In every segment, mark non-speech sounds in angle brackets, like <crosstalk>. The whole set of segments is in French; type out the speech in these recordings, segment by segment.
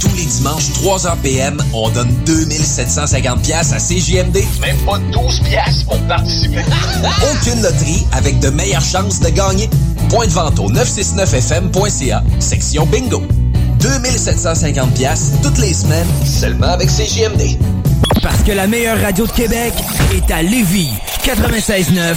Tous les dimanches, 3h PM, on donne 2750 pièces à CJMD. Même pas 12 pièces pour participer. <laughs> Aucune loterie avec de meilleures chances de gagner. Point de vente au 969fm.ca, section bingo. 2750 pièces toutes les semaines, seulement avec CJMD. Parce que la meilleure radio de Québec est à Lévis, 96.9.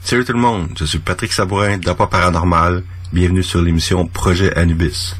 Salut tout le monde, je suis Patrick Sabourin d'Apa Paranormal. Bienvenue sur l'émission Projet Anubis.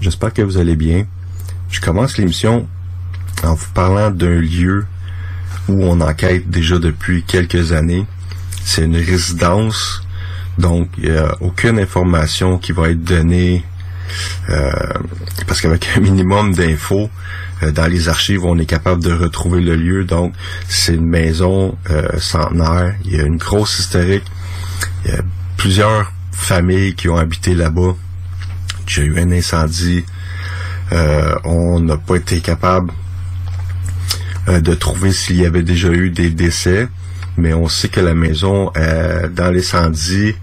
J'espère que vous allez bien. Je commence l'émission en vous parlant d'un lieu où on enquête déjà depuis quelques années. C'est une résidence, donc il n'y a aucune information qui va être donnée parce qu'avec un minimum d'infos euh, dans les archives, on est capable de retrouver le lieu. Donc, c'est une maison euh, centenaire. Il y a une grosse historique. Il y a plusieurs familles qui ont habité là-bas. J'ai eu un incendie. Euh, on n'a pas été capable euh, de trouver s'il y avait déjà eu des décès, mais on sait que la maison, euh, dans l'incendie,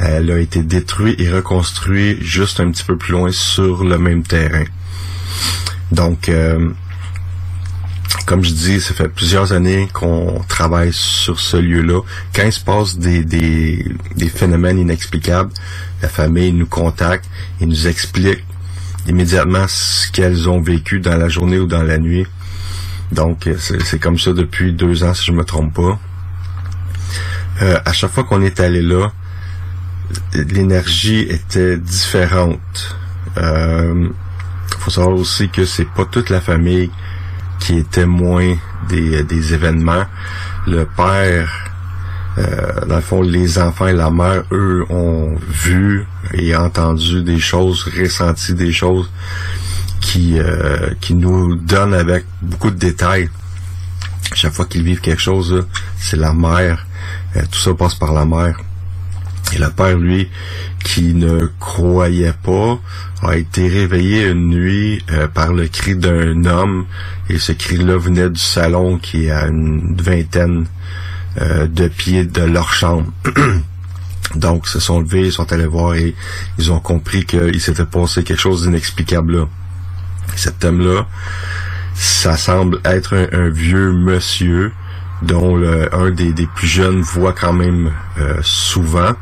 elle a été détruite et reconstruite juste un petit peu plus loin sur le même terrain. Donc, euh, comme je dis, ça fait plusieurs années qu'on travaille sur ce lieu-là. Quand il se passe des, des, des phénomènes inexplicables, la famille nous contacte et nous explique immédiatement ce qu'elles ont vécu dans la journée ou dans la nuit. Donc, c'est comme ça depuis deux ans, si je me trompe pas. Euh, à chaque fois qu'on est allé là, l'énergie était différente. Euh, faut savoir aussi que c'est pas toute la famille qui est témoin des, des événements. Le père, euh, dans le fond, les enfants et la mère, eux, ont vu et entendu des choses, ressenti des choses qui, euh, qui nous donnent avec beaucoup de détails. Chaque fois qu'ils vivent quelque chose, c'est la mère. Euh, tout ça passe par la mère. Et le père, lui, qui ne croyait pas, a été réveillé une nuit euh, par le cri d'un homme. Et ce cri-là venait du salon qui est à une vingtaine euh, de pieds de leur chambre. <clears throat> Donc, ils se sont levés, ils sont allés voir et ils ont compris qu'il s'était passé quelque chose d'inexplicable là. Cet homme-là, ça semble être un, vieux monsieur dont un des, plus jeunes voit quand même euh, souvent.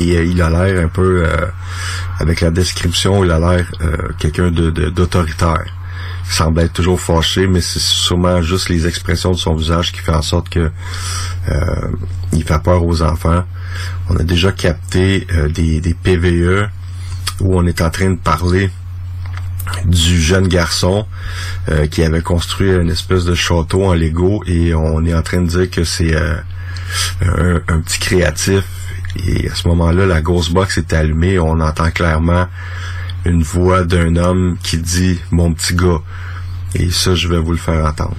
Et euh, il a l'air un peu, euh, avec la description, il a l'air quelqu'un de, d'autoritaire. Il semble être toujours fâché, mais c'est sûrement juste les expressions de son visage qui fait en sorte que il fait peur aux enfants. On a déjà capté des, des PVE où on est en train de parler du jeune garçon euh, qui avait construit une espèce de château en Lego et on est en train de dire que c'est euh, un, petit créatif et à ce moment-là la ghost box est allumée. On entend clairement une voix d'un homme qui dit mon petit gars et ça je vais vous le faire entendre.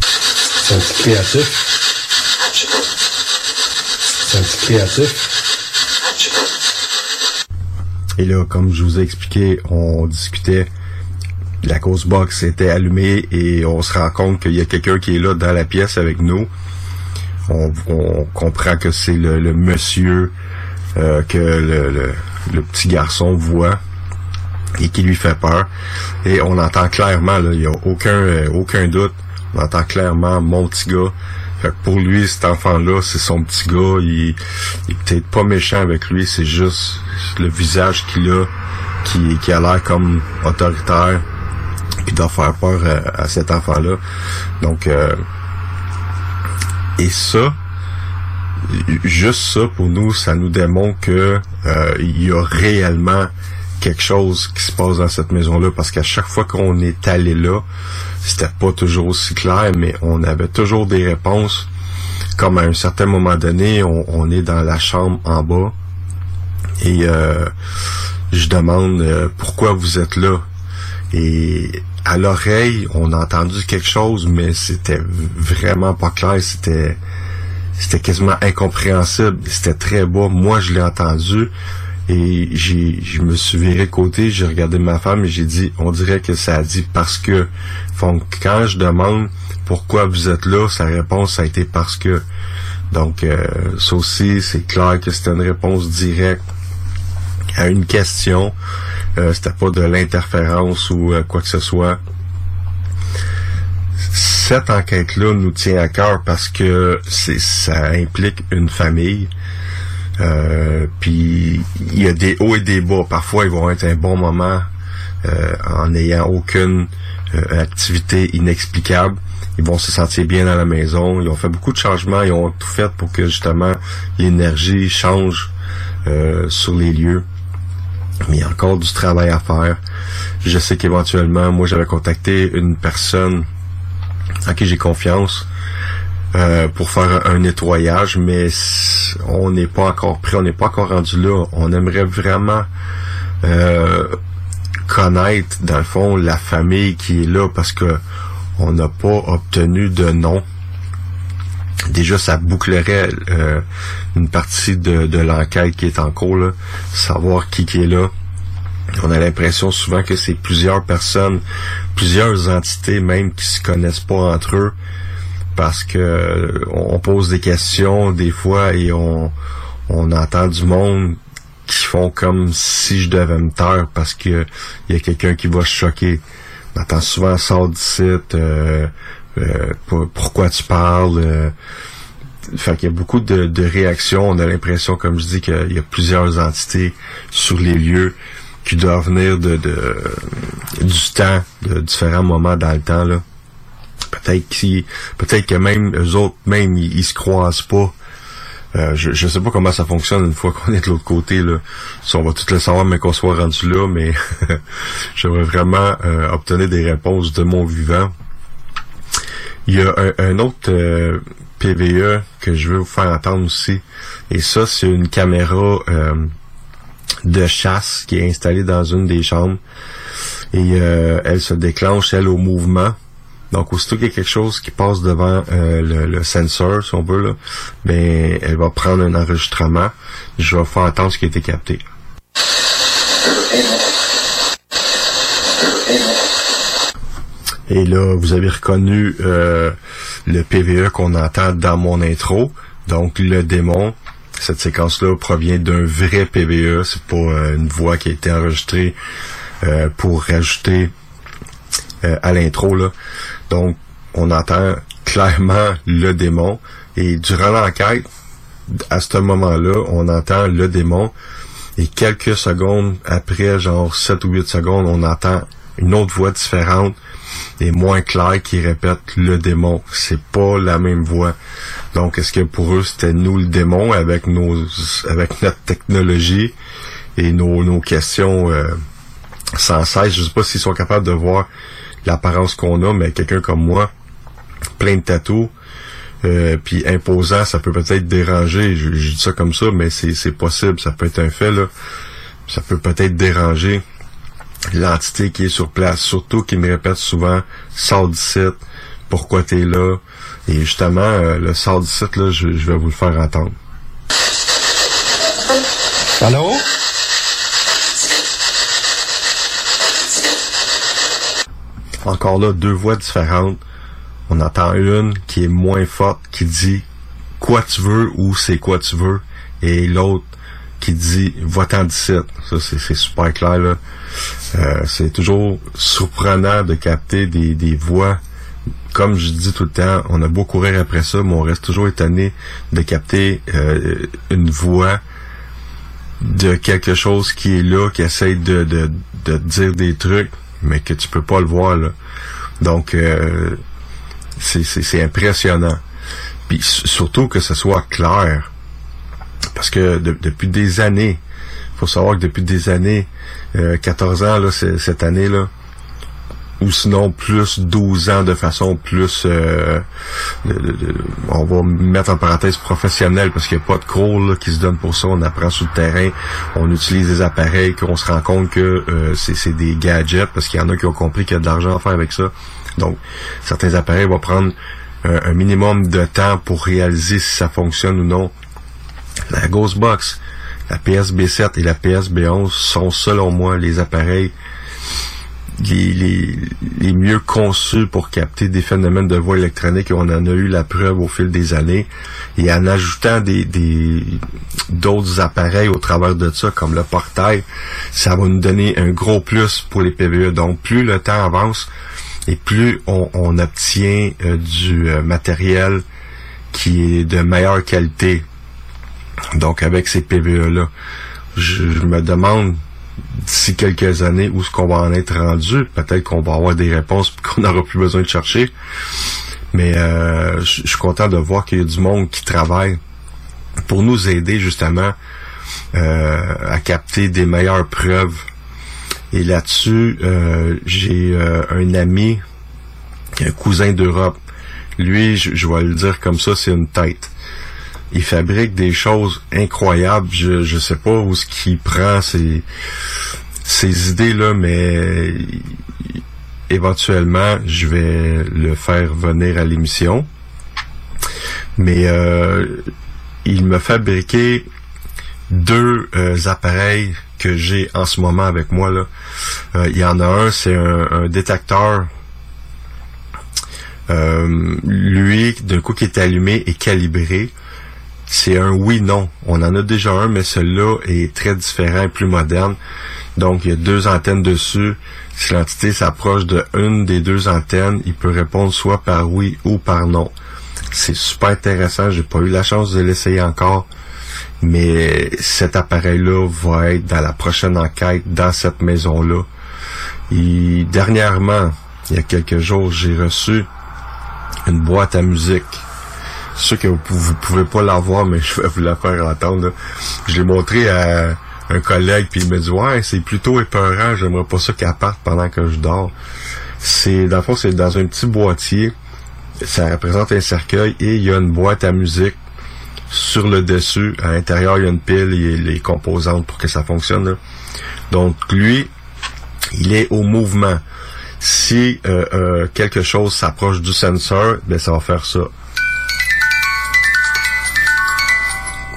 C'est un petit créatif. C'est un petit créatif. Et là, comme je vous ai expliqué, on discutait, la cause box était allumée et on se rend compte qu'il y a quelqu'un qui est là dans la pièce avec nous. On, comprend que c'est le, monsieur euh, que le, petit garçon voit et qui lui fait peur. Et on entend clairement, il n'y a aucun, euh, aucun doute, on entend clairement mon petit gars pour lui, cet enfant-là, c'est son petit gars. Il, est peut-être pas méchant avec lui, c'est juste le visage qu'il a qui, qui a l'air comme autoritaire qui doit faire peur à, cet enfant-là. Donc, euh, et ça, juste ça pour nous, ça nous démontre que euh, il y a réellement quelque chose qui se passe dans cette maison-là parce qu'à chaque fois qu'on est allé là, c'était pas toujours aussi clair, mais on avait toujours des réponses. Comme à un certain moment donné, on, est dans la chambre en bas et euh, je demande euh, pourquoi vous êtes là? Et à l'oreille, on a entendu quelque chose, mais c'était vraiment pas clair. C'était c'était quasiment incompréhensible. C'était très bas. Moi, je l'ai entendu. Et j'ai, je me suis viré côté, j'ai regardé ma femme et j'ai dit, on dirait que ça a dit parce que. Donc, quand je demande pourquoi vous êtes là, sa réponse a été parce que. Donc, euh, ça aussi, c'est clair que c'était une réponse directe à une question. Euh, c'était pas de l'interférence ou euh, quoi que ce soit. Cette enquête-là nous tient à cœur parce que ça implique une famille. Euh, puis il y a des hauts et des bas. Parfois, ils vont être un bon moment euh, en n'ayant aucune euh, activité inexplicable. Ils vont se sentir bien dans la maison. Ils ont fait beaucoup de changements. Ils ont tout fait pour que justement l'énergie change sur les lieux. Mais il y a encore du travail à faire. Je sais qu'éventuellement, moi, j'avais contacté une personne à qui j'ai confiance euh, pour faire un nettoyage, mais on n'est pas encore prêt, on n'est pas encore rendu là. On aimerait vraiment euh, connaître, dans le fond, la famille qui est là parce que on n'a pas obtenu de nom. Déjà, ça bouclerait euh, une partie de, de l'enquête qui est en cours, savoir qui, qui est là. On a l'impression souvent que c'est plusieurs personnes, plusieurs entités même qui se connaissent pas entre eux parce que on pose des questions des fois et on, on entend du monde qui font comme si je devais me taire parce que il y a quelqu'un qui va se choquer. On entend souvent sort d'ici, euh, euh, pour- pourquoi tu parles. euh, fait qu'il y a beaucoup de, de réactions. On a l'impression, comme je dis, qu'il y a plusieurs entités sur les lieux qui doivent venir de, de du temps, de différents moments dans le temps. Là. Peut-être qu'ils, peut-être que même eux autres, même ils, ils se croisent pas. Euh, je, je sais pas comment ça fonctionne une fois qu'on est de l'autre côté là. Si on va tout le savoir mais qu'on soit rendu là, mais <laughs> j'aimerais vraiment euh, obtenir des réponses de mon vivant. Il y a un, autre euh, PVE que je veux vous faire entendre aussi. Et ça, c'est une caméra euh, de chasse qui est installée dans une des chambres. Et euh, elle se déclenche, elle, au mouvement. Donc, aussitôt qu'il y a quelque chose qui passe devant le, le sensor, si on veut, là, ben, elle va prendre un enregistrement. Je vais vous faire entendre ce qui a été capté. Et là, vous avez reconnu euh, le PVE qu'on entend dans mon intro. Donc, le démon. Cette séquence-là provient d'un vrai PVE. C'est pas euh, une voix qui a été enregistrée euh, pour rajouter euh, à l'intro. Donc, on entend clairement le démon. Et durant l'enquête, à ce moment-là, on entend le démon. Et quelques secondes après, genre 7 ou 8 secondes, on entend une autre voix différente et moins claire qui répète le démon. C'est pas la même voix. Donc, est-ce que pour eux, c'était nous le démon avec nos, avec notre technologie et nos, nos questions euh, sans cesse? Je sais pas s'ils sont capables de voir l'apparence qu'on a, mais quelqu'un comme moi, plein de tatous, euh, puis imposant, ça peut peut-être déranger. Je, je dis ça comme ça, mais c'est possible, ça peut être un fait là. Ça peut peut-être déranger l'entité qui est sur place, surtout qui me répète souvent sors d'ici, pourquoi t'es là? Et justement, euh, le sort d'ici, là, je, je vais vous le faire entendre. Allô? Encore là, deux voix différentes. On entend une qui est moins forte, qui dit quoi tu veux ou c'est quoi tu veux. Et l'autre qui dit va-t'en d'ici. Ça, c'est c'est super clair, là. Euh, c'est toujours surprenant de capter des, voix. Comme je dis tout le temps, on a beau courir après ça, mais on reste toujours étonné de capter euh, une voix de quelque chose qui est là, qui essaye de, dire des trucs, mais que tu peux pas le voir. Donc euh, c'est, impressionnant. Puis surtout que ce soit clair. Parce que de- depuis des années, faut savoir que depuis des années, euh, 14 ans là, cette année là, ou sinon plus 12 ans de façon plus euh, on va mettre en parenthèse professionnelle parce qu'il n'y a pas de cours là, qui se donne pour ça. On apprend sur le terrain on utilise des appareils qu'on se rend compte que euh, c'est des gadgets parce qu'il y en a qui ont compris qu'il y a de l'argent à faire avec ça. Donc certains appareils vont prendre un minimum de temps pour réaliser si ça fonctionne ou non. La Ghostbox la PSB7 et la PSB11 sont selon moi les appareils les, mieux conçus pour capter des phénomènes de voix électronique et on en a eu la preuve au fil des années. Et en ajoutant des d'autres appareils au travers de ça comme le portail ça va nous donner un gros plus pour les PVE donc plus le temps avance et plus on, on obtient euh, du euh, matériel qui est de meilleure qualité donc avec ces PVE là je, me demande d'ici quelques années où est-ce qu'on va en être rendu? Peut-être qu'on va avoir des réponses qu'on <laughs> n'aura plus besoin de chercher. Mais euh, je suis content de voir qu'il y a du monde qui travaille pour nous aider justement euh, à capter des meilleures preuves. Et là-dessus, euh, j'ai euh, un ami, un cousin d'Europe. Lui, je vais le dire comme ça, c'est une tête il fabrique des choses incroyables. Je je sais pas où ce qu'il prend ces idées là, mais éventuellement je vais le faire venir à l'émission. Mais euh, il m'a fabriqué deux euh, appareils que j'ai en ce moment avec moi. Euh, il y en a un, c'est un, un détecteur lui, d'un coup qui est allumé et calibré, c'est un oui-non. On en a déjà un, mais celui-là est très différent et plus moderne. Donc, il y a deux antennes dessus. Si l'entité s'approche de une des deux antennes, il peut répondre soit par oui ou par non. C'est super intéressant. J'ai pas eu la chance de l'essayer encore. Mais cet appareil-là va être dans la prochaine enquête dans cette maison-là. Et dernièrement, il y a quelques jours, j'ai reçu une boîte à musique. C'est sûr que vous, vous pouvez pas la voir, mais <laughs> je vais vous la faire entendre. là. Je l'ai montré à un collègue, puis il me dit Ouais, c'est plutôt épeurant, j'aimerais pas ça qu'elle parte pendant que je dors. C'est dans le fond, c'est dans un petit boîtier. Ça représente un cercueil et il y a une boîte à musique sur le dessus. À l'intérieur, il y a une pile et les composantes pour que ça fonctionne. là. Donc lui, il est au mouvement. Si euh, euh, quelque chose s'approche du sensor, ben ça va faire ça.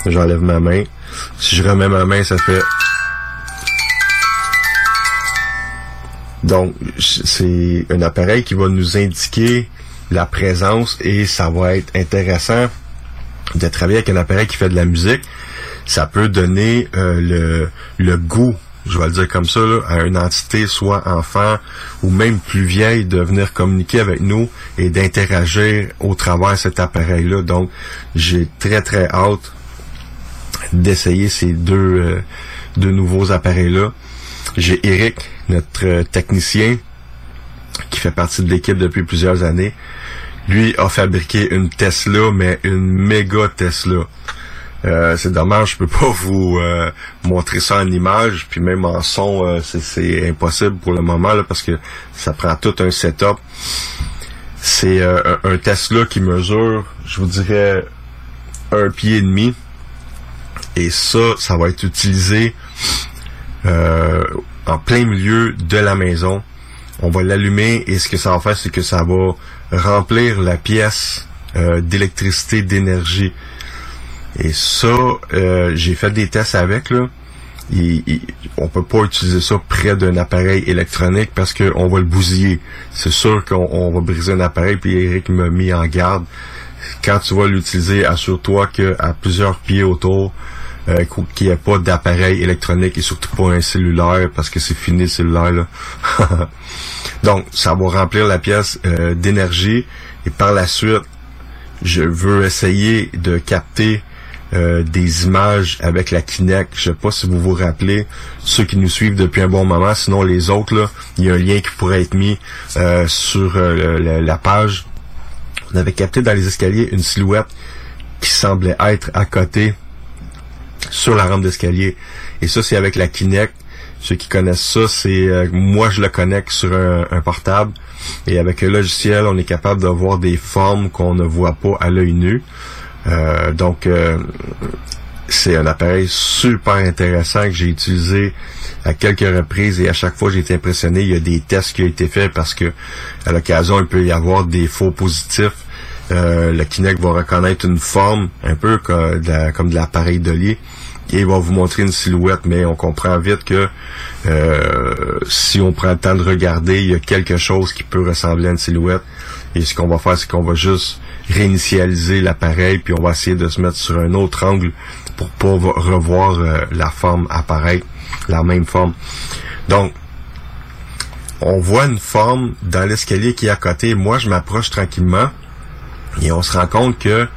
J'enlève ma main. Si je remets ma main, ça fait. Donc, c'est un appareil qui va nous indiquer la présence et ça va être intéressant de travailler avec un appareil qui fait de la musique. Ça peut donner euh, le, goût, je vais le dire comme ça, à une entité, soit enfant ou même plus vieille, de venir communiquer avec nous et d'interagir au travers de cet appareil-là. Donc, j'ai très très hâte d'essayer ces deux, euh, deux nouveaux appareils-là. J'ai Eric, notre euh, technicien, qui fait partie de l'équipe depuis plusieurs années. Lui a fabriqué une Tesla, mais une méga Tesla. Euh, c'est dommage, je peux pas <laughs> vous euh, montrer ça en image, puis même en son, euh, c'est- impossible pour le moment là, parce que ça prend tout un setup. C'est un Tesla qui mesure, je vous dirais, un pied et demi. Et ça, ça va être utilisé euh, en plein milieu de la maison. On va l'allumer et ce que ça va faire, c'est que ça va remplir la pièce euh, d'électricité, d'énergie. Et ça, euh, j'ai fait des tests avec là. Il, il- on peut pas utiliser ça près d'un appareil électronique parce qu'on va le bousiller. C'est sûr qu'on on va briser un appareil. Puis Eric m'a mis en garde. Quand tu vas l'utiliser, assure-toi qu'à plusieurs pieds autour, euh, qu'il n'y ait pas d'appareil électronique et surtout pas un cellulaire parce que c'est fini le cellulaire là. <laughs> Donc, ça va remplir la pièce euh, d'énergie et par la suite, je veux essayer de capter euh, des images avec la Kinect. Je sais pas si vous vous rappelez, ceux qui nous suivent depuis un bon moment, sinon les autres, là, il y a un lien qui pourrait être mis euh, sur euh, la page. On avait capté dans les escaliers une silhouette qui semblait être à côté sur la rampe d'escalier. Et ça, c'est avec la Kinect. Ceux qui connaissent ça, c'est euh, moi je le connecte sur un, portable et avec le logiciel, on est capable de voir des formes qu'on ne voit pas à l'œil nu. Euh, donc euh, c'est un appareil super intéressant que j'ai utilisé à quelques reprises et à chaque fois j'ai été impressionné. Il y a des tests qui ont été faits parce que à l'occasion il peut y avoir des faux positifs. Euh, le Kinect va reconnaître une forme un peu comme de, l'appareil de lit et il va vous montrer une silhouette, mais on comprend vite que euh, si on prend le temps de regarder, il y a quelque chose qui peut ressembler à une silhouette. Et ce qu'on va faire, c'est qu'on va juste réinitialiser l'appareil, puis on va essayer de se mettre sur un autre angle pour pas vo- revoir euh, la forme apparaître, la même forme. Donc, on voit une forme dans l'escalier qui est à côté. Moi, je m'approche tranquillement et on se rend compte que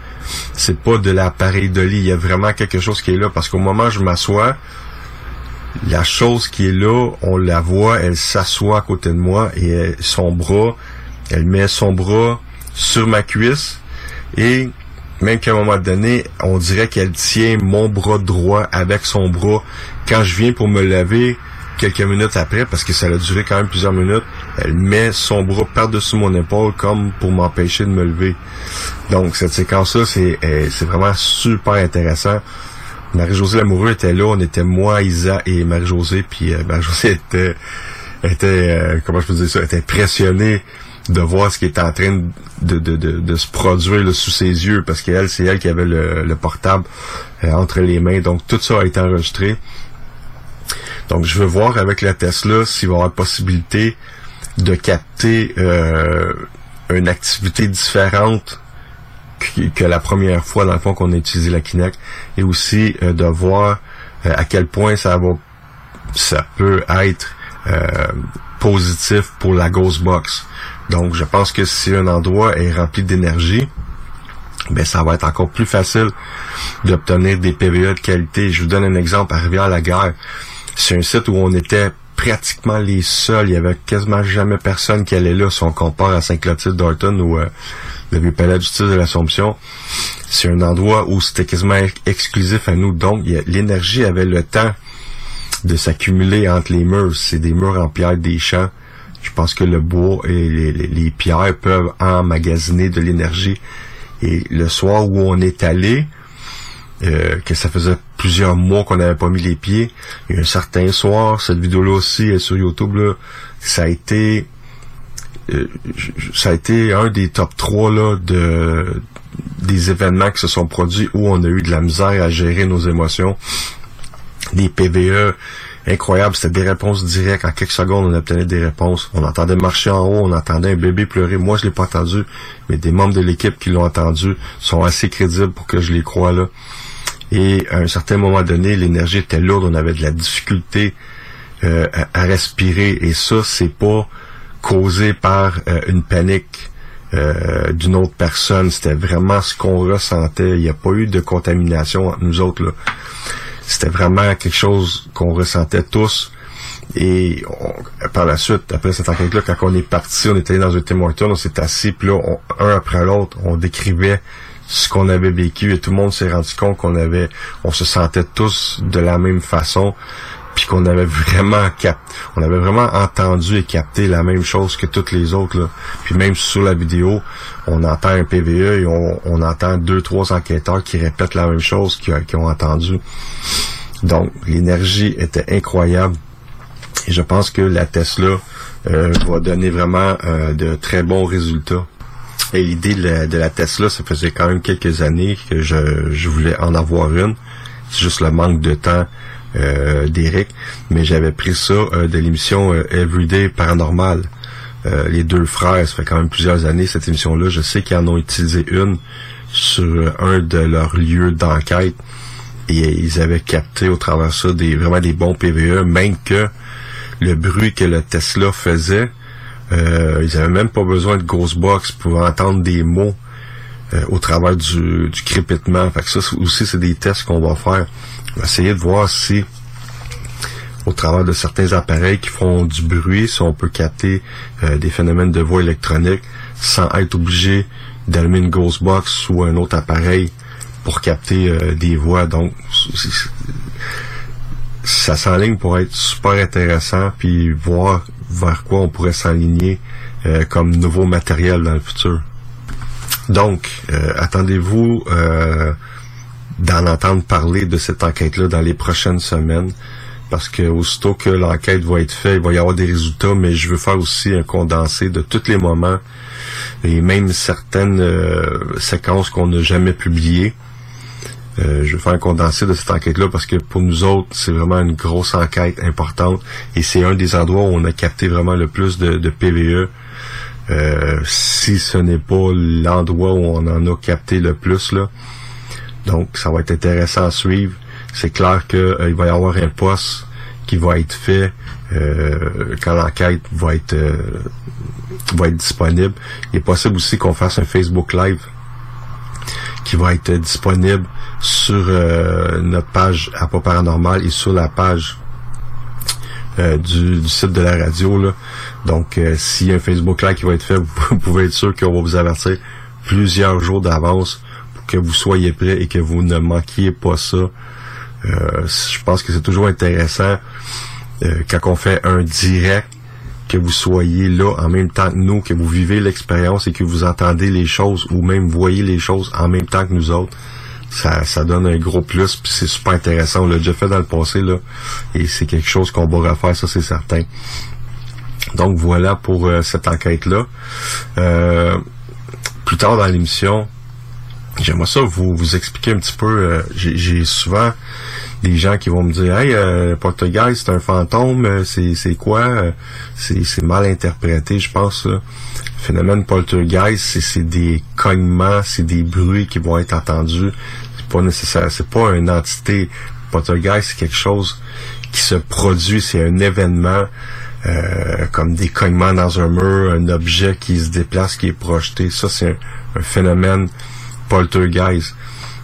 c'est pas de l'appareil de lit. Il y a vraiment quelque chose qui est là parce qu'au moment où je m'assois, la chose qui est là, on la voit, elle s'assoit à côté de moi et son bras, elle met son bras sur ma cuisse et même qu'à un moment donné, on dirait qu'elle tient mon bras droit avec son bras. Quand je viens pour me lever, quelques minutes après, parce que ça a duré quand même plusieurs minutes, elle met son bras par-dessus mon épaule comme pour m'empêcher de me lever. Donc cette séquence-là, c'est euh, c'est vraiment super intéressant. Marie-Josée Lamoureux était là, on était moi, Isa et Marie-Josée, puis euh, Marie-Josée était, était euh, comment je peux dire ça, était impressionnée de voir ce qui était en train de, de, de, de se produire là, sous ses yeux, parce qu'elle, c'est elle qui avait le, le portable euh, entre les mains, donc tout ça a été enregistré. Donc je veux voir avec la Tesla s'il va y avoir possibilité de capter euh, une activité différente que, la première fois dans le fond qu'on a utilisé la Kinect et aussi euh, de voir euh, à quel point ça va ça peut être euh, positif pour la Ghost Box. Donc, je pense que si un endroit est rempli d'énergie, ben ça va être encore plus facile d'obtenir des PVE de qualité. Je vous donne un exemple à Rivière-la-Guerre. C'est un site où on était pratiquement les seuls. Il y avait quasiment jamais personne qui allait là si on compare à Saint-Clotilde d'Orton ou euh, le palais du style de l'Assomption. C'est un endroit où c'était quasiment exclusif à nous. Donc, l'énergie avait le temps de s'accumuler entre les murs. C'est des murs en pierre des champs. Je pense que le bois et les, pierres peuvent emmagasiner de l'énergie. Et le soir où on est allé, euh, que ça faisait plusieurs mois qu'on n'avait pas mis les pieds, un certain soir, cette vidéo-là aussi est sur YouTube, là, ça a été euh, ça a été un des top 3 là, de des événements qui se sont produits où on a eu de la misère à gérer nos émotions. Des PVE incroyables, c'était des réponses directes. En quelques secondes, on obtenait des réponses. On entendait marcher en haut, on entendait un bébé pleurer. Moi, je l'ai pas entendu, mais des membres de l'équipe qui l'ont entendu sont assez crédibles pour que je les croie là. Et à un certain moment donné, l'énergie était lourde, on avait de la difficulté euh, à, respirer. Et ça, c'est pas causé par euh, une panique euh, d'une autre personne. C'était vraiment ce qu'on ressentait. Il n'y a pas eu de contamination entre nous autres. C'était vraiment quelque chose qu'on ressentait tous. Et par la suite, après cette enquête-là, quand on est parti, on était allé dans un Hortons, on s'est assis, puis là, un après l'autre, on décrivait ce qu'on avait vécu et tout le monde s'est rendu compte qu'on avait, on se sentait tous de la même façon puis qu'on avait vraiment cap on avait vraiment entendu et capté la même chose que toutes les autres. Puis même sur la vidéo, on entend un PVE et on, entend deux trois enquêteurs qui répètent la même chose qu'ils ont entendu. Donc l'énergie était incroyable et je pense que la Tesla euh, va donner vraiment euh, de très bons résultats. Et l'idée de, la, Tesla, ça faisait quand même quelques années que je, je voulais en avoir une. C'est juste le manque de temps euh, d'Eric, mais j'avais pris ça euh, de l'émission euh, Everyday Paranormal. les deux frères, ça fait quand même plusieurs années cette émission-là. Je sais qu'ils en ont utilisé une sur un de leurs lieux d'enquête et ils avaient capté au travers de ça des vraiment des bons PVE, même que le bruit que le Tesla faisait, ils avaient même pas besoin de Ghostbox pour entendre des mots au travers du, du crépitement. Fait que ça aussi, c'est des tests qu'on va faire essayer de voir si au travers de certains appareils qui font du bruit, si on peut capter euh, des phénomènes de voix électronique sans être obligé d'allumer une Ghostbox ou un autre appareil pour capter euh, des voix. Donc, ça s'enligne pour être super intéressant, puis voir vers quoi on pourrait s'aligner euh, comme nouveau matériel dans le futur. Donc, attendez-vous d'en entendre parler de cette enquête-là dans les prochaines semaines. Parce que aussitôt que l'enquête va être faite, il va y avoir des résultats, mais je veux faire aussi un condensé de tous les moments et même certaines euh, séquences qu'on n'a jamais publiées. Euh, je veux faire un condensé de cette enquête-là parce que pour nous autres, c'est vraiment une grosse enquête importante et c'est un des endroits où on a capté vraiment le plus de, de PVE. Euh, si ce n'est pas l'endroit où on en a capté le plus, là, donc, ça va être intéressant à suivre. C'est clair qu'il euh, va y avoir un poste qui va être fait euh, quand l'enquête va être euh, va être disponible. Il est possible aussi qu'on fasse un Facebook Live qui va être disponible sur notre page Apple Paranormal et sur la page du, site de la radio. Donc, s'il y a un Facebook Live qui va être fait, <laughs> vous pouvez être sûr qu'on va vous avertir plusieurs jours d'avance que vous soyez prêt et que vous ne manquiez pas ça. Euh, je pense que c'est toujours intéressant euh, quand on fait un direct que vous soyez là en même temps que nous, que vous vivez l'expérience et que vous entendez les choses ou même voyez les choses en même temps que nous autres. Ça, ça donne un gros plus, puis c'est super intéressant. On l'a déjà fait dans le passé, là, et c'est quelque chose qu'on va refaire, ça c'est certain. Donc voilà pour euh, cette enquête-là. plus tard dans l'émission, J'aimerais ça vous, vous expliquer un petit peu. Euh, j'ai souvent des gens qui vont me dire Hey, euh, Poltergeist, c'est un fantôme, euh, c'est quoi? Euh, c'est mal interprété, je pense. Le phénomène Poltergeist, c'est des cognements, c'est des bruits qui vont être entendus. C'est pas nécessaire, c'est pas une entité. Poltergeist, c'est quelque chose qui se produit, c'est un événement euh, comme des cognements dans un mur, un objet qui se déplace, qui est projeté. Ça, c'est un, phénomène poltergeist.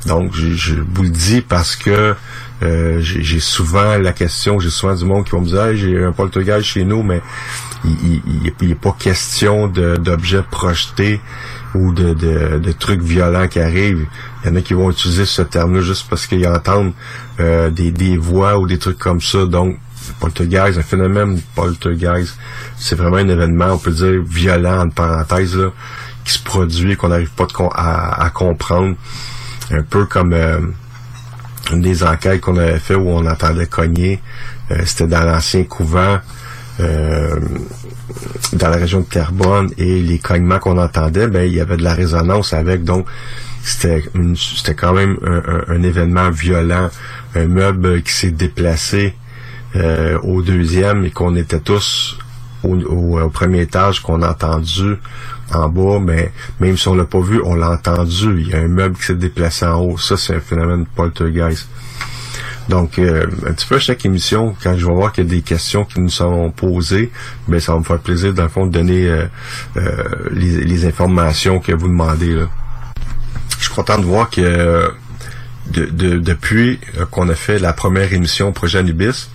Donc, je, vous le dis parce que euh, j'ai souvent la question, j'ai souvent du monde qui vont me dire j'ai un poltergeist chez nous, mais il n'est pas question d'objets projetés ou de, trucs violents qui arrivent. Il y en a qui vont utiliser ce terme-là juste parce qu'ils entendent euh, des, voix ou des trucs comme ça. Donc, poltergeist, un phénomène poltergeist, c'est vraiment un événement, on peut dire, violent, entre parenthèses, là, qui se produit, qu'on n'arrive pas à, comprendre. Un peu comme euh, une des enquêtes qu'on avait fait où on entendait cogner. Euh, c'était dans l'ancien couvent. Euh, dans la région de Terrebonne et les cognements qu'on entendait, ben il y avait de la résonance avec, donc c'était c'était quand même un, événement violent, un meuble qui s'est déplacé euh, au deuxième et qu'on était tous au, premier étage qu'on a entendu en bas, mais même si on l'a pas vu, on l'a entendu. Il y a un meuble qui s'est déplacé en haut. Ça, c'est un phénomène poltergeist. Donc, euh, un petit peu à chaque émission, quand je vais voir qu'il y a des questions qui nous sont posées, ben ça va me faire plaisir, dans le fond, de donner euh, euh, les, informations que vous demandez. Je suis content de voir que de, depuis qu'on a fait la première émission Projet Anubis,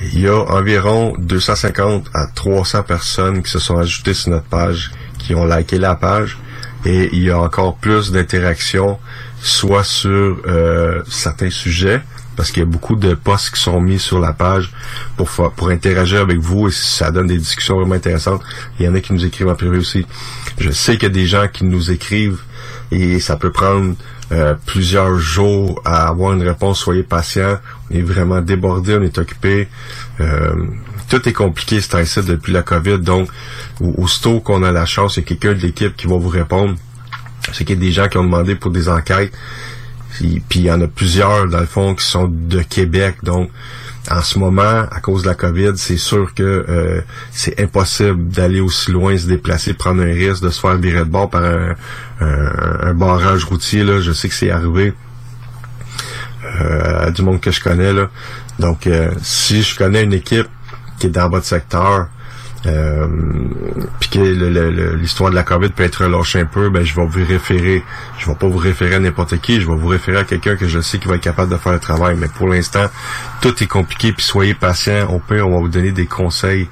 il y a environ 250 à 300 personnes qui se sont ajoutées sur notre page, qui ont liké la page, et il y a encore plus d'interactions, soit sur certains sujets, parce qu'il y a beaucoup de posts qui sont mis sur la page pour pour interagir avec vous et ça donne des discussions vraiment intéressantes. Il y en a qui nous écrivent en privé aussi. Je sais qu'il y a des gens qui nous écrivent et ça peut prendre euh, plusieurs jours à avoir une réponse. Soyez patient. On est vraiment débordé, on est occupé. Euh, tout est compliqué c'est ainsi depuis la COVID. Donc, aussitôt qu'on a la chance, il y a quelqu'un de l'équipe qui va vous répondre. C'est qu'il y a des gens qui ont demandé pour des enquêtes. Puis il y en a plusieurs, dans le fond, qui sont de Québec. Donc, en ce moment, à cause de la COVID, c'est sûr que euh, c'est impossible d'aller aussi loin, se déplacer, prendre un risque de se faire virer de bord par un, barrage routier. Là. Je sais que c'est arrivé euh, du monde que je connais. Là. Donc, euh, si je connais une équipe qui est dans votre secteur, euh, puis que l'histoire de la COVID peut être relâchée un peu, ben je vais vous référer. Je vais pas vous référer à n'importe qui, je vais vous référer à quelqu'un que je sais qui va être capable de faire le travail. Mais pour l'instant, tout est compliqué, puis soyez patient. Au pire, on va vous donner des conseils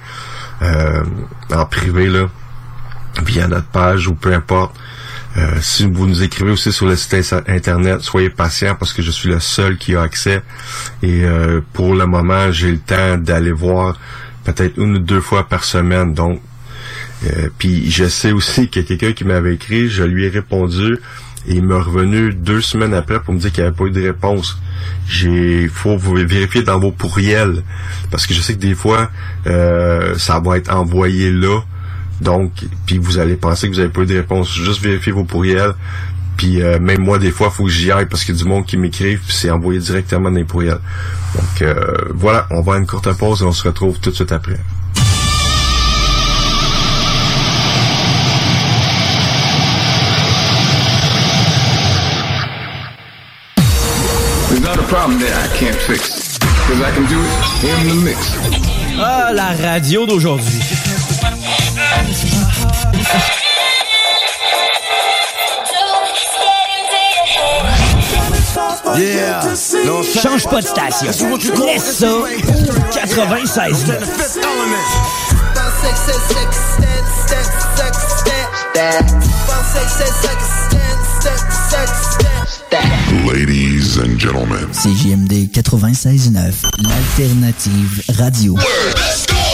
euh, en privé, là, via notre page ou peu importe. Euh, si vous nous écrivez aussi sur le site internet, soyez patient parce que je suis le seul qui a accès. Et euh, pour le moment, j'ai le temps d'aller voir peut-être une ou deux fois par semaine. Donc, euh, puis je sais aussi qu'il y a quelqu'un qui m'avait écrit, je lui ai répondu et il m'est revenu deux semaines après pour me dire qu'il n'y avait pas eu de réponse. J'ai, faut vérifier dans vos pourriels parce que je sais que des fois euh, ça va être envoyé là. Donc, puis vous allez penser que vous n'avez pas eu de réponse. Juste vérifier vos pourriels. Puis euh, même moi, des fois, il faut que j'y aille parce qu'il y a du monde qui m'écrive, puis c'est envoyé directement dans les pourriels. Donc euh, voilà, on va à une courte pause et on se retrouve tout de suite après. Ah, la radio d'aujourd'hui. Yeah. Change pas de station. Laisse ça. 96. Ladies and gentlemen. CJMD 96.9, l'alternative radio.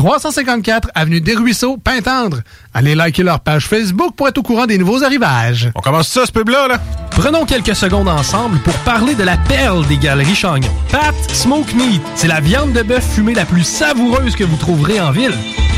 354 Avenue des Ruisseaux, Pintendre. Allez liker leur page Facebook pour être au courant des nouveaux arrivages. On commence ça, ce pub-là, là? Prenons quelques secondes ensemble pour parler de la perle des galeries Chagnon. Pat Smoke Meat, c'est la viande de bœuf fumée la plus savoureuse que vous trouverez en ville.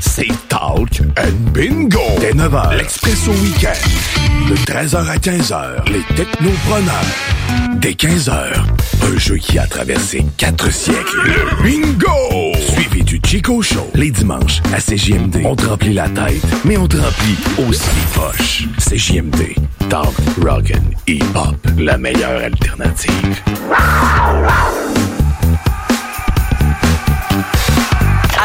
c'est Talk and Bingo. Dès 9h, l'Expresso Week-end. De 13h à 15h, les Technopreneurs. Dès 15h, un jeu qui a traversé quatre siècles. Le Bingo! Suivi du Chico Show. Les dimanches à CJMD. On te remplit la tête, mais on te remplit aussi les poches. CJMD. Talk, Rock'n, Hip-Hop. La meilleure alternative.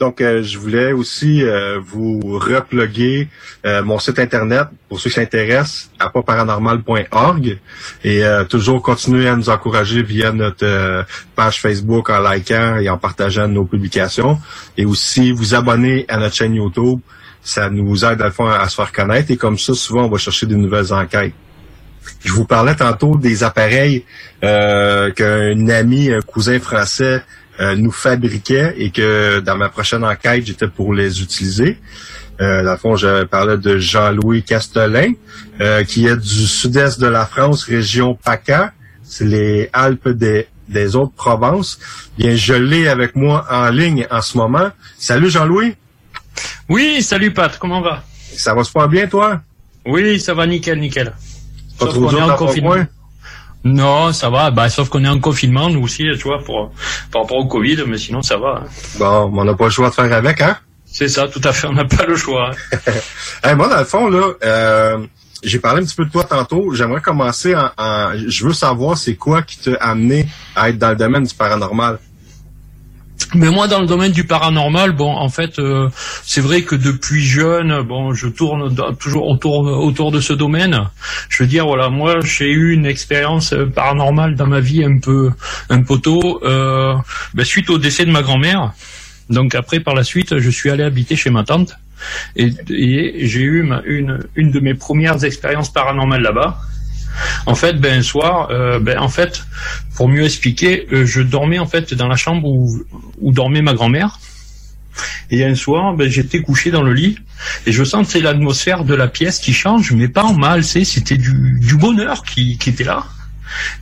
Donc, euh, je voulais aussi euh, vous reploguer euh, mon site internet pour ceux qui s'intéressent à paranormal.org et toujours continuer à nous encourager via notre page Facebook en likant et en partageant nos publications et aussi vous abonner à notre chaîne YouTube. Ça nous aide à, le faire- à se faire connaître et comme ça, souvent, on va chercher de nouvelles enquêtes. Je vous parlais tantôt des appareils euh, qu'un ami, un cousin français euh, nous fabriquait et que dans ma prochaine enquête, j'étais pour les utiliser. Euh, dans le fond, je parlais de Jean-Louis Castelin, euh, qui est du sud-est de la France, région PACA. C'est les Alpes des, des autres provinces. Bien, je l'ai avec moi en ligne en ce moment. Salut Jean-Louis. Oui, salut Pat, comment va? Ça va super bien, toi? Oui, ça va nickel, nickel. Pas Sauf trop dur dans ton confinement. coin? Non, ça va. Bah, sauf qu'on est en confinement, nous aussi, tu vois, pour, par rapport au Covid, mais sinon, ça va. Bon, on n'a pas le choix de faire avec, hein? C'est ça, tout à fait, on n'a pas le choix. <laughs> Hey, moi, dans le fond, là, euh, j'ai parlé un petit peu de toi tantôt. J'aimerais commencer en, en- Je veux savoir c'est quoi qui t'a amené à être dans le domaine du paranormal. Mais moi, dans le domaine du paranormal, bon, en fait, euh, c'est vrai que depuis jeune, bon, je tourne toujours autour, autour de ce domaine. Je veux dire, voilà, moi, j'ai eu une expérience euh, paranormale dans ma vie un peu, un peu tôt, euh, ben, suite au décès de ma grand-mère. Donc après, par la suite, je suis allé habiter chez ma tante. Et, et j'ai eu ma- une, une de mes premières expériences paranormales là-bas. En fait, ben un soir, euh, ben en fait, pour mieux expliquer, euh, je dormais en fait dans la chambre où, dormait ma grand-mère. Et un soir, ben, j'étais couché dans le lit et je sentais l'atmosphère de la pièce qui change, mais pas en mal, c'était du, bonheur qui, était là.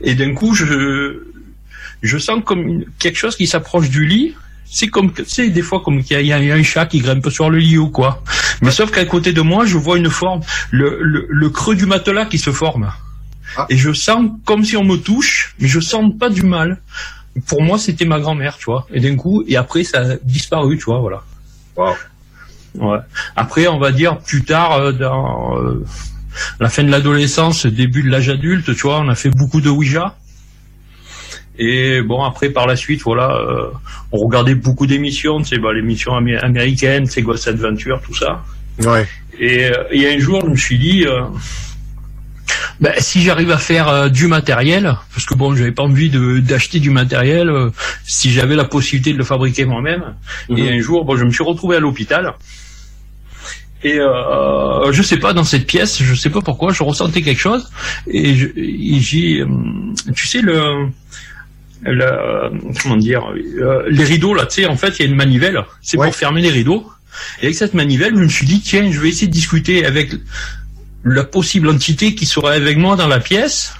Et d'un coup, je sens comme quelque chose qui s'approche du lit. C'est comme, c'est des fois comme qu'il y, a- un chat qui grimpe sur le lit ou quoi. Mais sauf qu'à côté de moi, je vois une forme, le, le creux du matelas qui se forme. Et je sens comme si on me touche, mais je sens pas du mal. Pour moi, c'était ma grand-mère, tu vois. Et d'un coup, et après, ça a disparu, tu vois, voilà. Ouais. Après, on va dire plus tard, euh, dans euh, la fin de l'adolescence, début de l'âge adulte, tu vois, on a fait beaucoup de Ouija. Et bon, après, par la suite, voilà, euh, on regardait beaucoup d'émissions, tu sais, bah, l'émission amé- américaine, c'est Ghost Adventure, tout ça. Ouais. Et, et un jour, je me suis dit, ben, si j'arrive à faire euh, du matériel, parce que bon, j'avais pas envie de d'acheter du matériel, euh, si j'avais la possibilité de le fabriquer moi-même. Et un jour, bon, je me suis retrouvé à l'hôpital. Et euh, je sais pas dans cette pièce, je sais pas pourquoi, je ressentais quelque chose. Et j'ai, tu sais le, le comment dire, euh, les rideaux là, tu sais, en fait, il y a une manivelle, c'est pour fermer les rideaux. Et avec cette manivelle, je me suis dit, tiens, je vais essayer de discuter avec la possible entité qui serait avec moi dans la pièce.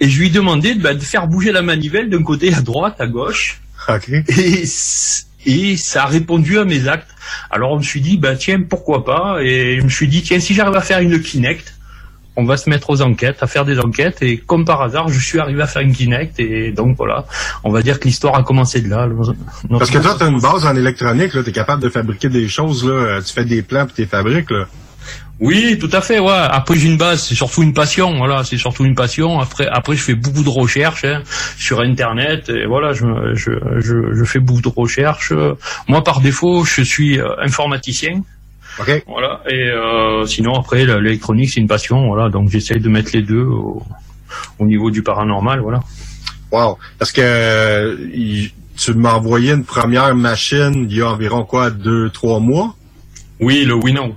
Et je lui ai demandé bah, de faire bouger la manivelle d'un côté à droite, à gauche. Et, et ça a répondu à mes actes. Alors on me suis dit, bah tiens, pourquoi pas? Et je me suis dit, tiens, si j'arrive à faire une Kinect, on va se mettre aux enquêtes, à faire des enquêtes. Et comme par hasard, je suis arrivé à faire une Kinect. Et donc voilà, on va dire que l'histoire a commencé de là. Parce que toi, tu as une base en électronique, là, tu es capable de fabriquer des choses, là, tu fais des plans puis tu les fabriques. Là. Oui, tout à fait. Ouais. Après, j'ai une base, c'est surtout une passion. Voilà, c'est surtout une passion. Après, après, je fais beaucoup de recherches hein, sur Internet. Et voilà, je, je, je, je fais beaucoup de recherches. Moi, par défaut, je suis euh, informaticien. Ok. Voilà. Et euh, sinon, après, l'électronique, c'est une passion. Voilà. Donc, j'essaie de mettre les deux au, au niveau du paranormal. Voilà. Wow. Parce que tu m'as envoyé une première machine il y a environ quoi, deux, trois mois? Oui, le Winon.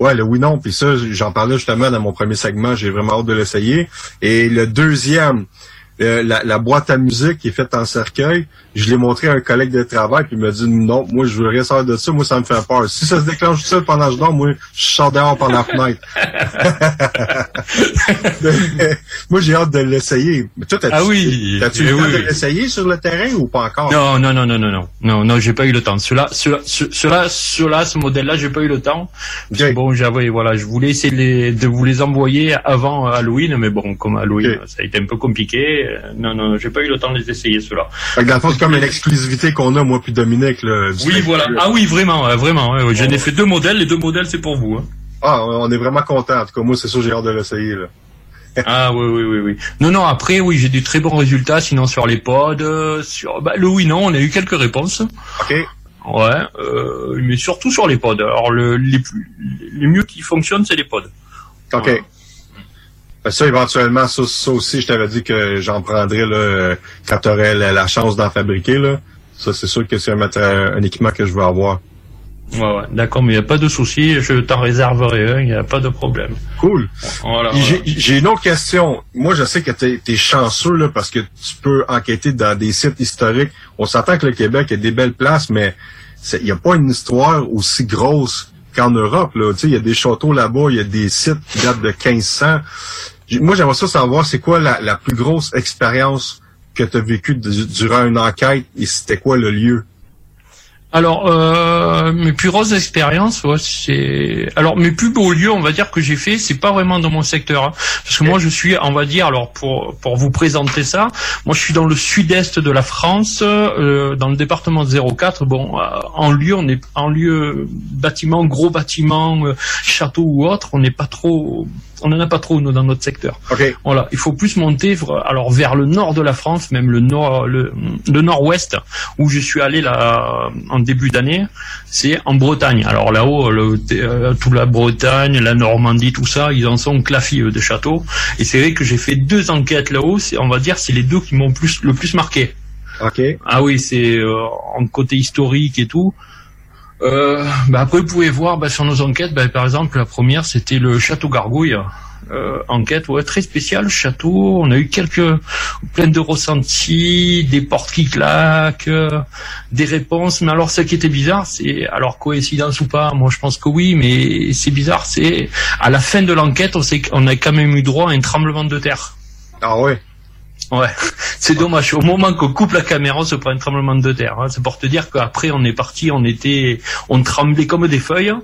Ouais, le Winon, puis ça, j'en parlais justement dans mon premier segment, j'ai vraiment hâte de l'essayer. Et le deuxième, euh, la boîte à musique qui est faite en cercueil, je l'ai montré à un collègue de travail, puis il m'a dit non, moi je veux rien savoir de ça, moi ça me fait peur. Si ça se déclenche tout seul pendant que je dors, moi je sors dehors par la fenêtre. <laughs> moi j'ai hâte de l'essayer. Mais toi, t'as-tu Ah oui, t'as-tu eh temps oui. de l'essayer sur le terrain ou pas encore? Non, non, non, non, non, non, non, non, j'ai pas eu le temps. Cela, cela, ce- cela, cela, ce modèle-là, j'ai pas eu le temps. Bon, j'avais, voilà, je voulais essayer de, les- de vous les envoyer avant Halloween, mais bon, comme Halloween, ça a été un peu compliqué. euh, Non, non, j'ai pas eu le temps de les essayer ceux-là. Comme une exclusivité qu'on a, moi puis Dominique. Là, Oui, voilà. Ah oui, vraiment, ouais, vraiment. ouais, ouais. J'en ai fait deux modèles. Les deux modèles, c'est pour vous. hein. Ah, on est vraiment content. En tout cas, moi, c'est sûr, j'ai hâte de l'essayer. <laughs> Ah oui, oui, oui, oui. Non, non. Après, oui, j'ai des très bons résultats. Sinon, sur les pods, euh, sur bah, le oui, non, on a eu quelques réponses. Ok. Ouais, euh, mais surtout sur les pods. Alors, le, les plus, les mieux qui fonctionnent, c'est les pods. OK. Que Ça, éventuellement, ça, ça aussi, je t'avais dit que j'en prendrais là, euh, quand tu aurais la, la chance d'en fabriquer. Là. Ça, c'est sûr que c'est un, un équipement que je veux avoir. Ouais, ouais, d'accord, mais il n'y a pas de souci, je t'en réserverai un, il n'y a pas de problème. Cool. Voilà, Puis voilà. J'ai une autre question. Moi, je sais que tu es, chanceux là, parce que tu peux enquêter dans des sites historiques. On s'entend que le Québec a des belles places, mais il n'y a pas une histoire aussi grosse qu'en Europe. là. Tu sais, Il y a des châteaux là-bas, il y a des sites qui datent de 1500. Moi, j'aimerais ça savoir, c'est quoi la, la plus grosse expérience que tu as vécue du- durant une enquête et c'était quoi le lieu? Alors, euh, mes plus grosses expériences, ouais, c'est. Alors, mes plus beaux lieux, on va dire que j'ai fait, c'est pas vraiment dans mon secteur, hein. parce que moi, je suis, on va dire, alors pour pour vous présenter ça, moi, je suis dans le sud-est de la France, euh, dans le département de 04. Bon, euh, en lieu, on est en lieu bâtiment, gros bâtiment, euh, château ou autre, on n'est pas trop, on en a pas trop nous dans notre secteur. Ok. Voilà, il faut plus monter, alors vers le nord de la France, même le nord, le, le nord-ouest, où je suis allé là en début d'année, c'est en Bretagne. Alors là-haut, euh, toute la Bretagne, la Normandie, tout ça, ils en sont clafis eux, de châteaux. Et c'est vrai que j'ai fait deux enquêtes là-haut. On va dire, c'est les deux qui m'ont plus le plus marqué. Ok. Ah oui, c'est euh, en côté historique et tout. Euh, bah après, vous pouvez voir bah, sur nos enquêtes, bah, par exemple, la première, c'était le château Gargouille. Euh, enquête ouais, très spéciale, château. On a eu quelques plein de ressentis, des portes qui claquent, euh, des réponses. Mais alors, ce qui était bizarre, c'est alors coïncidence ou pas. Moi, je pense que oui, mais c'est bizarre. C'est à la fin de l'enquête, on qu'on a quand même eu droit à un tremblement de terre. Ah ouais. Ouais, <laughs> c'est dommage. Au moment qu'on coupe la caméra, on se prend un tremblement de terre. hein. C'est pour te dire qu'après, on est parti, on était, on tremblait comme des feuilles.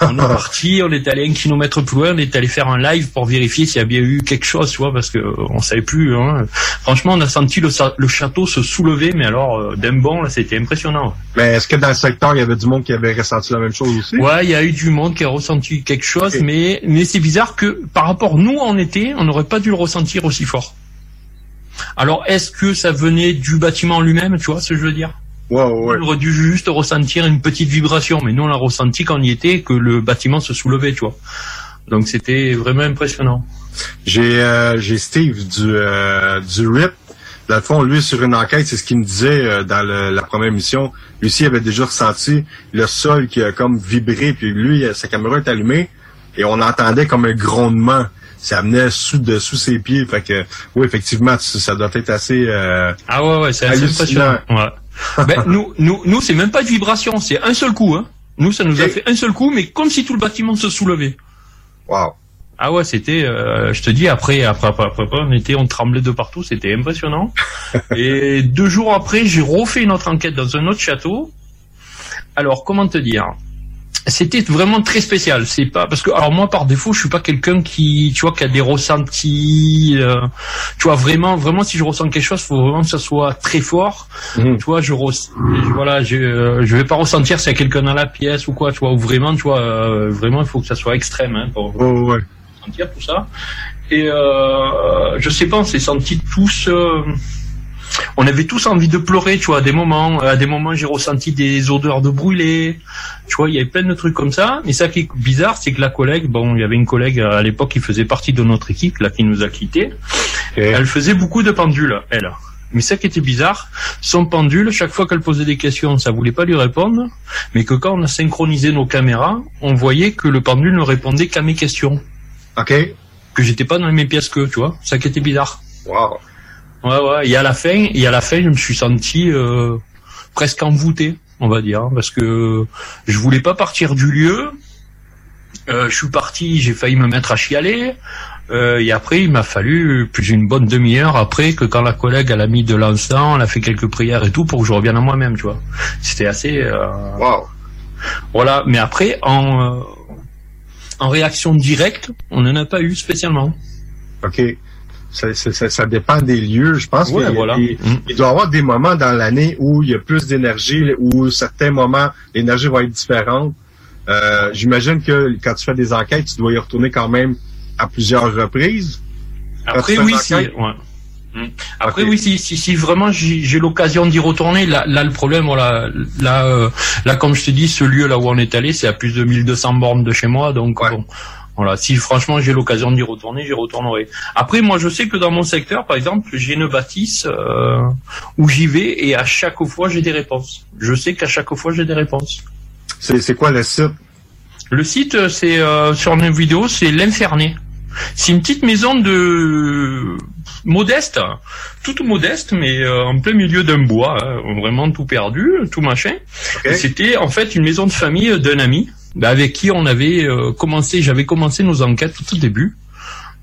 On est <laughs> parti, on est allé un kilomètre plus loin, on est allé faire un live pour vérifier s'il y a bien eu quelque chose, tu vois, parce que euh, on savait plus. Hein. Franchement, on a senti le, château se soulever, mais alors euh, d'un bond, là, c'était impressionnant. Mais est-ce que dans le secteur, il y avait du monde qui avait ressenti la même chose aussi? Ouais, il y a eu du monde qui a ressenti quelque chose, mais mais c'est bizarre que par rapport nous où on était, on n'aurait pas dû le ressentir aussi fort. Alors, est-ce que ça venait du bâtiment lui-même, tu vois ce que je veux dire? Ouais, ouais, On aurait dû juste ressentir une petite vibration, mais nous on l'a ressenti quand on y était, que le bâtiment se soulevait, tu vois. Donc c'était vraiment impressionnant. J'ai euh, j'ai Steve du euh, du RIP. Dans le fond, lui, sur une enquête, c'est ce qu'il me disait euh, dans le- la première mission. Lui aussi avait déjà ressenti le sol qui a comme vibré, puis lui, sa caméra est allumée, et on entendait comme un grondement. Ça venait sous ses pieds. Fait que oui, effectivement, ça doit être assez euh, Ah ouais, ouais, c'est assez impressionnant. Ouais. <laughs> ben, nous, nous, nous, c'est même pas de vibration, c'est un seul coup. Hein. Nous, ça nous a fait un seul coup, mais comme si tout le bâtiment se soulevait. Wow. Ah ouais, c'était, euh, je te dis, après, après, après, après, après, on était, on tremblait de partout, c'était impressionnant. <laughs> Et deux jours après, j'ai refait une autre enquête dans un autre château. Alors, comment te dire? C'était vraiment très spécial. C'est pas parce que, alors moi, par défaut, je suis pas quelqu'un qui, tu vois, qui a des ressentis. euh, tu vois, vraiment, vraiment, si je ressens quelque chose, faut vraiment que ça soit très fort. Tu vois, je res- voilà, je, euh, je vais pas ressentir s'il y a quelqu'un dans la pièce ou quoi, tu vois, ou vraiment, tu vois, euh, vraiment, il faut que ça soit extrême, hein, pour sentir tout ça. Et euh, je sais pas, on s'est sentis tous. On avait tous envie de pleurer, tu vois, à des moments. À des moments, j'ai ressenti des odeurs de brûlé. Tu vois, il y avait plein de trucs comme ça. Mais ça qui est bizarre, c'est que la collègue, bon, il y avait une collègue à l'époque qui faisait partie de notre équipe, là, qui nous a quittés. Elle faisait beaucoup de pendules, elle. Mais ça qui était bizarre, son pendule, chaque fois qu'elle posait des questions, ça voulait pas lui répondre, mais que quand on a synchronisé nos caméras, on voyait que le pendule ne répondait qu'à mes questions. Ok. Que j'étais pas dans les mêmes pièces qu'eux, tu vois. Ça qui était bizarre. Wow. Ouais, ouais. Et à la fin, et à la fin, je me suis senti euh, presque envoûté, on va dire, hein, parce que je voulais pas partir du lieu. Euh, je suis parti, j'ai failli me mettre à chialer. Euh, et après, il m'a fallu plus d'une bonne demi-heure après que quand la collègue elle a mis de l'encens, elle a fait quelques prières et tout pour que je revienne à moi-même, tu vois. C'était assez. euh, Voilà. Mais après, en euh, en réaction directe, on n'en a pas eu spécialement. OK. Ça, ça, ça- ça dépend des lieux. Je pense Ouais, qu'il voilà. il doit y avoir des moments dans l'année où il y a plus d'énergie, où certains moments, l'énergie va être différente. Euh, J'imagine que quand tu fais des enquêtes, tu dois y retourner quand même à plusieurs reprises. Après, oui, si. ouais. Mm. Après, oui, si, si, si vraiment j'ai l'occasion d'y retourner, là, là, le problème, voilà, là, euh, là, comme je te dis, ce lieu là où on est allé, c'est à plus de 1200 bornes de chez moi, donc bon, voilà, si franchement j'ai l'occasion d'y retourner, j'y retournerai. Après, moi, je sais que dans mon secteur, par exemple, j'ai une bâtisse euh, où j'y vais et à chaque fois j'ai des réponses. Je sais qu'à chaque fois j'ai des réponses. C'est c'est quoi le site? Le site, euh, c'est euh, sur une vidéo, c'est l'Inferné. C'est une petite maison de modeste, toute modeste, mais euh, en plein milieu d'un bois, hein, vraiment tout perdu, tout machin. C'était en fait une maison de famille d'un ami avec qui on avait euh, commencé, j'avais commencé nos enquêtes tout au début.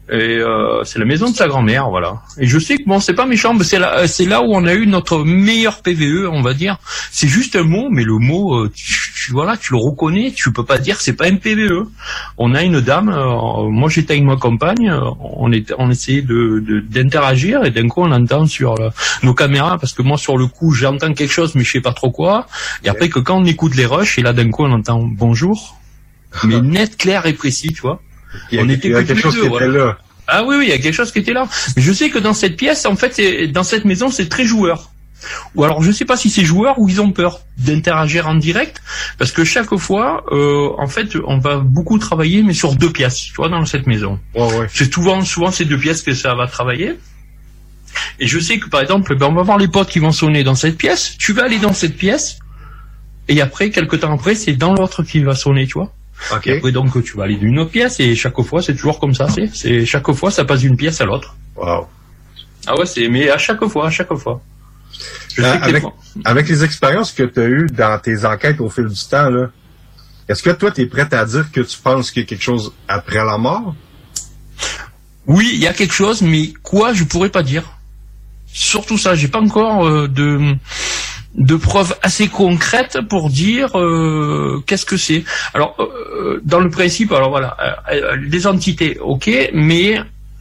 Et euh, c'est la maison de sa grand-mère, voilà. Et je sais que bon, c'est pas méchant, mais c'est là, euh, c'est là où on a eu notre meilleur PVE, on va dire. C'est juste un mot, mais le mot, euh, tu, tu- voilà, tu le reconnais, tu peux pas dire c'est pas un PVE. On a une dame, euh, moi j'étais avec ma compagne, euh, on était, on essayait de de- d'interagir et d'un coup on entend sur nos caméras parce que moi sur le coup j'entends quelque chose mais je sais pas trop quoi. Et après que quand on écoute les rushs et là d'un coup on entend bonjour, mais net, clair et précis, tu vois. Il y a- on était il y a que quelque chose qui était là. Ah oui, oui, il y a quelque chose qui était là. Mais je sais que dans cette pièce, en fait, dans cette maison, c'est très joueur. Ou alors, je sais pas si c'est joueur ou ils ont peur d'interagir en direct, parce que chaque fois, euh, en fait, on va beaucoup travailler, mais sur deux pièces, tu vois, dans cette maison. C'est souvent, souvent ces deux pièces que ça va travailler. Et je sais que par exemple, ben, on va voir les potes qui vont sonner dans cette pièce. Tu vas aller dans cette pièce. et après, quelques temps après, c'est dans l'autre qui va sonner, tu vois. Et après, donc, tu vas aller d'une autre pièce, et chaque fois, c'est toujours comme ça, c'est, c'est, chaque fois, ça passe d'une pièce à l'autre. Wow. Ah ouais, c'est, mais à chaque fois, à chaque fois. Je Euh, avec, avec les expériences que tu as eues dans tes enquêtes au fil du temps, là, est-ce que toi, tu es prêt à dire que tu penses qu'il y a quelque chose après la mort? Oui, il y a quelque chose, mais quoi, je pourrais pas dire. Surtout ça, j'ai pas encore euh, de de preuves assez concrètes pour dire euh, qu'est-ce que c'est. Alors, euh, dans le principe, alors voilà, euh, euh, les entités, ok, mais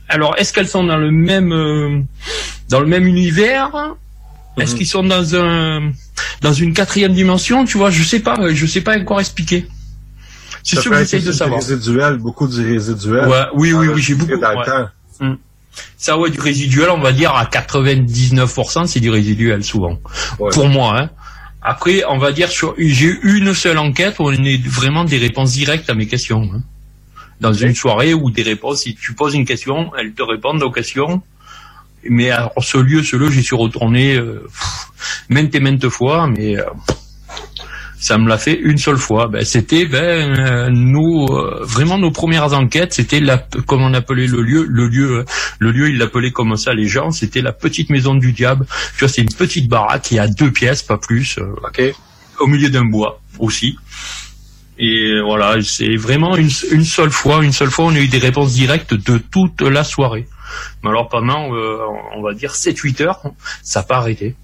alors est-ce qu'elles sont dans le même dans le même univers? Est-ce qu'ils sont dans un dans une quatrième dimension? Tu vois, je sais pas, je sais pas encore expliquer. C'est Ça peut que être j'essaye de savoir. Du résiduel, beaucoup du résiduel. Ouais, oui, oui, Ça oui, j'ai beaucoup. Dans le ouais. temps. Ça, ouais, du résiduel, on va dire à 99%, c'est du résiduel souvent. Pour moi, hein. Après, on va dire sur, j'ai eu une seule enquête où on est vraiment des réponses directes à mes questions. hein. Dans une soirée où des réponses, si tu poses une question, elles te répondent aux questions. Mais alors, ce lieu, ce lieu, j'y suis retourné euh, pff, maintes et maintes fois, mais euh, ça me l'a fait une seule fois. Ben, c'était ben, euh, nos euh, vraiment nos premières enquêtes. C'était la comme on appelait le lieu. Le lieu, le lieu, ils l'appelaient comme ça les gens. C'était la petite maison du diable. Tu vois, c'est une petite baraque qui a deux pièces, pas plus. euh, Au milieu d'un bois aussi. Et voilà, c'est vraiment une, une seule fois, une seule fois, on a eu des réponses directes de toute la soirée. Mais alors pendant, euh, on va dire 7-8 heures, ça n'a pas arrêté.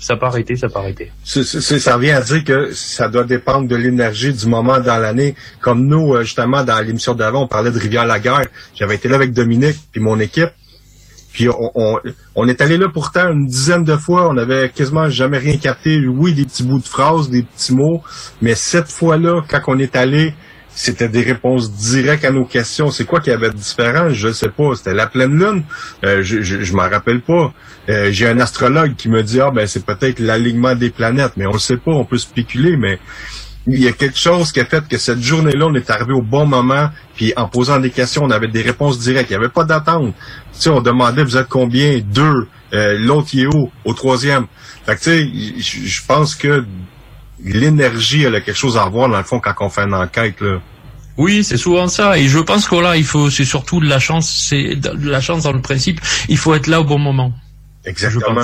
Ça pas arrêté, ça arrêté. C'est- c'est- ça revient à dire que ça doit dépendre de l'énergie du moment dans l'année. Comme nous, euh, justement, dans l'émission d'avant, on parlait de Rivière-la-Guerre. J'avais été là avec Dominique puis mon équipe. Puis on, on, on est allé là pourtant une dizaine de fois. On avait quasiment jamais rien capté. Oui, des petits bouts de phrases, des petits mots. Mais cette fois-là, quand on est allé, c'était des réponses directes à nos questions. C'est quoi qui avait de différent? Je sais pas. C'était la pleine lune. Euh, je je, je m'en rappelle pas. Euh, J'ai un astrologue qui me dit ah ben c'est peut-être l'alignement des planètes, mais on le sait pas. On peut spéculer, mais il y a quelque chose qui a fait que cette journée-là, on est arrivé au bon moment, puis en posant des questions, on avait des réponses directes. Il n'y avait pas d'attente. Tu sais, on demandait, vous êtes combien? Deux. Euh, L'autre, est où? Au troisième. Fait que, tu sais, je pense que l'énergie, elle a quelque chose à voir, dans le fond, quand on fait une enquête, là. Oui, c'est souvent ça. Et je pense que là, il faut, c'est surtout de la chance. C'est de la chance dans le principe. Il faut être là au bon moment. Exactement.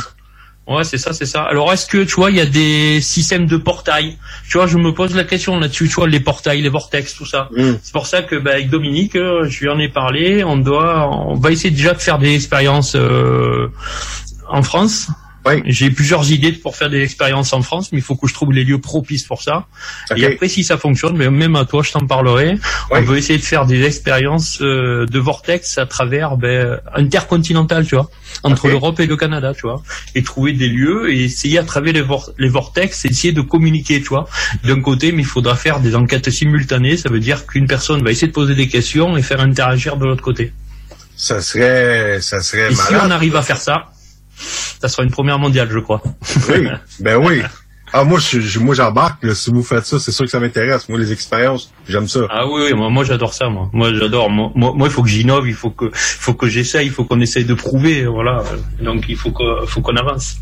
Ouais, c'est ça, c'est ça. Alors, est-ce que, tu vois, il y a des systèmes de portail? Tu vois, je me pose la question là-dessus, tu vois, les portails, les vortex, tout ça. C'est pour ça que, bah, avec Dominique, euh, je lui en ai parlé. On doit, on va essayer déjà de faire des expériences euh, en France. J'ai plusieurs idées pour faire des expériences en France, mais il faut que je trouve les lieux propices pour ça. Et après, si ça fonctionne, mais même à toi, je t'en parlerai. On veut essayer de faire des expériences euh, de vortex à travers ben, intercontinental, tu vois, entre l'Europe et le Canada, tu vois, et trouver des lieux et essayer à travers les, vor- les vortex, essayer de communiquer, tu vois. D'un côté, mais il faudra faire des enquêtes simultanées. Ça veut dire qu'une personne va essayer de poser des questions et faire interagir de l'autre côté. Ça serait, ça serait Et si on arrive à faire ça, ça sera une première mondiale, je crois. <laughs> Oui, ben oui. Ah, moi, je, je- moi, j'embarque, là. Si vous faites ça, c'est sûr que ça m'intéresse. Moi, les expériences, j'aime ça. Ah oui, oui, moi, moi j'adore ça, moi. Moi j'adore. Moi, il faut que j'innove, il faut que, il faut que j'essaye, il faut qu'on essaye de prouver, voilà. Donc il faut que, faut qu'on avance.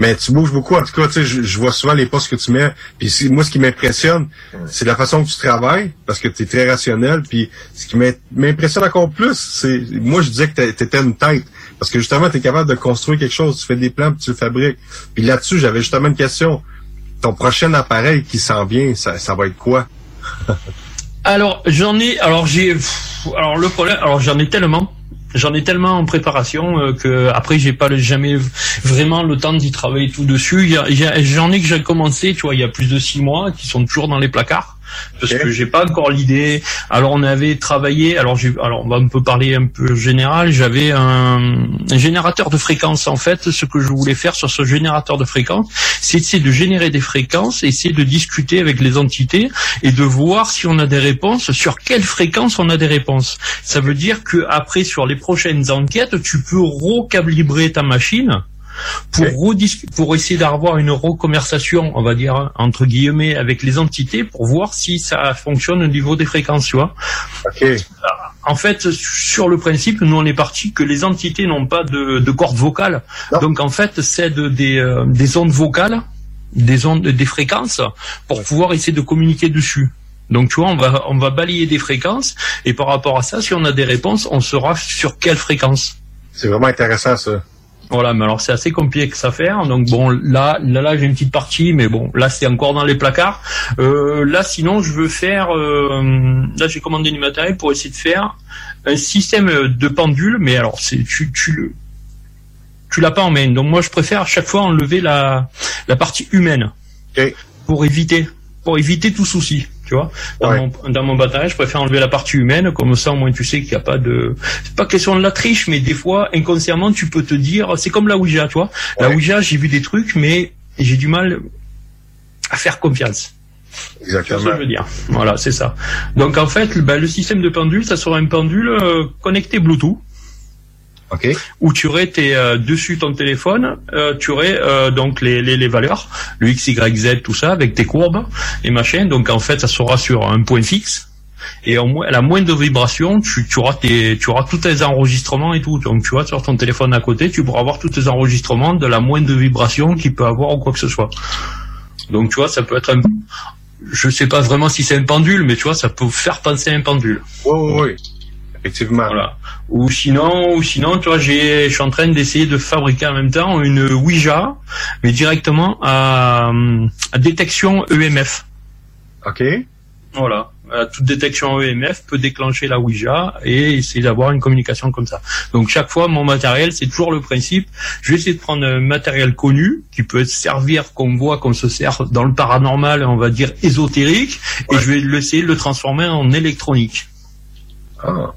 Mais tu bouges beaucoup. En tout cas, tu sais, je, je vois souvent les postes que tu mets. Puis moi, ce qui m'impressionne, c'est la façon que tu travailles, parce que tu es très rationnel. Puis ce qui m'im- m'impressionne encore plus, c'est... Moi, je disais que tu étais une tête. Parce que justement, tu es capable de construire quelque chose. Tu fais des plans, puis tu le fabriques. Puis là-dessus, j'avais justement une question. Ton prochain appareil qui s'en vient, ça, ça va être quoi? <laughs> Alors j'en ai, alors j'ai, alors le problème, alors j'en ai tellement, j'en ai tellement en préparation euh, que après j'ai pas le- jamais vraiment le temps d'y travailler tout dessus. J'en ai que j'ai commencé, tu vois, il y a plus de six mois, qui sont toujours dans les placards parce que j'ai pas encore l'idée. Alors on avait travaillé, alors j'ai, alors on va un peu parler un peu général. J'avais un, un générateur de fréquences en fait. Ce que je voulais faire sur ce générateur de fréquences, c'est essayer de générer des fréquences, essayer de discuter avec les entités et de voir si on a des réponses, sur quelle fréquence on a des réponses. Ça veut dire que après sur les prochaines enquêtes, tu peux recalibrer ta machine pour essayer d'avoir une reconversation, on va dire entre guillemets, avec les entités pour voir si ça fonctionne au niveau des fréquences, tu vois. En fait, sur le principe, nous on est parti que les entités n'ont pas de, de cordes vocales, donc en fait c'est de- des, euh, des ondes vocales des ondes, des fréquences pour pouvoir essayer de communiquer dessus. Donc tu vois, on va on va balayer des fréquences et par rapport à ça, si on a des réponses, on saura sur quelle fréquence. C'est vraiment intéressant ça. Voilà, mais alors c'est assez complexe à faire. Donc bon, là, là, là, j'ai une petite partie, mais bon, là, c'est encore dans les placards. Euh, là, sinon, je veux faire. euh, là, j'ai commandé du matériel pour essayer de faire un système de pendule, mais alors, c'est tu, tu le, tu l'as pas en main. Donc moi, je préfère à chaque fois enlever la la partie humaine pour éviter, pour éviter tout souci. Tu vois, dans, mon, dans mon matériel, je préfère enlever la partie humaine, comme ça au moins tu sais qu'il n'y a pas de. C'est pas question de la triche, mais des fois inconsciemment tu peux te dire, c'est comme la Ouija, tu vois. La Ouija, j'ai vu des trucs, mais j'ai du mal à faire confiance. Exactement. C'est ce que je veux dire. Voilà, c'est ça. Donc en fait, ben, le système de pendule, ça sera un pendule euh, connecté Bluetooth. Où tu aurais tes, euh, dessus ton téléphone, euh, tu aurais euh, donc les, les, les valeurs, le X, Y, Z, tout ça, avec tes courbes et machin. Donc en fait, ça sera sur un point fixe. Et au moins, à la moindre vibration, tu, tu auras tes, tu auras tous tes enregistrements et tout. Donc tu vois, sur ton téléphone à côté, tu pourras avoir tous tes enregistrements de la moindre vibration qu'il peut avoir ou quoi que ce soit. Donc tu vois, ça peut être un, je sais pas vraiment si c'est un pendule, mais tu vois, ça peut faire penser à un pendule. Oui, oui, oui. Effectivement. Voilà. Ou sinon, ou sinon, tu vois, j'ai, je suis en train d'essayer de fabriquer en même temps une Ouija, mais directement à, à détection EMF. OK. Voilà. Euh, toute détection EMF peut déclencher la Ouija et essayer d'avoir une communication comme ça. Donc chaque fois, mon matériel, c'est toujours le principe. Je vais essayer de prendre un matériel connu qui peut servir qu'on voit, qu'on se sert dans le paranormal, on va dire ésotérique, et je vais essayer de le transformer en électronique. Ah.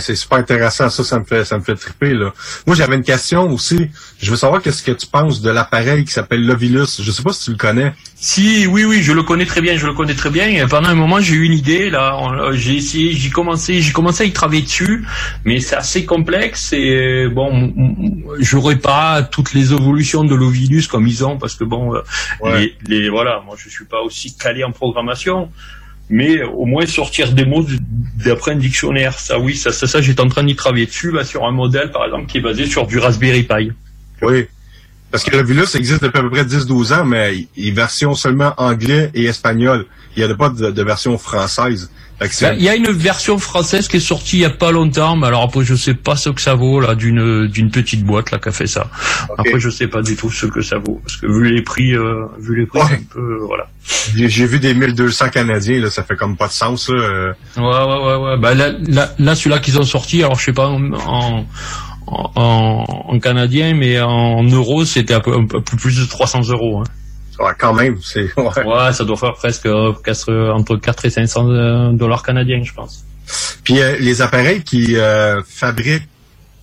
C'est super intéressant, ça, ça me fait, ça me fait triper, là. Moi, j'avais une question aussi. Je veux savoir qu'est-ce que tu penses de l'appareil qui s'appelle l'Ovilus. Je sais pas si tu le connais. Si, oui, oui, je le connais très bien, je le connais très bien. Et pendant un moment, j'ai eu une idée, là, euh, j'ai essayé, j'ai commencé, j'ai commencé à y travailler dessus, mais c'est assez complexe et bon, m- m- j'aurais pas toutes les évolutions de l'Ovilus comme ils ont, parce que bon, euh, les, les- voilà, moi je suis pas aussi calé en programmation. Mais au moins sortir des mots d'après un dictionnaire, ça oui, ça, ça, ça j'étais en train d'y travailler dessus, sur un modèle par exemple qui est basé sur du Raspberry Pi. Oui. Parce que l'Ovilus existe depuis à peu près 10-12 ans, mais il est version seulement anglais et espagnol. Il n'y a pas de, de version française. Ben, Il y a une version française qui est sortie il y a pas longtemps, mais alors après je sais pas ce que ça vaut là d'une d'une petite boîte là qui a fait ça. Après je sais pas du tout ce que ça vaut parce que vu les prix, euh, vu les prix, c'est un peu euh, voilà. J'ai vu des 1200 Canadiens, là, ça fait comme pas de sens, là. euh. Ouais ouais ouais ouais. Bah là là, là celui-là qu'ils ont sorti, alors je sais pas en en, en, en canadien, mais en euros c'était un peu, un peu plus de 300 euros. Hein. Ouais, quand même, c'est. Ouais. Ouais, ça doit faire presque euh, quatre- entre 4 et 500 euh, dollars canadiens, je pense. Puis euh, les appareils qui euh, fabriquent,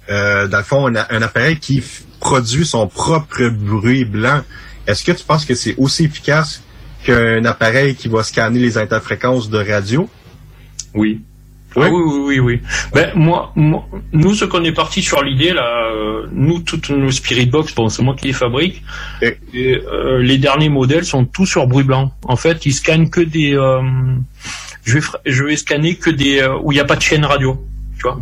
euh, dans le fond, un, un appareil qui produit son propre bruit blanc, est-ce que tu penses que c'est aussi efficace qu'un appareil qui va scanner les interfréquences de radio? Oui. Ah oui, oui, oui, oui. Ben moi, moi nous, ce qu'on est parti sur l'idée là, euh, nous toutes nos Spirit Box, bon, c'est moi qui les fabrique. Et, euh, les derniers modèles sont tous sur bruit blanc. En fait, ils scannent que des. euh, je vais je vais scanner que des euh, où il n'y a pas de chaîne radio. Tu vois.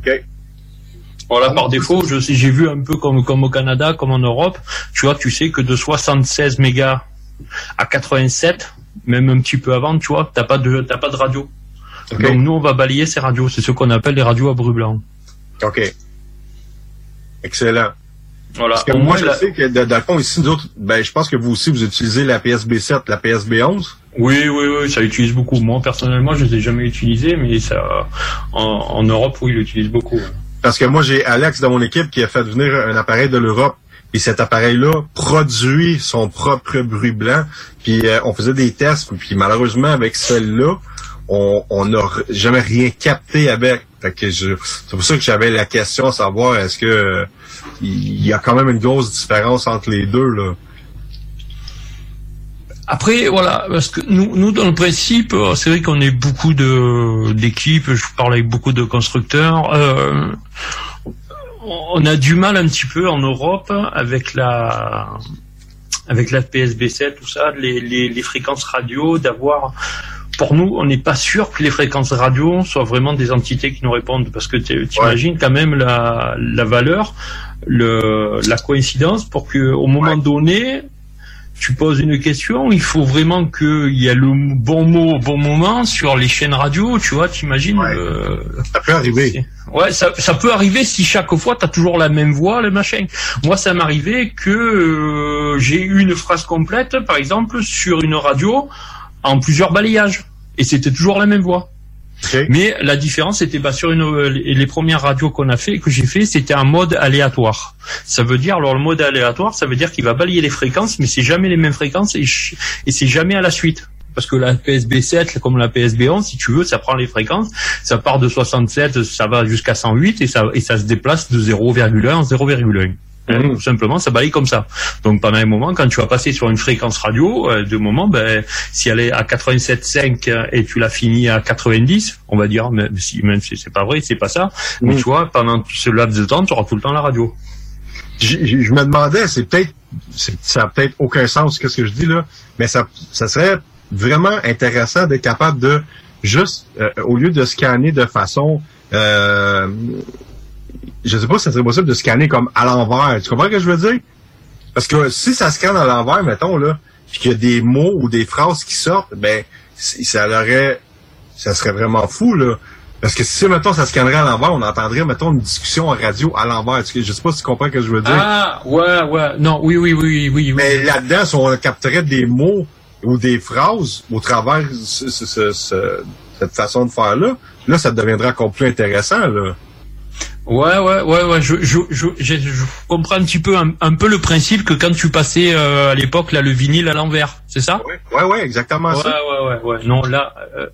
Voilà, par défaut, je j'ai vu un peu comme comme au Canada, comme en Europe. Tu vois, tu sais que de 76 mégas à 87, même un petit peu avant, tu vois, t'as pas de t'as pas de radio. Donc nous, on va balayer ces radios. C'est ce qu'on appelle les radios à bruit blanc. OK. Excellent. Voilà. Parce que moi, je la- sais que dans le fond, ici, nous autres, ben, je pense que vous aussi, vous utilisez la PSB 7, la PSB 11. Oui, oui, oui, ça utilise beaucoup. Moi, personnellement, je les ai jamais utilisés, mais ça, en, en Europe, oui, ils l'utilisent beaucoup. Parce que moi, j'ai Alex dans mon équipe qui a fait venir un appareil de l'Europe. Et cet appareil-là produit son propre bruit blanc. Puis euh, on faisait des tests. Puis malheureusement, avec celle-là, on n'a jamais rien capté avec. Fait que c'est pour ça que j'avais la question à savoir est-ce que il y a quand même une grosse différence entre les deux là. Après, voilà, parce que nous, nous dans le principe, euh, c'est vrai qu'on est beaucoup de d'équipes. Je parle avec beaucoup de constructeurs. euh, on a du mal un petit peu en Europe avec la avec la PSB7, tout ça, les, les fréquences radio, d'avoir pour nous, on n'est pas sûr que les fréquences radio soient vraiment des entités qui nous répondent, parce que tu imagines quand même la, la valeur, le, la coïncidence, pour que au moment donné, tu poses une question, il faut vraiment qu'il y ait le bon mot au bon moment sur les chaînes radio, tu vois, t'imagines euh, Ça peut arriver. Ouais, ça, ça peut arriver si chaque fois tu as toujours la même voix, le machin. Moi, ça m'arrivait que euh, j'ai eu une phrase complète, par exemple, sur une radio en plusieurs balayages. Et c'était toujours la même voix. Mais la différence, c'était bah, sur une, euh, les premières radios qu'on a fait, que j'ai fait, c'était un mode aléatoire. Ça veut dire, alors le mode aléatoire, ça veut dire qu'il va balayer les fréquences, mais c'est jamais les mêmes fréquences et c'est jamais à la suite. Parce que la PSB 7, comme la PSB 11, si tu veux, ça prend les fréquences, ça part de 67, ça va jusqu'à 108 et ça, et ça se déplace de 0,1 en 0,1. Tout simplement, ça balaye comme ça. Donc pendant un moment, quand tu vas passer sur une fréquence radio, euh, de moment, ben, si elle est à 87,5 euh, et tu l'as fini à 90, on va dire, même si même si c'est pas vrai, c'est pas ça. Mais tu vois, pendant ce laps de temps, tu auras tout le temps la radio. Je me demandais, c'est peut-être, ça a peut-être aucun sens qu'est-ce que je dis là, mais ça, ça serait vraiment intéressant d'être capable de juste, euh, au lieu de scanner de façon, euh, je sais pas si ça serait possible de scanner comme à l'envers. Tu comprends ce que je veux dire? Parce que si ça scanne à l'envers, mettons là, puis qu'il y a des mots ou des phrases qui sortent, ben ça aurait, ça serait vraiment fou là. Parce que si, mettons, ça scannerait à l'envers, on entendrait, mettons, une discussion en radio à l'envers. Je sais pas si tu comprends ce que je veux dire. Ah, ouais, ouais, non, oui, oui, oui, oui, oui. Mais là-dedans, si on capterait des mots ou des phrases au travers ce- ce- ce- ce- cette façon de faire-là, là, ça deviendrait encore plus intéressant, là. Ouais, ouais, ouais, ouais. Je, je, je, je- comprends un petit peu, un, un peu le principe que quand tu passais euh, à l'époque là le vinyle à l'envers, c'est ça? Ouais, ouais, exactement Ouais, ça. ouais, ouais, ouais. Non, là, euh,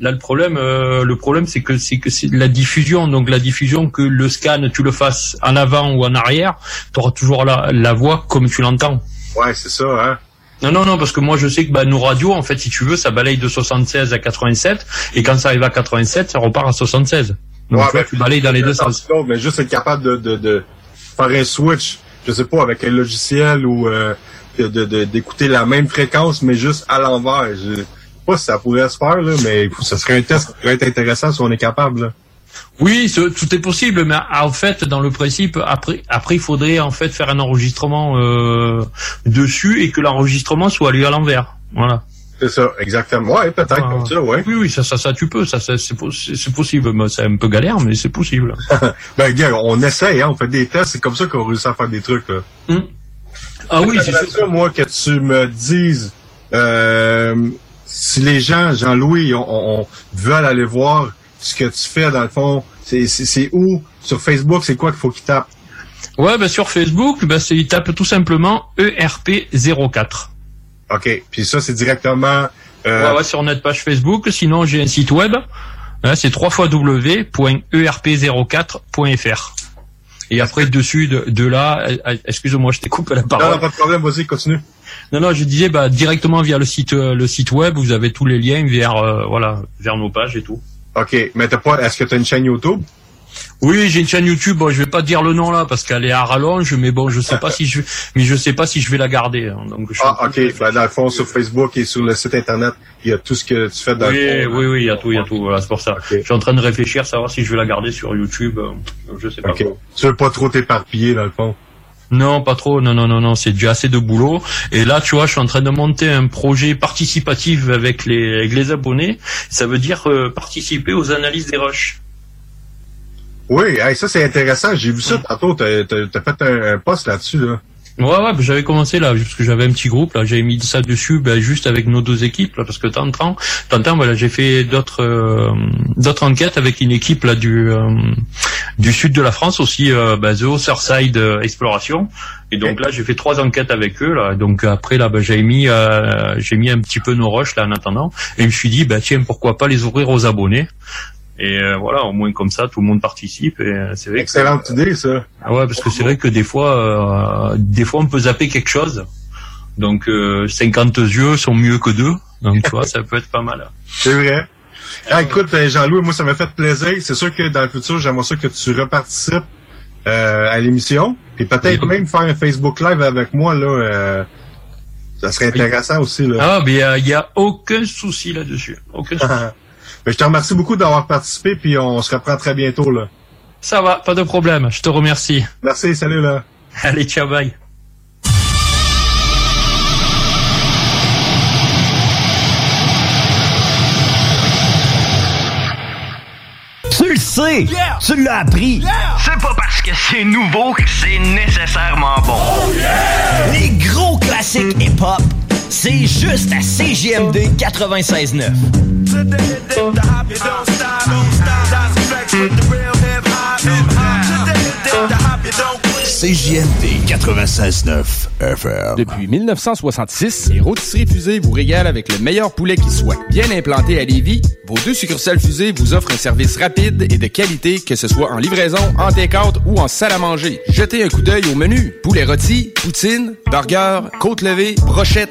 là le problème, euh, le problème, c'est que c'est que c'est la diffusion. Donc la diffusion, que le scan, tu le fasses en avant ou en arrière, tu auras toujours la, la voix comme tu l'entends. Ouais, c'est ça, hein. Non, non, non, parce que moi je sais que bah, nos radios, en fait, si tu veux, ça balaye de 76 à 87, et quand ça arrive à 87, ça repart à 76. Donc Ouais, tu, vois, ben, tu balayes dans les deux sens. ce Mais juste être capable de, de, de faire un switch, je sais pas, avec un logiciel ou euh, de- de- de- d'écouter la même fréquence, mais juste à l'envers. Je sais pas si ça pourrait se faire, là, mais ça serait un test qui pourrait être intéressant si on est capable. Là. Oui, ce- tout est possible, mais en fait, dans le principe, après, après, il faudrait en fait faire un enregistrement euh, dessus et que l'enregistrement soit lu à l'envers. Voilà. C'est ça, exactement. Ouais, peut-être comme ça, ouais. Oui, oui, ça, ça, ça, tu peux, ça, ça, c'est, pos- c'est c'est possible. C'est un peu galère, mais c'est possible. <laughs> ben, on essaye, hein, on fait des tests, c'est comme ça qu'on réussit à faire des trucs, là. Ah oui, c'est ça, moi, que tu me dises, euh, si les gens, Jean-Louis, on, on- on veulent aller voir ce que tu fais, dans le fond, c'est, où? Sur Facebook, c'est quoi qu'il faut qu'ils tapent? Ouais, ben sur Facebook, ben c'est, il tape tout simplement E ERP04. OK. Puis ça, c'est directement... euh, Ouais, ouais, sur notre page Facebook. Sinon, j'ai un site web. Hein, c'est E www.erp04.fr. Et après, dessus, de, de là, euh, euh, excuse-moi, je t'ai coupé la Non, parole. non, pas de problème, vas-y, continue. Non, non, je disais, bah, directement via le site, euh, le site web, vous avez tous les liens vers, euh, voilà, vers nos pages et tout. OK. Mais t'as pas, est-ce que t'as une chaîne YouTube? Oui, j'ai une chaîne YouTube. Bon, je vais pas dire le nom là parce qu'elle est à rallonge, mais bon, je sais pas si je, mais je sais pas si je vais la garder. hein. donc, je suis Ah, OK. Ben, dans le fond, sur Facebook et sur le site Internet, il y a tout ce que tu fais dans oui, le fond. oui, oui, il y a tout, il y a tout. Voilà, c'est pour ça. Je suis en train de réfléchir, savoir si je vais la garder sur YouTube. euh, Je sais pas. OK. Tu veux pas trop t'éparpiller, dans le fond? Non, pas trop. Non, non, non, non. C'est déjà assez de boulot. Et là, tu vois, je suis en train de monter un projet participatif avec les, avec les abonnés. Ça veut dire euh, participer aux analyses des rushs. Oui, hey, ça, c'est intéressant. J'ai vu ça tantôt. T'as, fait un, un post là-dessus, là. Ouais, ouais, j'avais commencé là, parce que j'avais un petit groupe là, j'avais mis ça dessus, ben, juste avec nos deux équipes là, parce que t'entends, t'entends, voilà, j'ai fait d'autres, euh, d'autres enquêtes avec une équipe là du, euh, du sud de la France aussi, euh, ben, The Otherside euh, Exploration. Et donc là, j'ai fait trois enquêtes avec eux là. Donc après là, ben, j'ai mis, j'ai mis un petit peu nos rushs là en attendant, et je me suis dit, bah tiens, pourquoi pas les ouvrir aux abonnés. Et euh, voilà, au moins comme ça, tout le monde participe. Et euh, c'est vrai. que- Excellente idée, ça. ah ouais, parce que c'est vrai que des fois, euh, des fois on peut zapper quelque chose. Donc euh, 50 yeux sont mieux que deux. Donc tu vois, ça peut être pas mal. C'est vrai. Ah, écoute, euh, Jean-Louis, moi, ça m'a fait plaisir. C'est sûr que dans le futur, j'aimerais ça que tu reparticipes euh, à l'émission. Puis peut-être même faire un Facebook Live avec moi, là. euh, ça serait intéressant aussi, là. Ah, mais il y a aucun souci là-dessus. Aucun <laughs> souci. Ben, je te remercie beaucoup d'avoir participé, puis on se reprend très bientôt. Là. Ça va, pas de problème. Je te remercie. Merci, salut là. Allez, ciao, bye. Tu le sais! Tu l'as appris! C'est pas parce que c'est nouveau que c'est nécessairement bon. Oh, Les gros classiques hip-hop c'est juste à CJMD 96.9. CJMD 96.9 FM. Depuis 1966, les rôtisseries fusées vous régalent avec le meilleur poulet qui soit. Bien implanté à Lévis, vos deux succursales fusées vous offrent un service rapide et de qualité, que ce soit en livraison, en take-out ou en salle à manger. Jetez un coup d'œil au menu. Poulet rôti, poutine, burger, côte levée, brochette,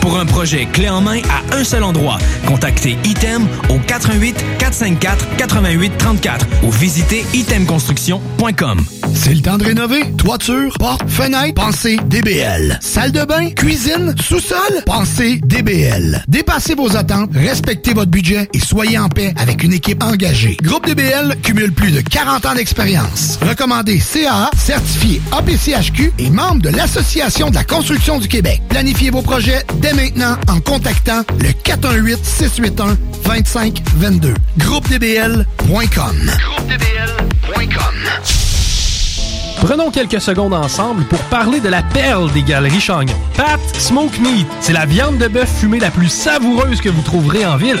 Pour un projet clé en main à un seul endroit, contactez Item au 88 454 88 34 ou visitez itemconstruction.com. C'est le temps de rénover. Toiture, porte, fenêtre, pensez DBL. Salle de bain, cuisine, sous-sol, pensez DBL. Dépassez vos attentes, respectez votre budget et soyez en paix avec une équipe engagée. Groupe DBL cumule plus de 40 ans d'expérience. Recommandé CAA, certifié APCHQ et membre de l'Association de la construction du Québec. Planifiez vos projets dès maintenant en contactant le 418-681-2522. GroupeDBL.com. GroupeDBL.com. Prenons quelques secondes ensemble pour parler de la perle des galeries Chagnon. Pat Smoke Meat, c'est la viande de bœuf fumée la plus savoureuse que vous trouverez en ville.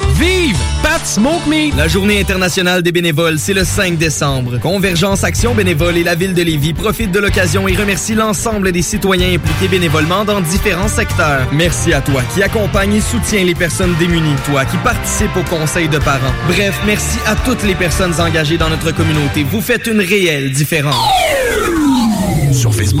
Vive Pat Smoke Meat! La journée internationale des bénévoles, c'est le 5 décembre. Convergence Action Bénévole et la ville de Lévis profitent de l'occasion et remercient l'ensemble des citoyens impliqués bénévolement dans différents secteurs. Merci à toi qui accompagne et soutient les personnes démunies, toi qui participe au conseil de parents. Bref, merci à toutes les personnes engagées dans notre communauté. Vous faites une réelle différence. Sur Facebook,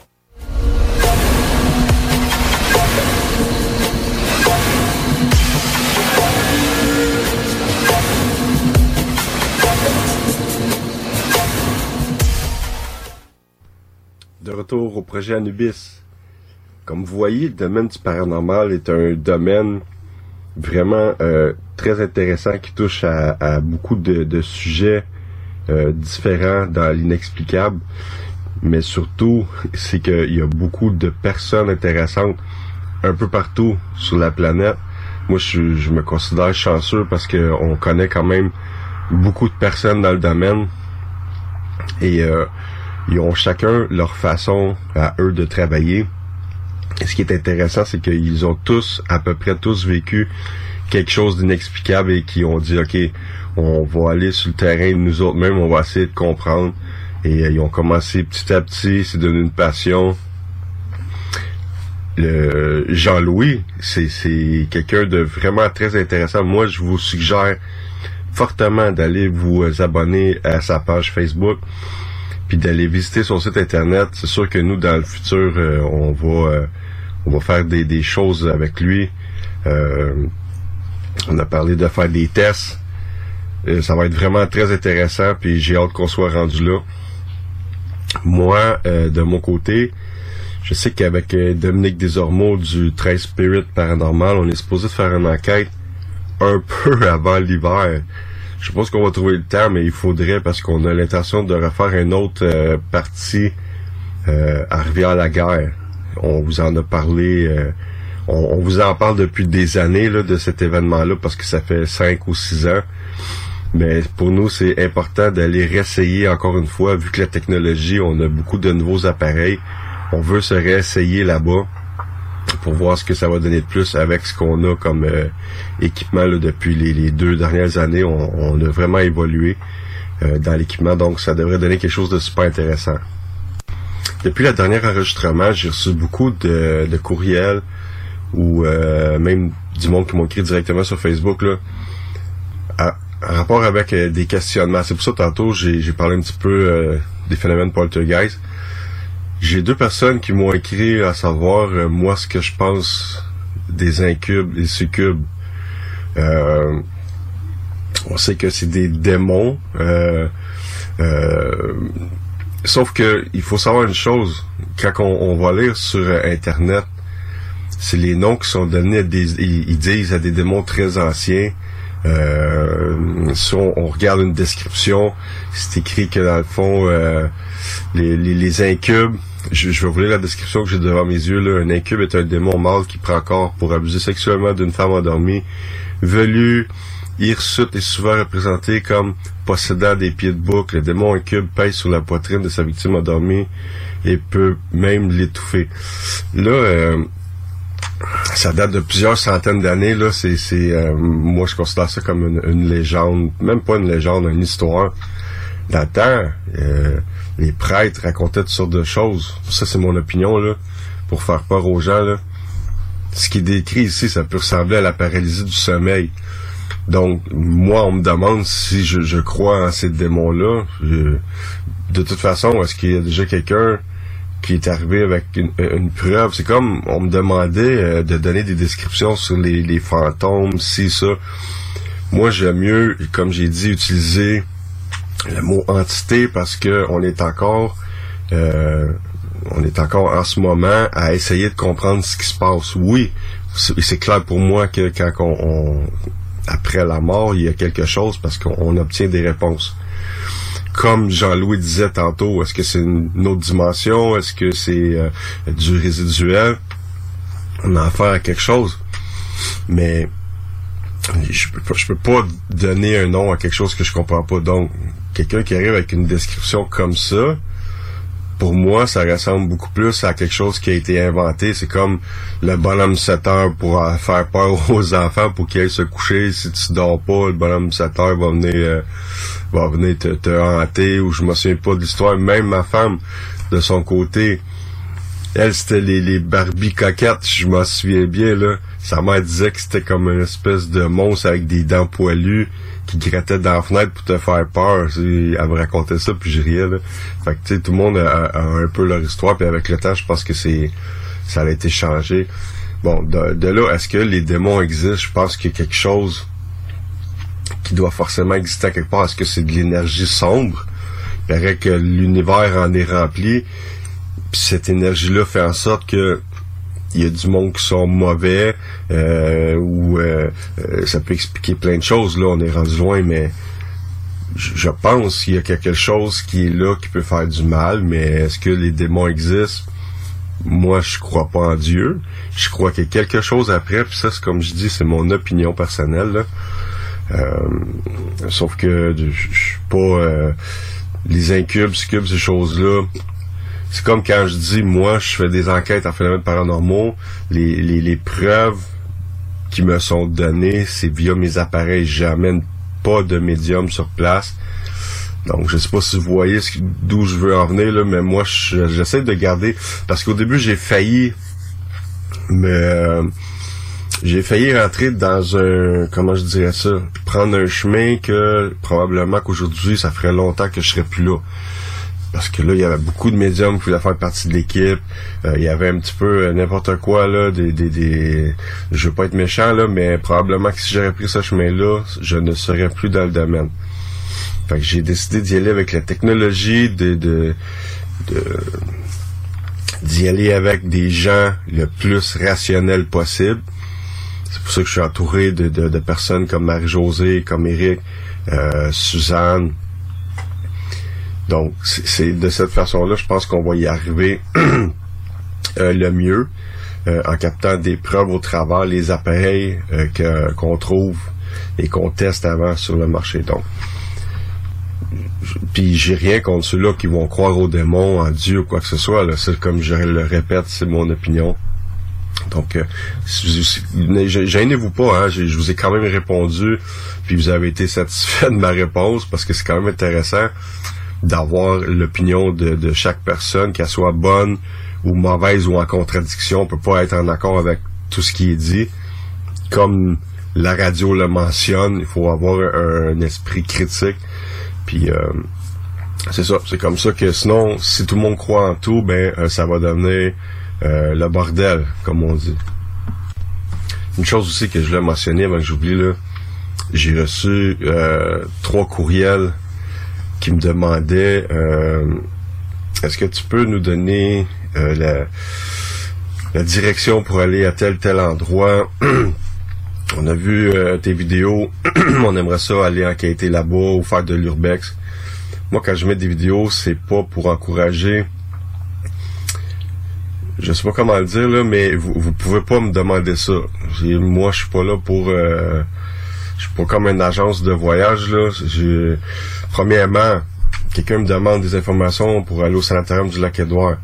De retour au projet Anubis. Comme vous voyez, le domaine du paranormal est un domaine vraiment euh, très intéressant qui touche à, beaucoup de, sujets euh, différents dans l'inexplicable. Mais surtout, c'est qu'il y a beaucoup de personnes intéressantes un peu partout sur la planète. Moi, je, je me considère chanceux parce que on connaît quand même beaucoup de personnes dans le domaine. Et euh, ils ont chacun leur façon à eux de travailler. Et ce qui est intéressant, c'est qu'ils ont tous, à peu près tous vécu quelque chose d'inexplicable et qui ont dit, OK, on va aller sur le terrain, nous autres mêmes, on va essayer de comprendre. Et euh, ils ont commencé petit à petit, c'est devenu une passion. Le Jean-Louis, c'est, quelqu'un de vraiment très intéressant. Moi, je vous suggère fortement d'aller vous euh, abonner à sa page Facebook puis d'aller visiter son site internet. C'est sûr que nous, dans le futur, euh, on va euh, on va faire des, des choses avec lui. Euh, on a parlé de faire des tests. Ça va être vraiment très intéressant, puis j'ai hâte qu'on soit rendu là. Moi, de mon côté, je sais qu'avec Dominique Desormeaux du 13 Spirit Paranormal, on est supposé faire une enquête un <laughs> peu avant l'hiver. Je pense qu'on va trouver le temps, mais il faudrait parce qu'on a l'intention de refaire une autre euh, partie euh, à Rivière-la-Guerre. On vous en a parlé, euh, on, on vous en parle depuis des années là, de cet événement-là parce que ça fait cinq ou six ans. Mais pour nous, c'est important d'aller réessayer encore une fois, vu que la technologie, on a beaucoup de nouveaux appareils. On veut se réessayer là-bas pour voir ce que ça va donner de plus avec ce qu'on a comme euh, équipement là, depuis les, deux dernières années. On, a vraiment évolué euh, dans l'équipement, donc ça devrait donner quelque chose de super intéressant. Depuis le dernier enregistrement, j'ai reçu beaucoup de, courriels ou euh, même du monde qui m'ont écrit directement sur Facebook là, à- en rapport avec des questionnements. C'est pour ça tantôt j'ai parlé un petit peu des phénomènes poltergeist. J'ai deux personnes qui m'ont écrit à savoir euh, moi ce que je pense des incubes, des succubes. Euh, on sait que c'est des démons. euh, sauf que il faut savoir une chose. Quand on, va lire sur Internet, c'est les noms qui sont donnés à des, ils, disent à des démons très anciens. Si on, regarde une description, c'est écrit que dans le fond, les incubes, je, je vais vous lire la description que j'ai devant mes yeux. Là. Un incube est un démon mâle qui prend corps pour abuser sexuellement d'une femme endormie. Velu, hirsute est souvent représenté comme possédant des pieds de boucle. Le démon incube pèse sur la poitrine de sa victime endormie et peut même l'étouffer. Là, euh, ça date de plusieurs centaines d'années. Là, c'est, c'est, euh, moi, je considère ça comme une, une légende, même pas une légende, une histoire. Dans euh, les prêtres racontaient toutes sortes de choses. Ça, c'est mon opinion là, pour faire peur aux gens. Ce qui est décrit ici, ça peut ressembler à la paralysie du sommeil. Donc, moi, on me demande si je, crois en ces démons-là. De toute façon, est-ce qu'il y a déjà quelqu'un qui est arrivé avec une, une preuve? C'est comme on me demandait euh, de donner des descriptions sur les, les fantômes, si ça. Moi, j'aime mieux, comme j'ai dit, utiliser le mot entité parce que on est encore euh, on est encore en ce moment à essayer de comprendre ce qui se passe. Oui, c'est clair pour moi que quand on, après la mort, il y a quelque chose parce qu'on on obtient des réponses comme Jean-Louis disait tantôt, est-ce que c'est une autre dimension? Est-ce que c'est euh, du résiduel? On a affaire à quelque chose. Mais je peux, je peux pas donner un nom à quelque chose que je comprends pas. Donc, quelqu'un qui arrive avec une description comme ça, pour moi, ça ressemble beaucoup plus à quelque chose qui a été inventé. C'est comme le bonhomme 7 heures pour faire peur <laughs> aux enfants pour qu'ils aillent se coucher. Si tu dors pas, le bonhomme 7 heures va venir, euh, va te hanter ou je me souviens pas de l'histoire. Même ma femme, de son côté, elle, c'était les, les Barbie coquettes, je m'en souviens bien, là. Sa mère disait que c'était comme une espèce de monstre avec des dents poilues qui grattait dans la fenêtre pour te faire peur. Elle me racontait ça, puis je riais, là. Fait que, tu sais, tout le monde a, un peu leur histoire, puis avec le temps, je pense que c'est ça a été changé. Bon, de, de là, est-ce que les démons existent? Je pense qu'il y a quelque chose qui doit forcément exister à quelque part. Est-ce que c'est de l'énergie sombre? Il paraît que l'univers en est rempli, puis cette énergie-là fait en sorte que il y a du monde qui sont mauvais euh, ou euh, euh, ça peut expliquer plein de choses là on est rendu loin mais je pense qu'il y a quelque chose qui est là qui peut faire du mal mais est-ce que les démons existent? Moi je crois pas en Dieu je crois qu'il y a quelque chose après puis ça c'est comme je dis c'est mon opinion personnelle. Euh, sauf que je suis pas les incubes, succubes, ces choses-là c'est comme quand je dis, moi, je fais des enquêtes en phénomènes paranormaux, les, les, les preuves qui me sont données, c'est via mes appareils. J'amène pas de médium sur place. Donc, je sais pas si vous voyez d'où je veux en venir, là, mais moi, je- j'essaie de garder, parce qu'au début, j'ai failli me, j'ai failli rentrer dans un, comment je dirais ça, prendre un chemin que probablement qu'aujourd'hui, ça ferait longtemps que je serais plus là. Parce que là, il y avait beaucoup de médiums qui voulaient faire partie de l'équipe. Euh, il y avait un petit peu euh, n'importe quoi, là, des, des, des... Je veux pas être méchant, là, mais probablement que si j'aurais pris ce chemin-là, je ne serais plus dans le domaine. Fait que j'ai décidé d'y aller avec la technologie, de, de, de d'y aller avec des gens le plus rationnels possible. C'est pour ça que je suis entouré de, de, de personnes comme Marie-Josée, comme Eric, euh, Suzanne. Donc, c'est de cette façon-là, je pense qu'on va y arriver <clears throat> euh, le mieux euh, en captant des preuves au travers les appareils euh, qu'on trouve et qu'on teste avant sur le marché. Donc, puis j'ai rien contre ceux-là qui vont croire aux démons, en Dieu ou quoi que ce soit. Là. Comme je le répète, c'est mon opinion. Donc, euh, gênez-vous pas, hein, je vous ai quand même répondu, puis vous avez été satisfait <laughs> de ma réponse, parce que c'est quand même intéressant d'avoir l'opinion de, de chaque personne, qu'elle soit bonne ou mauvaise ou en contradiction. On peut pas être en accord avec tout ce qui est dit. Comme la radio le mentionne, il faut avoir un, esprit critique. Puis euh, c'est ça, c'est comme ça que sinon, si tout le monde croit en tout, ben euh, ça va devenir euh, le bordel, comme on dit. Une chose aussi que je voulais mentionner avant que j'oublie là, j'ai reçu euh, trois courriels qui me demandaient euh, est-ce que tu peux nous donner euh, la, la direction pour aller à tel tel endroit? <clears throat> On a vu euh, tes vidéos. <clears throat> On aimerait ça aller enquêter là-bas ou faire de l'urbex. Moi quand je mets des vidéos c'est pas pour encourager. Je sais pas comment le dire là mais vous, vous pouvez pas me demander ça. Moi je suis pas là pour euh, je suis pas comme une agence de voyage là. Premièrement, quelqu'un me demande des informations pour aller au sanatorium du Lac-Édouard.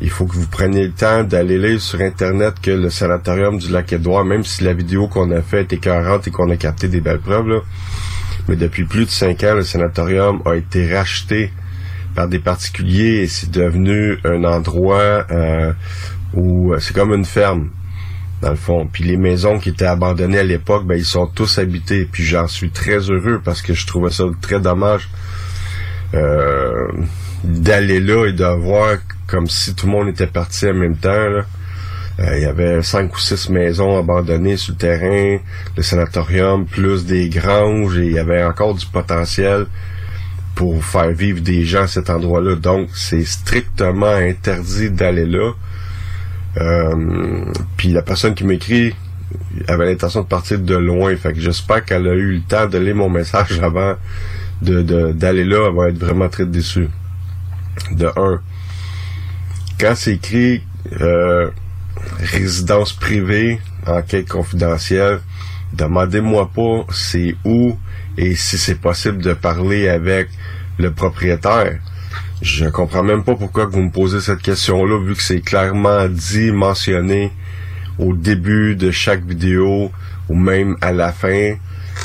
Il faut que vous preniez le temps d'aller lire sur internet que le sanatorium du Lac-Édouard, même si la vidéo qu'on a faite est écœurante et qu'on a capté des belles preuves, là, mais depuis plus de cinq ans, le sanatorium a été racheté par des particuliers et c'est devenu un endroit euh, où euh, c'est comme une ferme dans le fond. Puis les maisons qui étaient abandonnées à l'époque, ben ils sont tous habités. Puis j'en suis très heureux parce que je trouvais ça très dommage euh, d'aller là et de voir comme si tout le monde était parti en même temps. là. Euh, il y avait cinq ou six maisons abandonnées sur le terrain, le sanatorium, plus des granges, et il y avait encore du potentiel pour faire vivre des gens à cet endroit-là. Donc, c'est strictement interdit d'aller là. Euh, puis la personne qui m'écrit avait l'intention de partir de loin. Fait que j'espère qu'elle a eu le temps de lire mon message <laughs> avant de, de- d'aller là. Elle va être vraiment très déçue. De un. Quand c'est écrit euh, résidence privée, enquête confidentielle, demandez-moi pas c'est où et si c'est possible de parler avec le propriétaire. Je comprends même pas pourquoi vous me posez cette question-là, vu que c'est clairement dit, mentionné au début de chaque vidéo ou même à la fin.